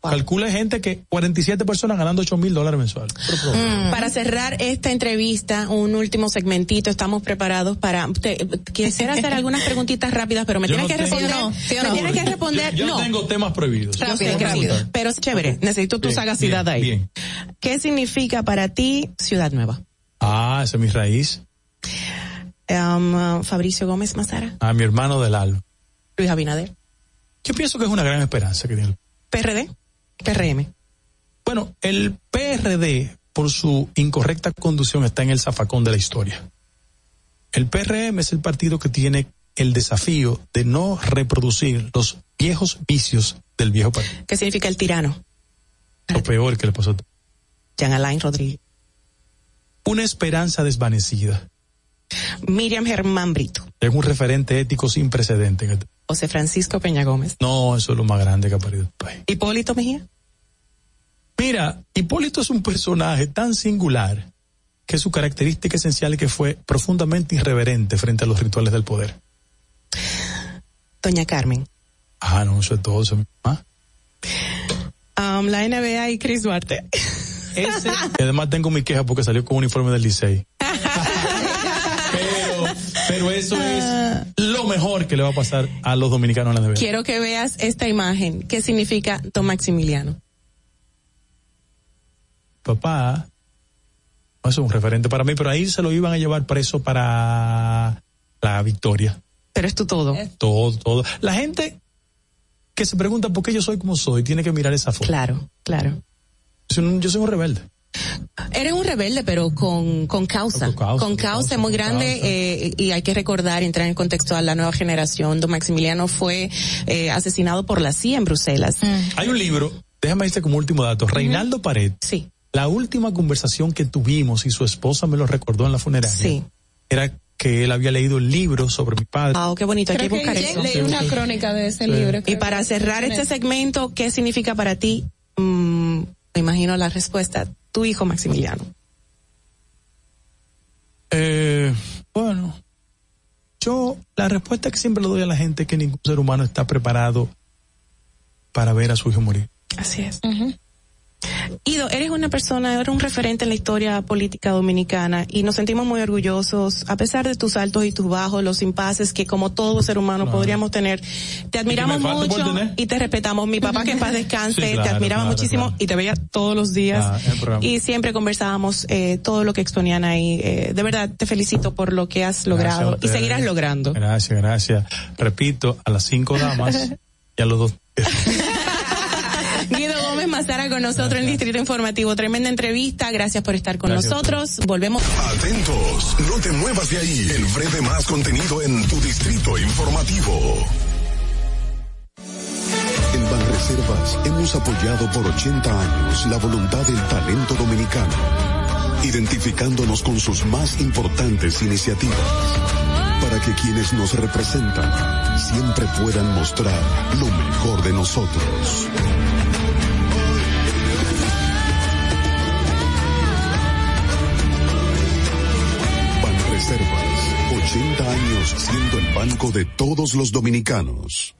Calcula gente que 47 personas ganando 8 mil dólares mensuales. Mm. Para cerrar esta entrevista, un último segmentito, estamos preparados para. te- quisiera hacer algunas preguntitas rápidas, pero me Yo tienes no que responder. ¿Sí o me no? tienes que responder. Yo, yo no. tengo temas prohibidos. Rápido, rápido. pero es chévere. Necesito tu Bien, sagacidad bien, ahí. bien. ¿Qué significa para ti Ciudad Nueva? Ah, esa es mi raíz. Um, Fabricio Gómez Mazara, A mi hermano del alma. Luis Abinader, Yo pienso que es una gran esperanza que tiene el PRD, PRM. Bueno, el PRD, por su incorrecta conducción, está en el zafacón de la historia. El PRM es el partido que tiene el desafío de no reproducir los viejos vicios del viejo partido. ¿Qué significa el tirano? Lo peor que le pasó. Jean Alain Rodríguez. Una esperanza desvanecida. Miriam Germán Brito. Es un referente ético sin precedente. José Francisco Peña Gómez. No, eso es lo más grande que ha parido el país. Hipólito Mejía. Mira, Hipólito es un personaje tan singular que su característica esencial es que fue profundamente irreverente frente a los rituales del poder. Doña Carmen. Ah, no, eso es todo. Eso, ¿ah? Um, la NBA y Chris Duarte. Ese, y además tengo mi queja porque salió con un uniforme del Licey. pero, pero eso es lo mejor que le va a pasar a los dominicanos en la NBA. Quiero que veas esta imagen. ¿Qué significa Don Maximiliano? Papá, eso es un referente para mí, pero ahí se lo iban a llevar preso para la victoria. Pero es tu todo. Todo, todo. La gente que se pregunta por qué yo soy como soy, tiene que mirar esa foto. Claro, claro. Yo soy un, yo soy un rebelde. Eres un rebelde, pero con, con causa. Con causa, Con causa, causa, muy grande. causa. eh, y hay que recordar, entrar en contexto a la nueva generación. Don Maximiliano fue eh, asesinado por la CIA en Bruselas. Hay un libro, déjame irte como último dato, Reinaldo Pared. Sí. La última conversación que tuvimos y su esposa me lo recordó en la funeraria. Sí. Era que él había leído el libro sobre mi padre. Ah, qué bonito. Hay que Creo que buscar leí- eso. leí una crónica de ese Sí. libro. Y creo para que- cerrar este segmento, ¿qué significa para ti? Mm, me imagino la respuesta. Tu hijo Maximiliano. Eh, bueno, yo la respuesta que siempre le doy a la gente es que ningún ser humano está preparado para ver a su hijo morir. Así es. Ido, eres una persona, eres un referente en la historia política dominicana y nos sentimos muy orgullosos, a pesar de tus altos y tus bajos, los impases que como todo ser humano podríamos tener. Te admiramos mucho y te respetamos. Mi papá que en paz descanse, te admiraba muchísimo y te veía todos los días y siempre conversábamos eh, todo lo que exponían ahí. Eh, de verdad, te felicito por lo que has logrado y seguirás logrando. Gracias, gracias. Repito, a las cinco damas y a los dos. Mazara con nosotros en Distrito Informativo. Tremenda entrevista. Gracias por estar con nosotros. Volvemos. Atentos, no te muevas de ahí. El breve más contenido en tu Distrito Informativo. En Banreservas hemos apoyado por 80 años la voluntad del talento dominicano, identificándonos con sus más importantes iniciativas, para que quienes nos representan siempre puedan mostrar lo mejor de nosotros. Banreservas, 80 años siendo el banco de todos los dominicanos.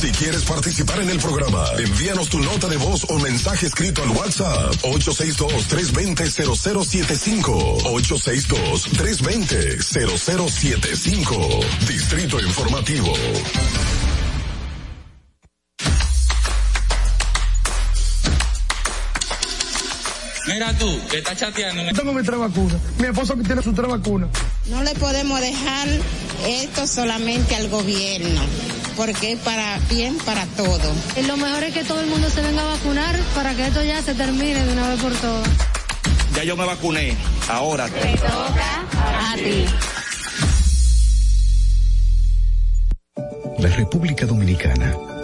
Si quieres participar en el programa, envíanos tu nota de voz o mensaje escrito al WhatsApp 862-320-0075. 862-320-0075. Distrito Informativo. Mira tú, que estás chateando. Yo tengo mi tres vacunas. Mi esposo que tiene sus tres vacunas. No le podemos dejar esto solamente al gobierno, porque es para bien para todo. Y lo mejor es que todo el mundo se venga a vacunar para que esto ya se termine de una vez por todas. Ya yo me vacuné. Ahora. Te toca a ti. La República Dominicana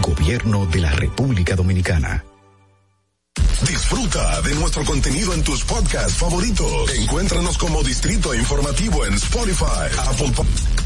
Gobierno de la República Dominicana. Disfruta de nuestro contenido en tus podcasts favoritos. Encuéntranos como Distrito Informativo en Spotify, Apple Podcasts.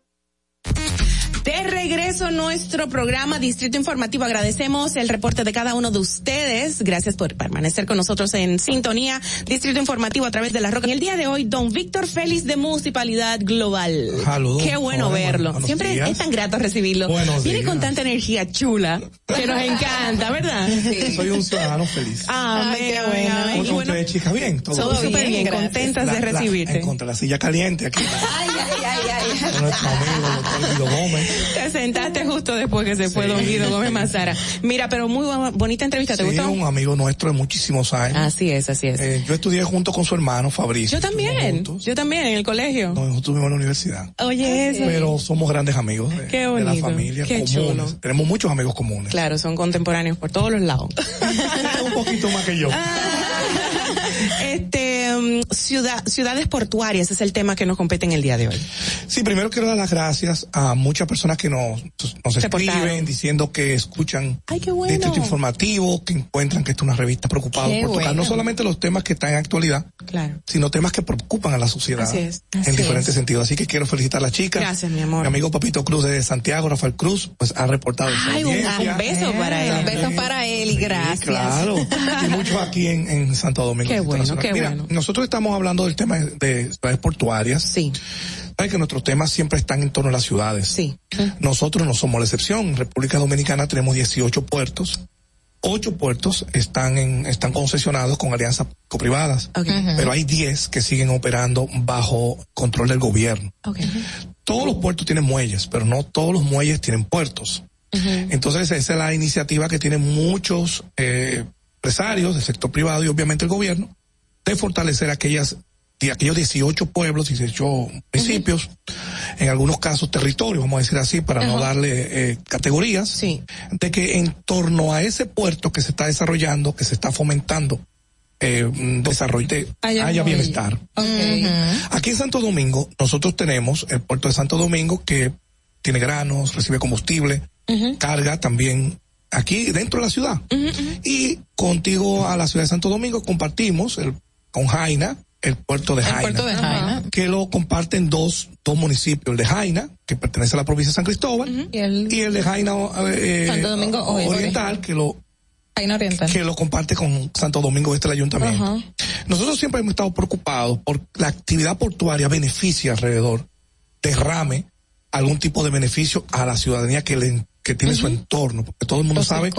De regreso a nuestro programa Distrito Informativo. Agradecemos el reporte de cada uno de ustedes. Gracias por permanecer con nosotros en sintonía. Distrito Informativo a través de la Roca. En el día de hoy, don Víctor Félix de Municipalidad Global. Saludos. Qué bueno Hola, verlo. buenos Siempre días. es tan grato recibirlo. Buenos Viene días. con tanta energía chula que nos encanta, ¿verdad? Soy un ciudadano feliz. Amén, Ay, qué amén, bueno. ¿Cómo Y bueno, ustedes, chicas? Bien, todo, todo súper bien, contentas de La- la- recibirte. encontré la silla caliente aquí. Ay, ay, ay, ay. Nuestro amigo, doctor Guido Gómez. Te sentaste justo después que se fue don Guido Gómez Mazara. Mira, pero muy bonita entrevista, ¿te Sí, gustó? un amigo nuestro de muchísimos años. Así es, así es. Eh, yo estudié junto con su hermano Fabricio. Yo también, yo también en el colegio. Nosotros estuvimos en la universidad. Oye, eso. Pero somos grandes amigos de, Qué de la bonito, familia qué comunes. chulo. Tenemos muchos amigos comunes. Claro, son contemporáneos por todos los lados. un poquito más que yo. este, mm, ciudad, ciudades portuarias es el tema que nos compete en el día de hoy. Sí, primero quiero dar las gracias a muchas personas que nos, nos Reportaron. escriben diciendo que escuchan Ay, qué bueno. Distrito Informativo, que encuentran que esta es una revista preocupada Qué por tocar bueno. no solamente los temas que están en actualidad, Claro. sino temas que preocupan a la sociedad Así es, así en diferentes es. sentidos. Así que quiero felicitar a las chicas. Gracias, mi amor. Mi amigo Papito Cruz de Santiago, Rafael Cruz, pues ha reportado Ay, un, un beso para él. Un beso para él y gracias. Claro, y muchos aquí en, en Santo Domingo. Qué bueno, qué Mira, bueno. Nosotros estamos hablando del tema de ciudades portuarias. Sí. Sabes que nuestros temas siempre están en torno a las ciudades. Sí. Nosotros no somos la excepción. En República Dominicana tenemos 18 puertos ocho puertos están en, están concesionados con alianzas privadas, pero hay diez que siguen operando bajo control del gobierno. Todos los puertos tienen muelles, pero no todos los muelles tienen puertos. Entonces esa es la iniciativa que tienen muchos eh, empresarios del sector privado y obviamente el gobierno de fortalecer aquellas de aquellos 18 pueblos, 18 municipios, en algunos casos territorios, vamos a decir así, para no darle eh, categorías, de que en torno a ese puerto que se está desarrollando, que se está fomentando, eh, desarrollo, haya, bienestar. Aquí en Santo Domingo, nosotros tenemos el puerto de Santo Domingo que tiene granos, recibe combustible, carga también aquí dentro de la ciudad. Y contigo a la ciudad de Santo Domingo compartimos el, con Jaina, el puerto de Jaina, que lo comparten dos, dos municipios, el de Jaina, que pertenece a la provincia de San Cristóbal, y, el, de Jaina eh, Santo Domingo Oriental, que lo que lo comparte con Santo Domingo Este el ayuntamiento. Nosotros siempre hemos estado preocupados por la actividad portuaria beneficia alrededor, derrame algún tipo de beneficio a la ciudadanía que le que tiene su entorno, porque todo el mundo sabe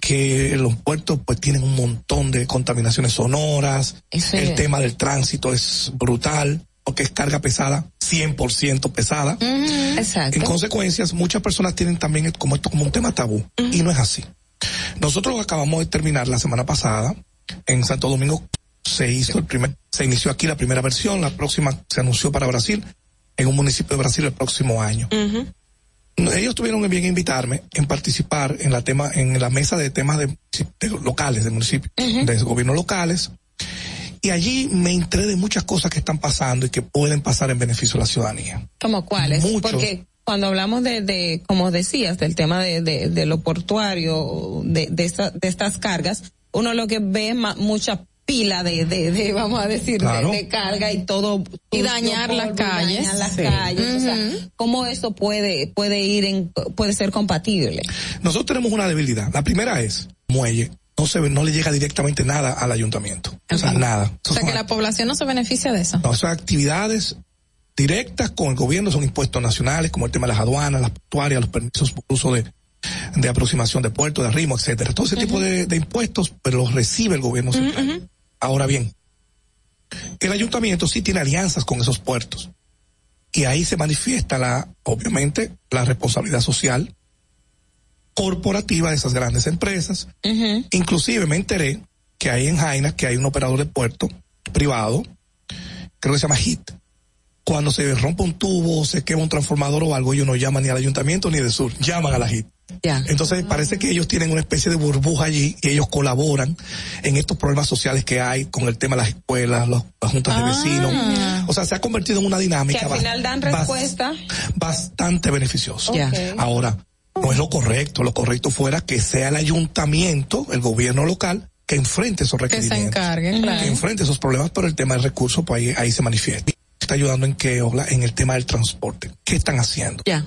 que los puertos pues tienen un montón de contaminaciones sonoras, el tema del tránsito es brutal, porque es carga pesada, 100% pesada. Exacto. En consecuencias, muchas personas tienen también como esto como un tema tabú, y no es así. Nosotros acabamos de terminar la semana pasada, en Santo Domingo se hizo el primer, se inició aquí la primera versión, la próxima se anunció para Brasil, en un municipio de Brasil el próximo año ellos tuvieron bien invitarme en participar en la tema, en la mesa de temas de, locales, de municipios, de gobiernos locales. Y allí me enteré de muchas cosas que están pasando y que pueden pasar en beneficio de la ciudadanía. ¿Como cuáles? Porque cuando hablamos de, de, como decías, del tema de, de, lo portuario, de, de, de estas cargas, uno lo que ve es mucha pila de, de, de, vamos a decir, de, carga y todo. Y dañar las calles. las calles. o sea, ¿cómo eso puede, puede ir en, puede ser compatible? Nosotros tenemos una debilidad. La primera es muelle. No se no le llega directamente nada al ayuntamiento. O sea, nada. o sea, que la población no se beneficia de eso. No, son actividades directas con el gobierno, son impuestos nacionales, como el tema de las aduanas, las portuarias, los permisos por uso de, de aproximación de puertos, de arrimo, etcétera. Todo ese tipo de, impuestos, pero los recibe el gobierno central. Ahora bien, el ayuntamiento sí tiene alianzas con esos puertos. Y ahí se manifiesta la, obviamente, la responsabilidad social corporativa de esas grandes empresas. Inclusive me enteré que hay en Jaina, que hay un operador de puerto privado, creo que se llama HIT. Cuando se rompe un tubo, se quema un transformador o algo, ellos no llaman ni al ayuntamiento ni de sur, llaman a la HIT. Entonces parece que ellos tienen una especie de burbuja allí y ellos colaboran en estos problemas sociales que hay con el tema de las escuelas, las juntas de vecinos. Ah. O sea, se ha convertido en una dinámica. Que al final dan respuesta. Bastante beneficioso. Ahora, no es lo correcto. Lo correcto fuera que sea el ayuntamiento, el gobierno local, que enfrente esos requerimientos. Que se encargue, Que enfrente esos problemas, pero el tema del recurso, pues ahí, ahí se manifiesta. Está ayudando en que, en el tema del transporte. ¿Qué están haciendo? Ya.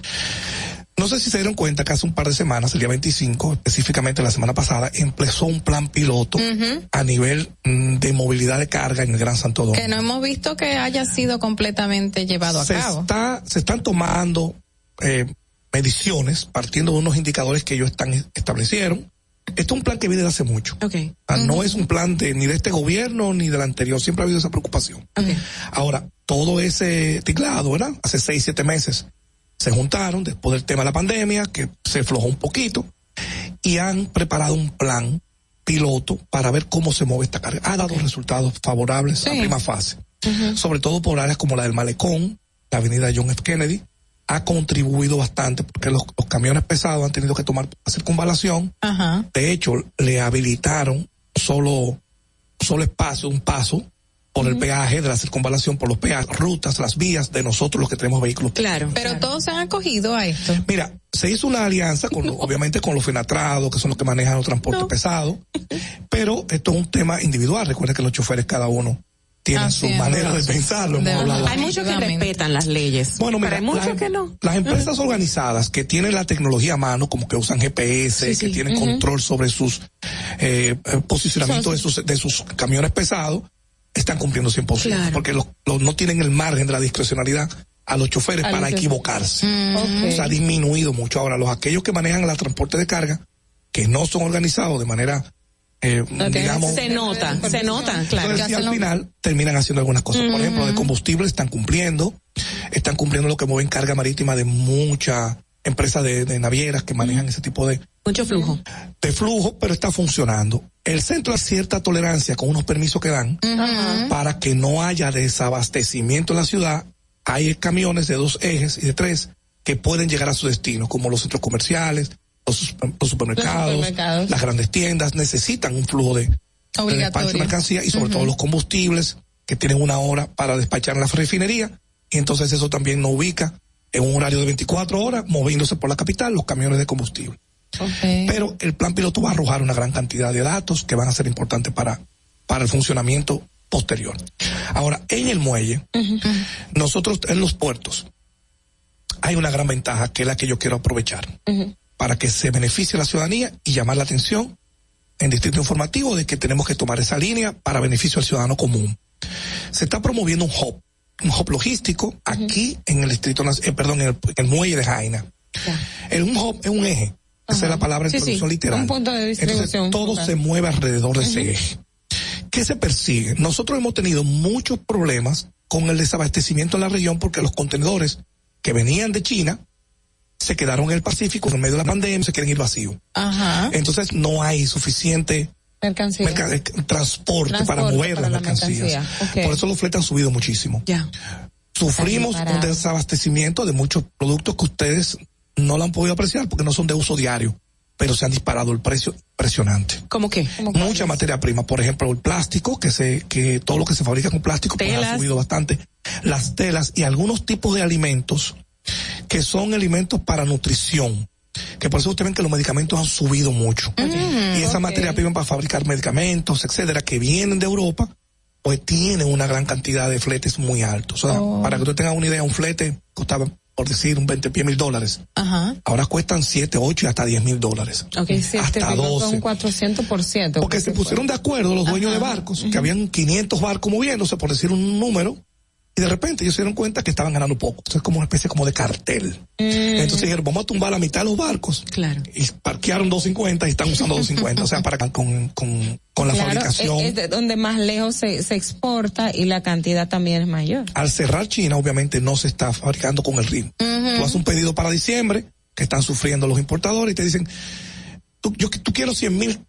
No sé si se dieron cuenta que hace un par de semanas, el día 25, específicamente la semana pasada, empezó un plan piloto a nivel mm, de movilidad de carga en el Gran Santo Domingo. Que no hemos visto que haya sido completamente llevado a cabo. Está, se están tomando eh, mediciones partiendo de unos indicadores que ellos están, establecieron. Esto es un plan que viene de hace mucho. No es un plan de, ni de este gobierno ni del anterior. Siempre ha habido esa preocupación. Ahora, todo ese ticlado, ¿verdad? Hace seis, siete meses se juntaron después del tema de la pandemia, que se flojó un poquito, y han preparado un plan piloto para ver cómo se mueve esta carga. Ha dado resultados favorables a prima fase, sobre todo por áreas como la del Malecón, la avenida John F. Kennedy, ha contribuido bastante porque los, camiones pesados han tenido que tomar circunvalación. De hecho, le habilitaron solo, solo espacio, un paso por el peaje de la circunvalación, por los peajes, rutas, las vías de nosotros los que tenemos vehículos. Claro. Pero todos se han acogido a esto. Mira, se hizo una alianza con, obviamente con los fenatrados, que son los que manejan los transportes pesados, pero esto es un tema individual. Recuerda que los choferes cada uno tienen su manera de pensarlo. hay muchos que respetan las leyes. Bueno, mira, hay muchos que no. Las empresas organizadas que tienen la tecnología a mano, como que usan GPS, que tienen control sobre sus eh, eh posicionamientos de sus, de sus camiones pesados, están cumpliendo 100%, porque los, no tienen el margen de la discrecionalidad a los choferes para equivocarse. Mm. O sea, ha disminuido mucho. Ahora, los aquellos que manejan el transporte de carga, que no son organizados de manera eh, digamos, se nota, se nota, claro. Entonces, y al final terminan haciendo algunas cosas. Por ejemplo, de combustible están cumpliendo, están cumpliendo lo que mueven carga marítima de muchas empresas de, navieras que manejan ese tipo de... Mucho flujo. De flujo, pero está funcionando. El centro hace cierta tolerancia con unos permisos que dan para que no haya desabastecimiento en la ciudad. Hay camiones de dos ejes y de tres que pueden llegar a su destino, como los centros comerciales, los, supermercados, las grandes tiendas, necesitan un flujo de, de despacho de mercancía y sobre todo los combustibles que tienen una hora para despachar en la refinería. Y entonces eso también nos ubica en un horario de 24 horas moviéndose por la capital los camiones de combustible. Pero el plan piloto va a arrojar una gran cantidad de datos que van a ser importantes para, para el funcionamiento posterior. Ahora, en el muelle, nosotros en los puertos, hay una gran ventaja que es la que yo quiero aprovechar para que se beneficie la ciudadanía y llamar la atención en distrito informativo de que tenemos que tomar esa línea para beneficio al ciudadano común. Se está promoviendo un hub, un hub logístico aquí en el distrito, eh, perdón, en el, muelle de Jaina. El, un hub es un eje, esa es la palabra en traducción literal. Un punto de distribución. todo se mueve alrededor de ese eje. ¿Qué se persigue? Nosotros hemos tenido muchos problemas con el desabastecimiento en la región porque los contenedores que venían de China se quedaron en el Pacífico en medio de la pandemia, se quieren ir vacíos. Ajá. Entonces no hay suficiente mercancía. Eh, transporte, para mover las mercancías. Por eso los fletes han subido muchísimo. Ya. Sufrimos un desabastecimiento de muchos productos que ustedes no lo han podido apreciar porque no son de uso diario, pero se han disparado el precio impresionante. ¿Cómo qué? Mucha materia prima, por ejemplo, el plástico, que se, que todo lo que se fabrica con plástico pues, ha subido bastante. Las telas y algunos tipos de alimentos que son alimentos para nutrición. Que por eso ustedes ven que los medicamentos han subido mucho. Mm, y esa materia prima para fabricar medicamentos, etcétera, que vienen de Europa, pues tienen una gran cantidad de fletes muy altos. O sea, oh. para que usted tenga una idea, un flete costaba, por decir, un 20 pies mil dólares. Ajá. Ahora cuestan 7, 8 y hasta 10 mil dólares. Okay. hasta 12. Un 400%. Porque se pusieron de acuerdo los dueños de barcos, que habían 500 barcos moviéndose, por decir un número, y de repente ellos se dieron cuenta que estaban ganando poco. Eso es como una especie como de cartel. Mm. Entonces dijeron, vamos a tumbar la mitad de los barcos. Claro. Y parquearon 250 y están usando 250. o sea, para con, con, con la fabricación. Es, de donde más lejos se, se exporta y la cantidad también es mayor. Al cerrar China, obviamente no se está fabricando con el ritmo. Tú haces un pedido para diciembre, que están sufriendo los importadores y te dicen, tú, yo, tú quiero 100 mil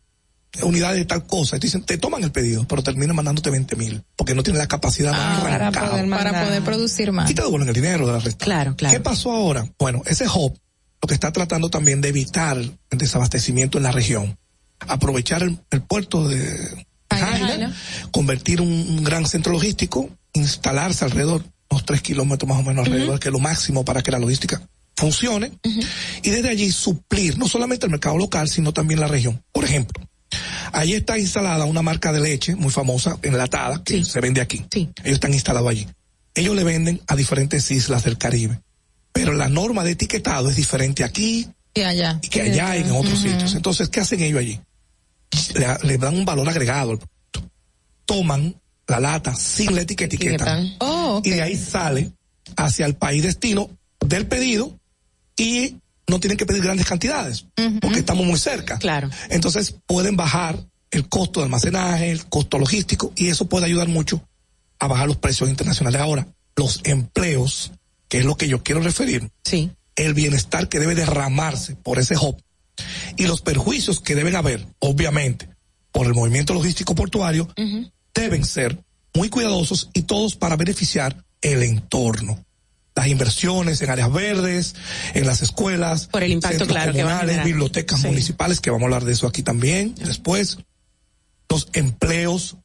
unidades de tal cosa. Y te dicen, te toman el pedido, pero terminan mandándote 20 mil, porque no tienen la capacidad ah, para, poder para poder producir más. Y te devuelven el dinero de la resta. Claro, claro. ¿Qué pasó ahora? Bueno, ese hub lo que está tratando también de evitar el desabastecimiento en la región. Aprovechar el, puerto de Jaina, convertir un, gran centro logístico, instalarse alrededor, unos tres kilómetros más o menos alrededor, que es lo máximo para que la logística funcione, y desde allí suplir no solamente el mercado local, sino también la región. Por ejemplo, Allí está instalada una marca de leche muy famosa, enlatada, que se vende aquí. Sí. Ellos están instalados allí. Ellos le venden a diferentes islas del Caribe. Pero la norma de etiquetado es diferente aquí y allá. Y que allá y en otros sitios. Entonces, ¿qué hacen ellos allí? Le, dan un valor agregado al producto. Toman la lata sin la etiqueta. Oh, y de ahí sale hacia el país destino del pedido y no tienen que pedir grandes cantidades, porque estamos muy cerca. Claro. Entonces pueden bajar el costo de almacenaje, el costo logístico, y eso puede ayudar mucho a bajar los precios internacionales. Ahora, los empleos, que es lo que yo quiero referir, sí. el bienestar que debe derramarse por ese hub y los perjuicios que deben haber, obviamente, por el movimiento logístico portuario, deben ser muy cuidadosos y todos para beneficiar el entorno las inversiones en áreas verdes, en las escuelas, por el impacto claro que bibliotecas municipales, que vamos a hablar de eso aquí también después. Los empleos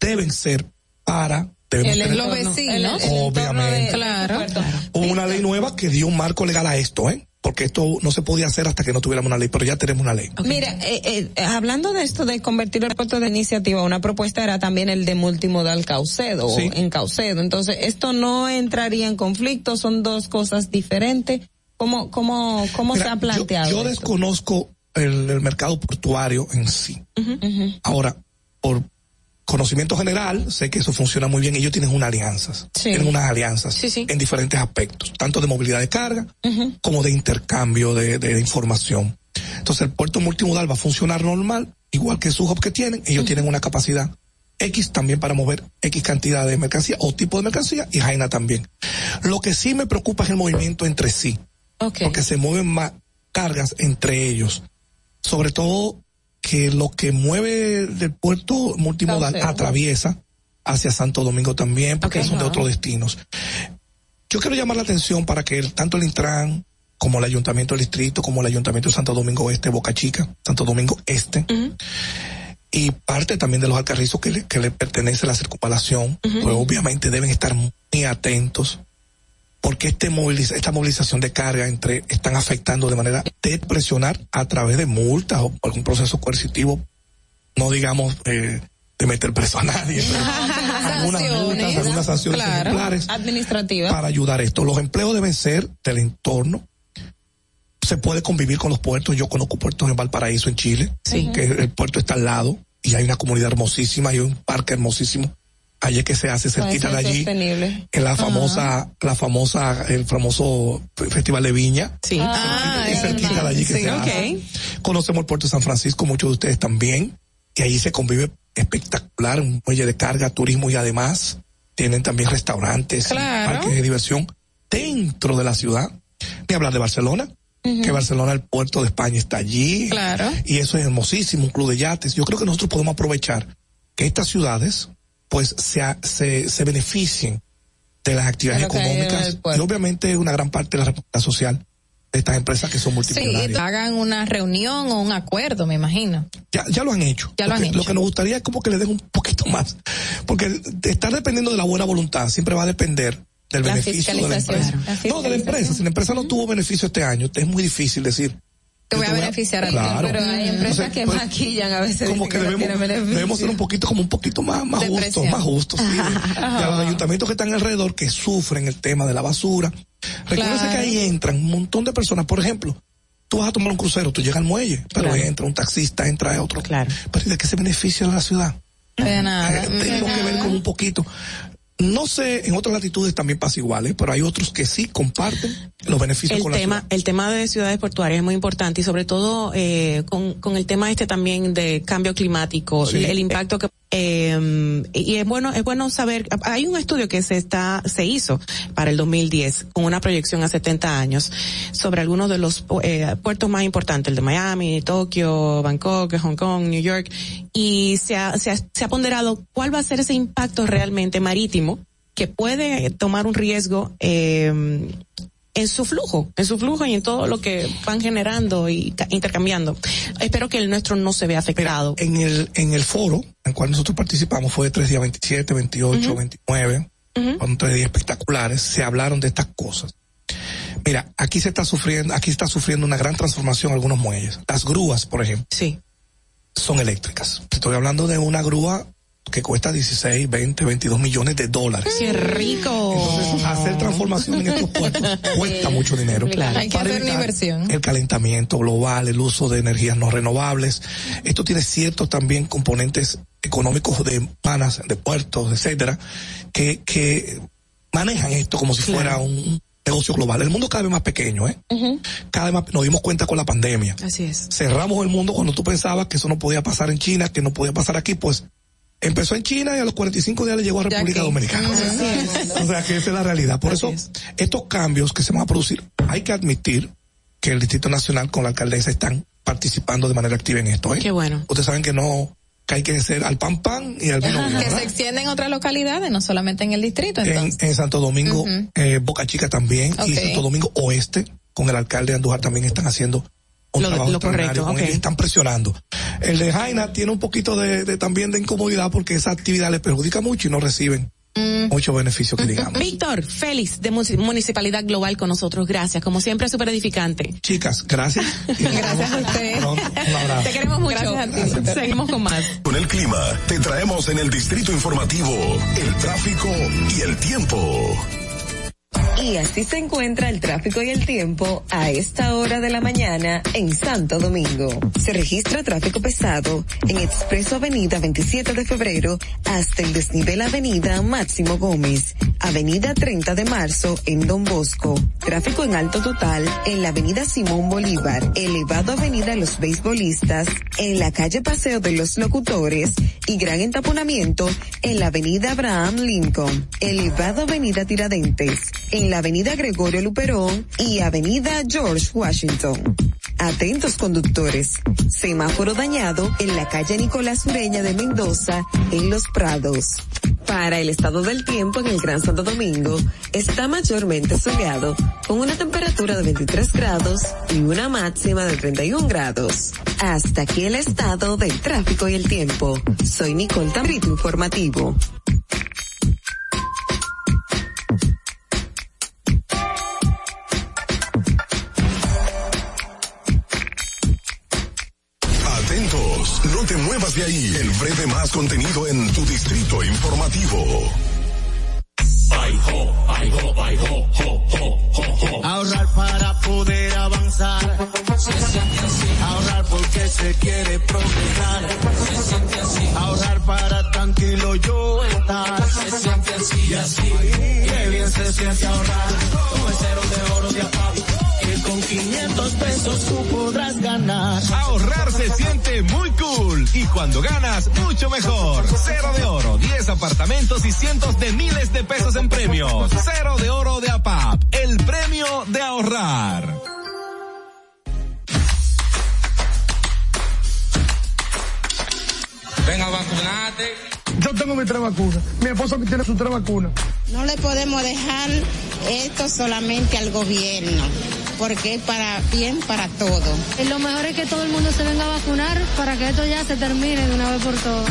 deben ser para el, los vecinos, obviamente. claro. Hubo una ley nueva que dio un marco legal a esto, ¿eh? Porque esto no se podía hacer hasta que no tuviéramos una ley, pero ya tenemos una ley. Mira, eh, eh, hablando de esto de convertir el puerto de iniciativa, una propuesta era también el de multimodal Caucedo, en Caucedo. Entonces, esto no entraría en conflicto, son dos cosas diferentes. ¿Cómo, cómo, cómo se ha planteado? Yo, desconozco el, mercado portuario en sí. Ahora, por conocimiento general, sé que eso funciona muy bien. Ellos tienen unas alianzas. Tienen unas alianzas en diferentes aspectos, tanto de movilidad de carga como de intercambio de, información. Entonces el puerto multimodal va a funcionar normal, igual que sus hubs que tienen, ellos tienen una capacidad X también para mover X cantidad de mercancía o tipo de mercancía y Jaina también. Lo que sí me preocupa es el movimiento entre sí. Porque se mueven más cargas entre ellos. Sobre todo que lo que mueve del puerto multimodal atraviesa hacia Santo Domingo también, porque son de otros destinos. Yo quiero llamar la atención para que tanto el Intran como el Ayuntamiento del Distrito, como el Ayuntamiento de Santo Domingo Este, Boca Chica, Santo Domingo Este, y parte también de los alcarrizos que le, que le pertenece a la circunvalación, pues obviamente deben estar muy atentos porque este esta movilización de carga entre están afectando de manera de presionar a través de multas o algún proceso coercitivo, no digamos eh, de meter preso a nadie, algunas multas, algunas sanciones administrativas para ayudar esto. Los empleos deben ser del entorno. Se puede convivir con los puertos. Yo conozco puertos en Valparaíso, en Chile, que el puerto está al lado y hay una comunidad hermosísima, hay un parque hermosísimo allí que se hace cerquita de allí en la famosa la famosa el famoso festival de viña. Sí. Ah, cerquita de allí que se hace. conocemos el puerto de San Francisco muchos de ustedes también y allí se convive espectacular un muelle de carga turismo y además tienen también restaurantes parques de diversión dentro de la ciudad. Ni hablar de Barcelona que Barcelona, el puerto de España está allí. Claro. Y eso es hermosísimo, un club de yates. Yo creo que nosotros podemos aprovechar que estas ciudades pues se, se, se beneficien de las actividades económicas y obviamente una gran parte de la responsabilidad social de estas empresas que son multimillonarias. Sí, hagan una reunión o un acuerdo, me imagino. Ya, ya lo han hecho. Ya lo, han hecho. lo que nos gustaría es como que le den un poquito más, porque estar dependiendo de la buena voluntad siempre va a depender del beneficio de la empresa. No, de la empresa. Si la empresa no tuvo beneficio este año, es muy difícil decir, te voy a beneficiar a ti. Pero hay empresas que pues, maquillan a veces. Como que, debemos, debemos, ser un poquito, como un poquito más, más justos, más justos. Sí. y a los ayuntamientos que están alrededor que sufren el tema de la basura. Recuerden que ahí entran un montón de personas. Por ejemplo, tú vas a tomar un crucero, tú llegas al muelle, pero entra un taxista, entra otro. Claro. Pero ¿de qué se beneficia la ciudad? De nada. Eh, tengo que ver con un poquito. No sé, en otras latitudes también pasa igual, ¿eh? pero hay otros que sí comparten los beneficios el con tema, la ciudad. El tema de ciudades portuarias es muy importante y sobre todo eh, con, con el tema este también de cambio climático, sí. el, impacto que eh, y es bueno es bueno saber hay un estudio que se está se hizo para el 2010 con una proyección a 70 años sobre algunos de los eh, puertos más importantes el de Miami Tokio Bangkok Hong Kong New York y se ha, se ha, se ha ponderado cuál va a ser ese impacto realmente marítimo que puede tomar un riesgo eh, en su flujo, en su flujo y en todo lo que van generando y intercambiando. Espero que el nuestro no se vea afectado. Mira, en el en el foro en el cual nosotros participamos fue de tres días 27, 28, uh -huh. 29, uh -huh. con tres días espectaculares, se hablaron de estas cosas. Mira, aquí se está sufriendo, aquí está sufriendo una gran transformación algunos muelles. Las grúas, por ejemplo. Sí. Son eléctricas. Estoy hablando de una grúa que cuesta 16, 20, 22 millones de dólares. ¡Qué rico! Entonces, hacer transformación en estos puertos cuesta mucho dinero. Claro, hay que hacer una inversión. El calentamiento global, el uso de energías no renovables. Esto tiene ciertos también componentes económicos de panas, de puertos, etcétera, que, que manejan esto como si claro. fuera un negocio global. El mundo cada vez más pequeño, ¿eh? Uh -huh. Cada vez más nos dimos cuenta con la pandemia. Así es. Cerramos el mundo cuando tú pensabas que eso no podía pasar en China, que no podía pasar aquí, pues empezó en China y a los 45 días le llegó a República Dominicana. o sea que esa es la realidad. Por eso, es. estos cambios que se van a producir, hay que admitir que el Distrito Nacional con la alcaldesa están participando de manera activa en esto. ¿eh? Qué bueno. Ustedes saben que no, que hay que ser al pan pan y al vino Que se extiende en otras localidades, no solamente en el distrito. En, en, Santo Domingo, uh -huh. eh, Boca Chica también, okay. y Santo Domingo Oeste, con el alcalde de Andújar también están haciendo un lo, trabajo lo correcto, okay. están presionando. El de Jaina tiene un poquito de, de, también de incomodidad porque esa actividad les perjudica mucho y no reciben mm. mucho beneficio que digamos. Víctor, Félix de Municipalidad Global con nosotros, gracias, como siempre súper edificante. Chicas, gracias. gracias a usted. un abrazo. Te queremos mucho. Gracias a ti. Gracias. Seguimos con más. Con el clima, te traemos en el distrito informativo el tráfico y el tiempo. Y así se encuentra el tráfico y el tiempo a esta hora de la mañana en Santo Domingo. Se registra tráfico pesado en Expreso Avenida 27 de Febrero hasta el desnivel Avenida Máximo Gómez, Avenida 30 de Marzo en Don Bosco, tráfico en alto total en la Avenida Simón Bolívar, elevado Avenida Los Beisbolistas, en la calle Paseo de los Locutores y gran entaponamiento en la Avenida Abraham Lincoln, elevado Avenida Tiradentes, en la Avenida Gregorio Luperón y Avenida George Washington. Atentos conductores, semáforo dañado en la calle Nicolás Ureña de Mendoza, en Los Prados. Para el estado del tiempo en el Gran Santo Domingo, está mayormente soleado, con una temperatura de 23 grados y una máxima de 31 grados. Hasta aquí el estado del tráfico y el tiempo. Soy Nicole Tambrito Informativo. Te muevas de ahí. El breve más contenido en tu distrito informativo. Ahorrar para poder avanzar. Se siente así. Ahorrar porque se quiere progresar. Se siente así. Ahorrar para tranquilo yo estar. Se siente así y así. Qué bien se siente ahorrar. Con el cero de oro de. Con 500 pesos tú podrás ganar. Ahorrar se siente muy cool y cuando ganas, mucho mejor. Cero de oro, 10 apartamentos y cientos de miles de pesos en premios. Cero de oro de APAP, el premio de ahorrar. Venga, vacunate. Yo tengo mi tres vacunas. Mi esposa tiene sus tres vacunas. No le podemos dejar esto solamente al gobierno, porque es para bien para todo. Y lo mejor es que todo el mundo se venga a vacunar para que esto ya se termine de una vez por todas.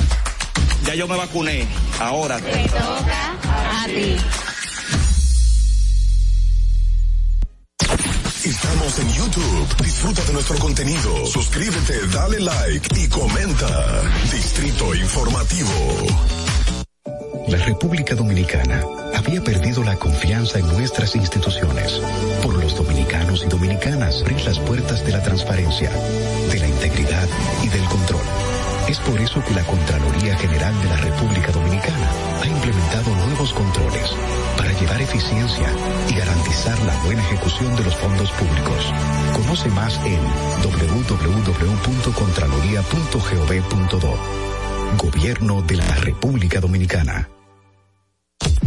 Ya yo me vacuné. Ahora. Te toca a ti. Estamos en YouTube. Disfruta de nuestro contenido. Suscríbete, dale like y comenta. Distrito Informativo. La República Dominicana había perdido la confianza en nuestras instituciones. Por los dominicanos y dominicanas, abrir las puertas de la transparencia, de la integridad y del control. Es por eso que la Contraloría General de la República Dominicana ha implementado nuevos controles para llevar eficiencia y garantizar la buena ejecución de los fondos públicos. Conoce más en www.contraloría.gov.do. Gobierno de la República Dominicana.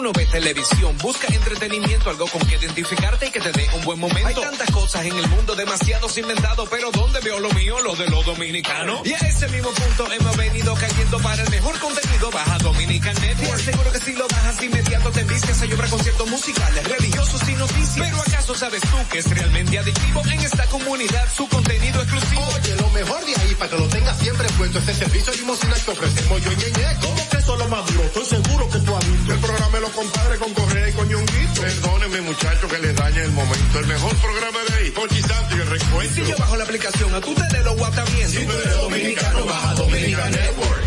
Uno ve televisión, busca entretenimiento, algo con que identificarte y que te dé un buen momento. Hay tantas cosas en el mundo, demasiados inventados, pero ¿dónde veo lo mío? Lo de los dominicanos. Y a ese mismo punto hemos venido cayendo para el mejor contenido. Baja Dominican Network. Seguro que si lo bajas inmediato te vistes hay obra conciertos musicales, religiosos y noticias. Pero ¿acaso sabes tú que es realmente adictivo en esta comunidad su contenido exclusivo? Oye, lo mejor de ahí para que lo tengas siempre puesto es el servicio limosina que ofrecemos yo y Ñeñe. ¿Cómo que eso es lo más duro? Estoy seguro que tú has visto. El programa de los compadres con Correa y con Ñonguito. Perdónenme muchachos que les dañe el momento. El mejor programa de ahí. Con Santo y el recuento. Si yo bajo la aplicación, a tú te de los guatamientos. Si tú eres dominicano, baja Dominica Network.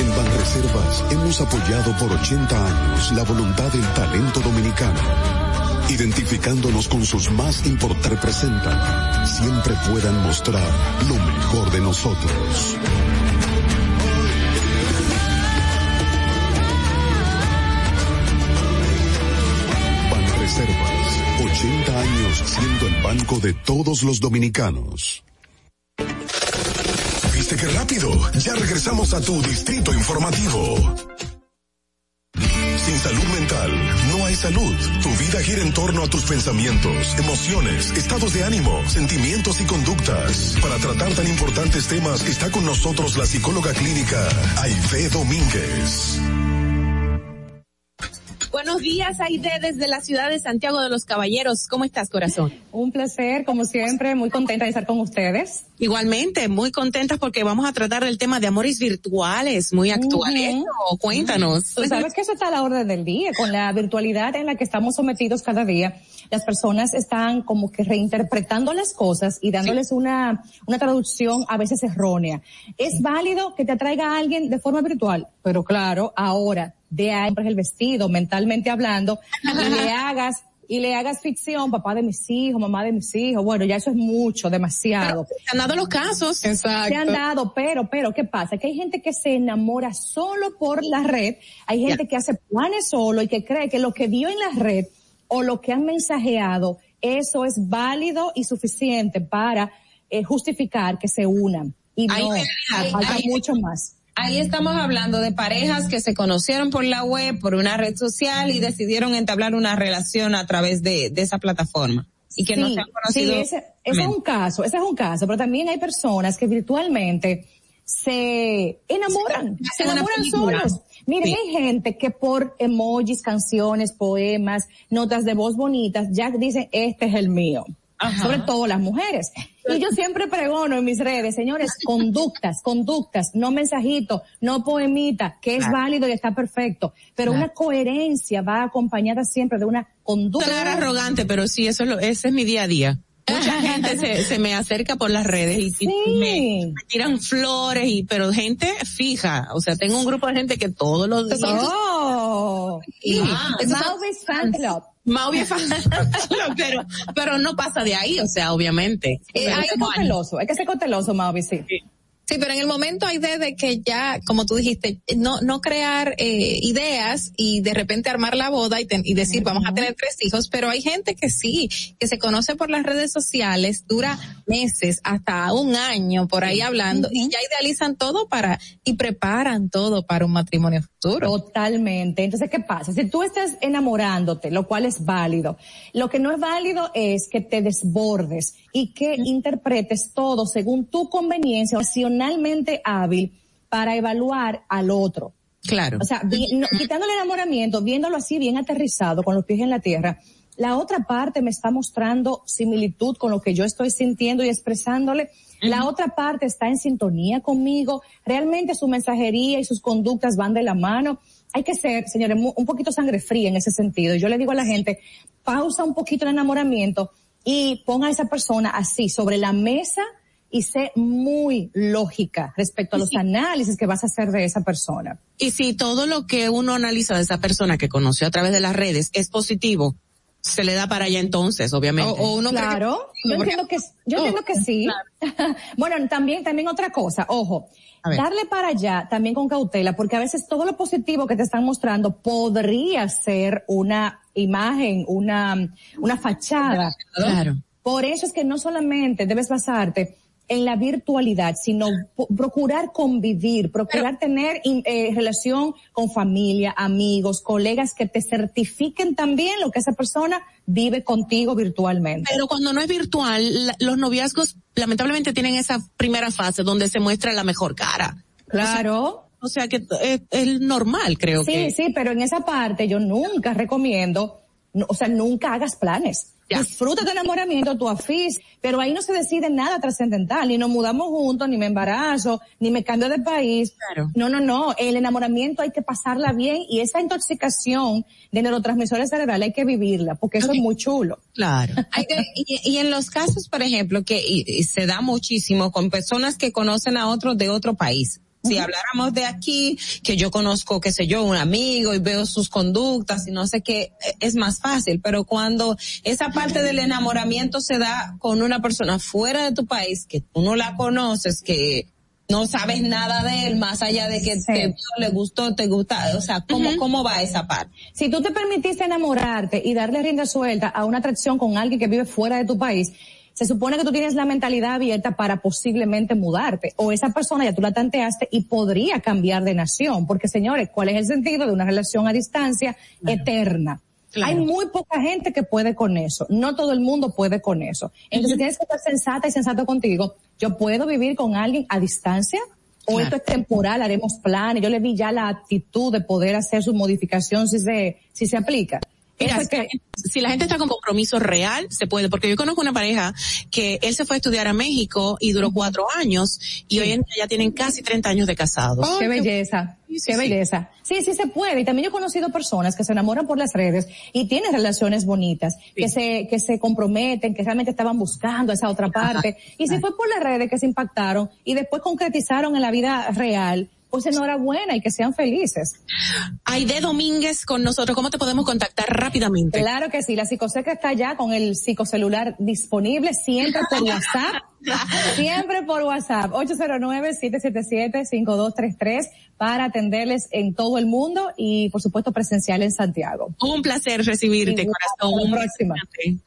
En Banreservas hemos apoyado por 80 años la voluntad del talento dominicano, identificándonos con sus más importantes representan, siempre puedan mostrar lo mejor de nosotros. Banreservas, 80 años siendo el banco de todos los dominicanos. ¿Viste qué rápido? Ya regresamos a tu Distrito Informativo. Sin salud mental, no hay salud. Tu vida gira en torno a tus pensamientos, emociones, estados de ánimo, sentimientos y conductas. Para tratar tan importantes temas está con nosotros la psicóloga clínica Aide Domínguez. Buenos días, Aide, desde la ciudad de Santiago de los Caballeros. ¿Cómo estás, corazón? Un placer, como siempre, muy contenta de estar con ustedes. Igualmente, muy contentas porque vamos a tratar el tema de amores virtuales, muy actual. Uh Cuéntanos. Tú sabes que eso está a la orden del día, con la virtualidad en la que estamos sometidos cada día. Las personas están como que reinterpretando las cosas y dándoles sí. una, una traducción a veces errónea. Es válido que te atraiga a alguien de forma virtual, pero claro, ahora de ahí el vestido, mentalmente hablando, y le hagas y le hagas ficción, papá de mis hijos, mamá de mis hijos, bueno, ya eso es mucho, demasiado. Pero se han dado los casos. Exacto. Se han dado, pero, pero, ¿qué pasa? Que hay gente que se enamora solo por la red, hay gente yeah. que hace planes solo y que cree que lo que vio en la red o lo que han mensajeado, eso es válido y suficiente para eh, justificar que se unan. Y no, hay, falta mucho más. Ahí estamos hablando de parejas que se conocieron por la web, por una red social y decidieron entablar una relación a través de, de esa plataforma. Y que sí, no se han conocido. Sí, ese, ese es un caso, ese es un caso, pero también hay personas que virtualmente se enamoran, se, se enamoran solos. Miren, sí. hay gente que por emojis, canciones, poemas, notas de voz bonitas, ya dicen, este es el mío. Ajá. Sobre todo las mujeres. Y yo siempre pregono en mis redes, señores, conductas, conductas, no mensajitos, no poemita, que es claro. válido y está perfecto, pero claro. una coherencia va acompañada siempre de una conducta. Sonar arrogante, pero sí, eso es lo, ese es mi día a día. Mucha gente se, se me acerca por las redes y, sí. me, me, tiran flores y, pero gente fija, o sea, tengo un grupo de gente que todos los días. Oh, y, ah, Mauvis Fan Club. Fan pero, pero no pasa de ahí, o sea, obviamente. Eh, hay que ser cauteloso, hay que ser cauteloso, Mauvie, sí. sí. Sí, pero en el momento hay de, que ya, como tú dijiste, no, no crear eh, ideas y de repente armar la boda y, ten, y decir, uh -huh. vamos a tener tres hijos, pero hay gente que sí, que se conoce por las redes sociales, dura meses, hasta un año por ahí hablando, uh -huh. y ya idealizan todo para, y preparan todo para un matrimonio futuro. Totalmente. Entonces, ¿qué pasa? Si tú estás enamorándote, lo cual es válido, lo que no es válido es que te desbordes y que uh -huh. interpretes todo según tu conveniencia racionalmente hábil para evaluar al otro. Claro. O sea, bien, no, quitando el enamoramiento, viéndolo así bien aterrizado, con los pies en la tierra, la otra parte me está mostrando similitud con lo que yo estoy sintiendo y expresándole. La otra parte está en sintonía conmigo. Realmente su mensajería y sus conductas van de la mano. Hay que ser, señores, un poquito sangre fría en ese sentido. Yo le digo a la gente, pausa un poquito el enamoramiento y ponga a esa persona así sobre la mesa y sé muy lógica respecto a los sí. análisis que vas a hacer de esa persona. Y si todo lo que uno analiza de esa persona que conoció a través de las redes es positivo, se le da para allá entonces, obviamente. O, o uno claro, que, yo entiendo que yo oh, entiendo que sí. Claro. bueno, también también otra cosa, ojo, darle para allá también con cautela, porque a veces todo lo positivo que te están mostrando podría ser una imagen, una una fachada. Claro. Por eso es que no solamente debes basarte en la virtualidad, sino procurar convivir, procurar Pero, tener eh, relación con familia, amigos, colegas que te certifiquen también lo que esa persona vive contigo virtualmente. Pero cuando no es virtual, la, los noviazgos lamentablemente tienen esa primera fase donde se muestra la mejor cara. Claro. O sea, o sea que es, es, normal, creo sí, que. Sí, sí, pero en esa parte yo nunca recomiendo, o sea, nunca hagas planes ya. Disfruta tu enamoramiento, tu afis, pero ahí no se decide nada trascendental, ni nos mudamos juntos, ni me embarazo, ni me cambio de país. Claro. No, no, no, el enamoramiento hay que pasarla bien y esa intoxicación de neurotransmisores cerebrales hay que vivirla, porque eso es muy chulo. Claro. Que, y, y, en los casos, por ejemplo, que y, y se da muchísimo con personas que conocen a otros de otro país, si habláramos de aquí, que yo conozco, qué sé yo, un amigo y veo sus conductas y no sé qué, es más fácil. Pero cuando esa parte del enamoramiento se da con una persona fuera de tu país, que tú no la conoces, que no sabes nada de él, más allá de que sí. te le gustó, te gusta, o sea, ¿cómo, uh -huh. ¿cómo va esa parte? Si tú te permitiste enamorarte y darle rienda suelta a una atracción con alguien que vive fuera de tu país, se supone que tú tienes la mentalidad abierta para posiblemente mudarte o esa persona ya tú la tanteaste y podría cambiar de nación, porque señores, ¿cuál es el sentido de una relación a distancia claro. eterna? Hay muy poca gente que puede con eso. No todo el mundo puede con eso. Entonces tienes que estar sensata y sensato contigo. Yo puedo vivir con alguien a distancia o esto es temporal, haremos planes. Yo le vi ya la actitud de poder hacer su modificación si se, si se aplica. Mira, si la gente está con compromiso real, se puede, porque yo conozco una pareja que él se fue a estudiar a México y duró cuatro años y hoy en día ya tienen casi 30 años de casados. qué belleza, qué belleza. Sí, sí se puede. Y también yo he conocido personas que se enamoran por las redes y tienen relaciones bonitas, que se, que se comprometen, que realmente estaban buscando esa otra parte. Y si fue por las redes que se impactaron y después concretizaron en la vida real, pues enhorabuena y que sean felices. Aide Domínguez con nosotros, ¿cómo te podemos contactar rápidamente? Claro que sí, la psicoseca está ya con el psicocelular disponible siempre por WhatsApp. siempre por WhatsApp, 809-777-5233 para atenderles en todo el mundo y por supuesto presencial en Santiago. Un placer recibirte, corazón. próxima.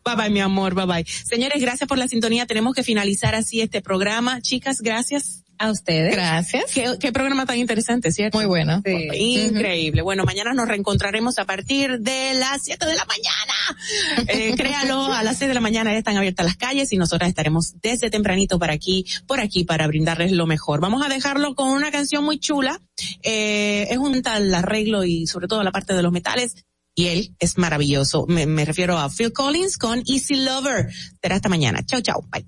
Bye bye, mi amor, bye bye. Señores, gracias por la sintonía. Tenemos que finalizar así este programa. Chicas, gracias. A ustedes. Gracias. Qué, programa tan interesante, ¿cierto? Muy bueno. Increíble. Bueno, mañana nos reencontraremos a partir de las 7 de la mañana. Eh, créalo, a las 6 de la mañana ya están abiertas las calles y nosotras estaremos desde tempranito para aquí, por aquí, para brindarles lo mejor. Vamos a dejarlo con una canción muy chula. Eh, es un tal arreglo y sobre todo la parte de los metales y él es maravilloso. Me, me, refiero a Phil Collins con Easy Lover. Será hasta mañana. Chao, chao. Bye.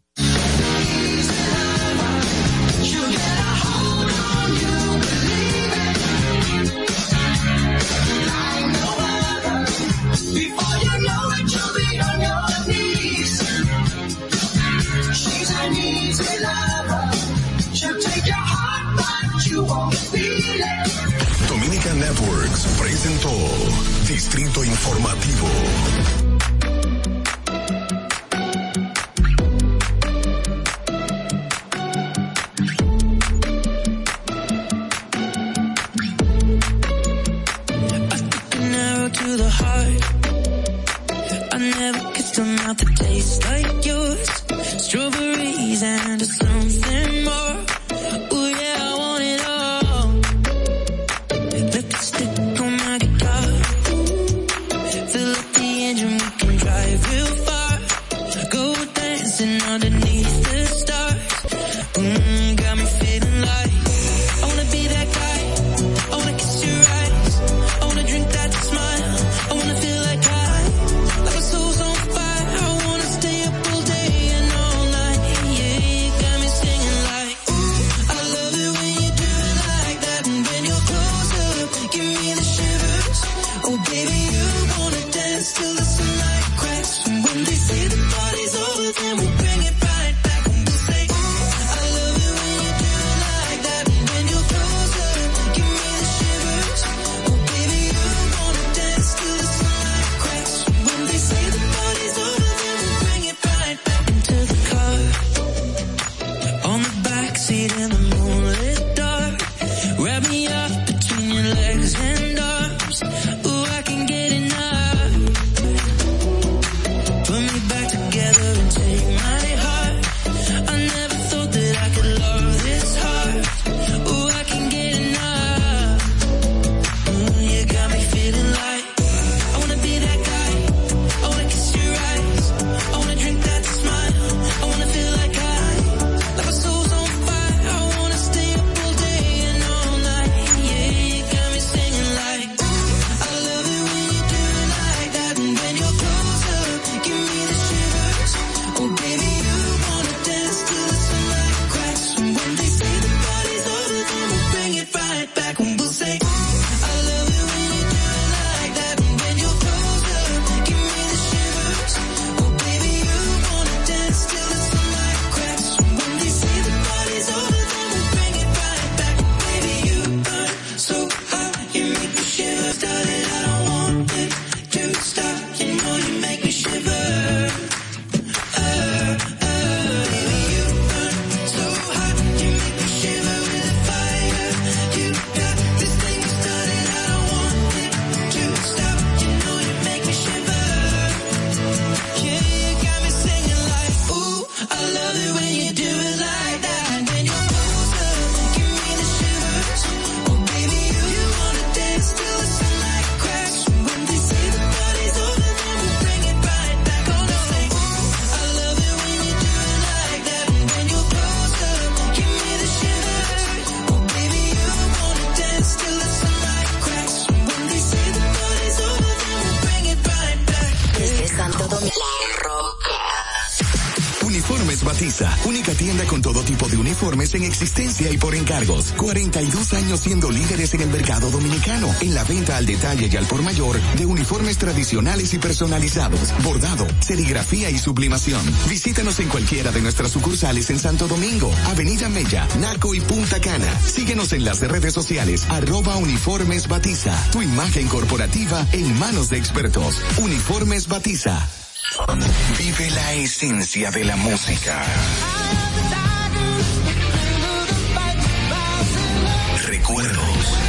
Distrito Informativo. I never kissed a mouth that tastes like yours. En la venta al detalle y al por mayor de uniformes tradicionales y personalizados, bordado, serigrafía y sublimación. Visítanos en cualquiera de nuestras sucursales en Santo Domingo, Avenida Mella, Naco y Punta Cana. Síguenos en las redes sociales, arroba uniformes Batiza, tu imagen corporativa en manos de expertos. Uniformes Batiza. Vive la esencia de la música. Recuerdos.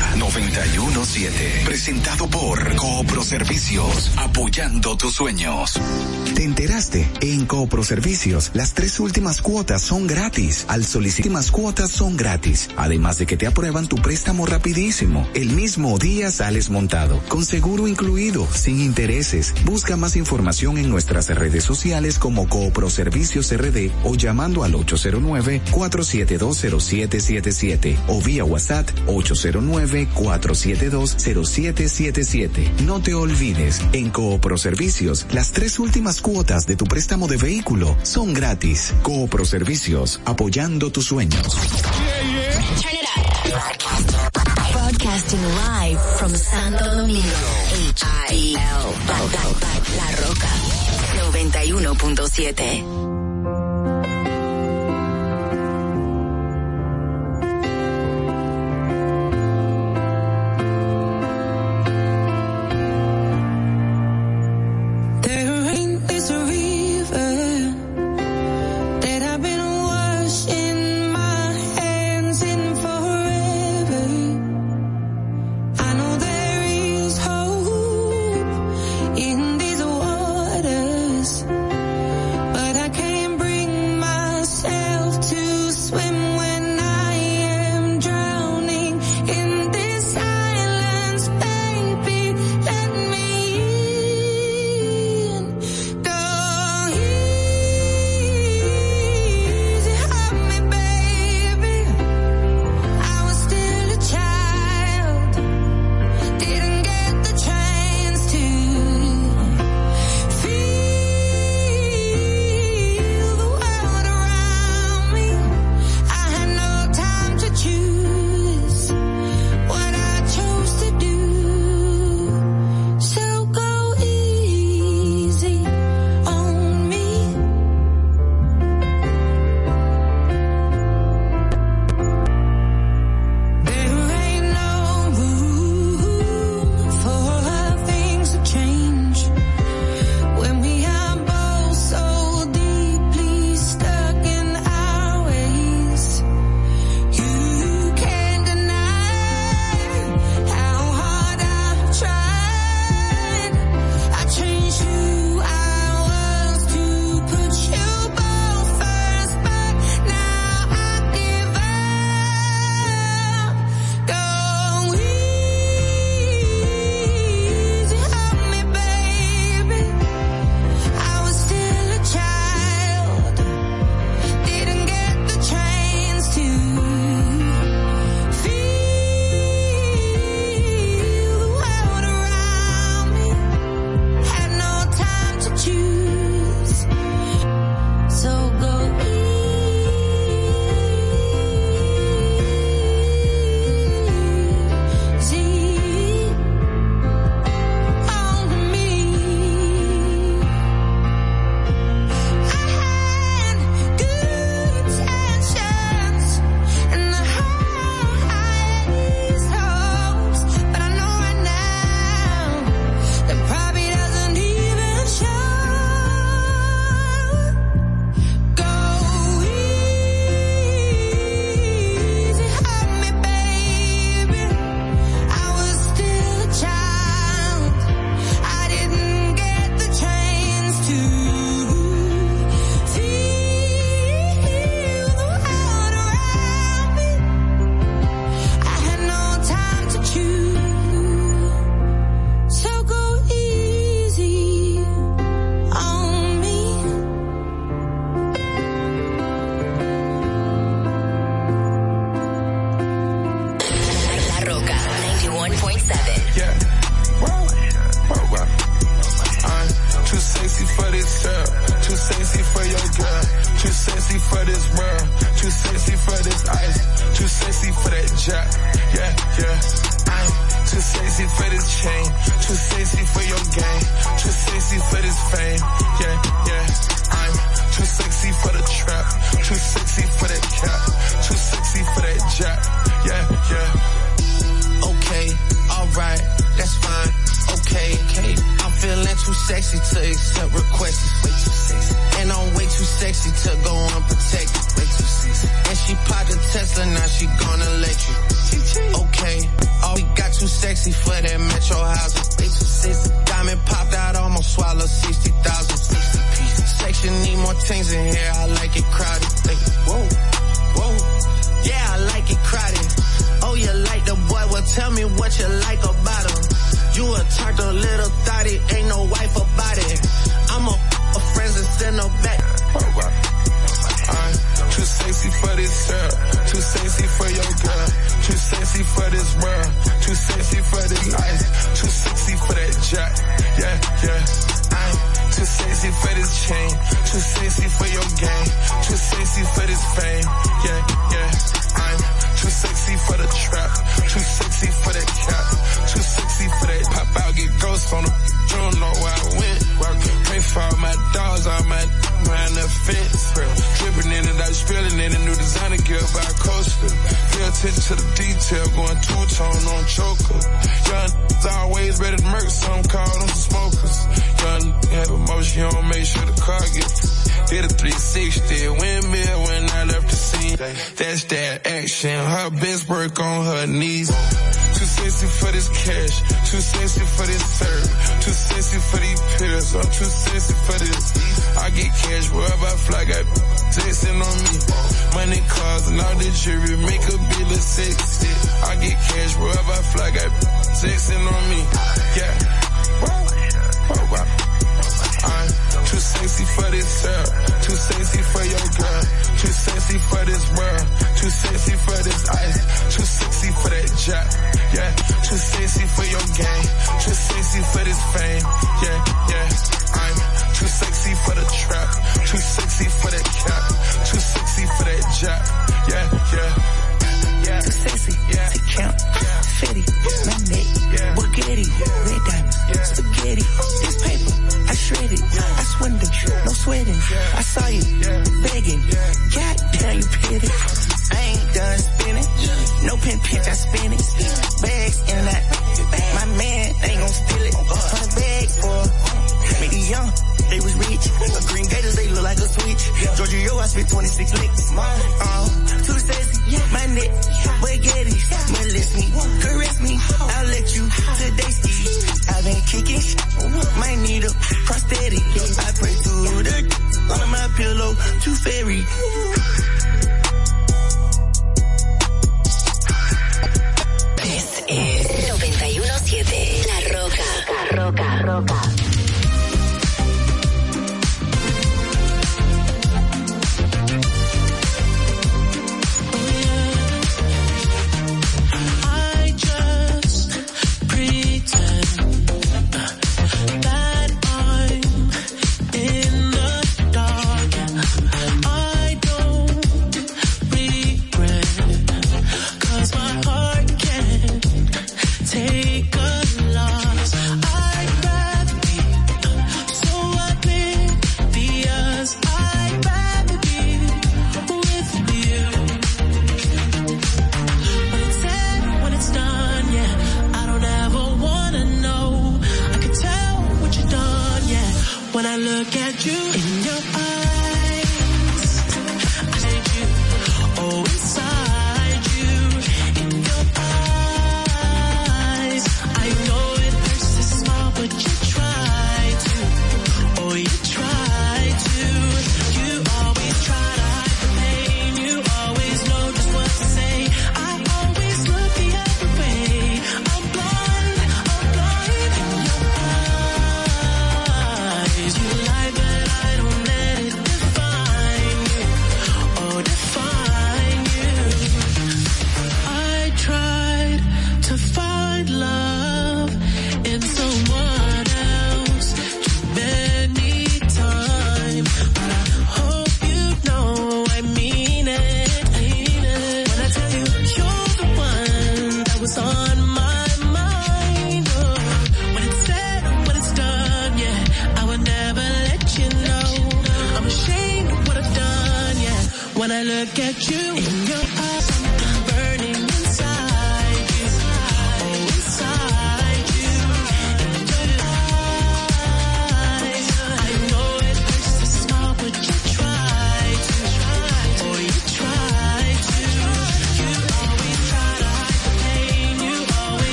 917. Presentado por Coopro Servicios, apoyando tus sueños. ¿Te enteraste? En Coopro Servicios, las tres últimas cuotas son gratis. Al solicitar más cuotas son gratis. Además de que te aprueban tu préstamo rapidísimo. El mismo día sales montado, con seguro incluido, sin intereses. Busca más información en nuestras redes sociales como Coopro Servicios RD o llamando al 809-4720777 o vía WhatsApp 809-4720777. No te olvides, en Coopro Servicios, las tres últimas cuotas de tu préstamo de vehículo son gratis. Coopro Servicios, apoyando tus sueños. Turn it up. Broadcasting live from Santo Domingo. H-I-L. La Roca. 91.7.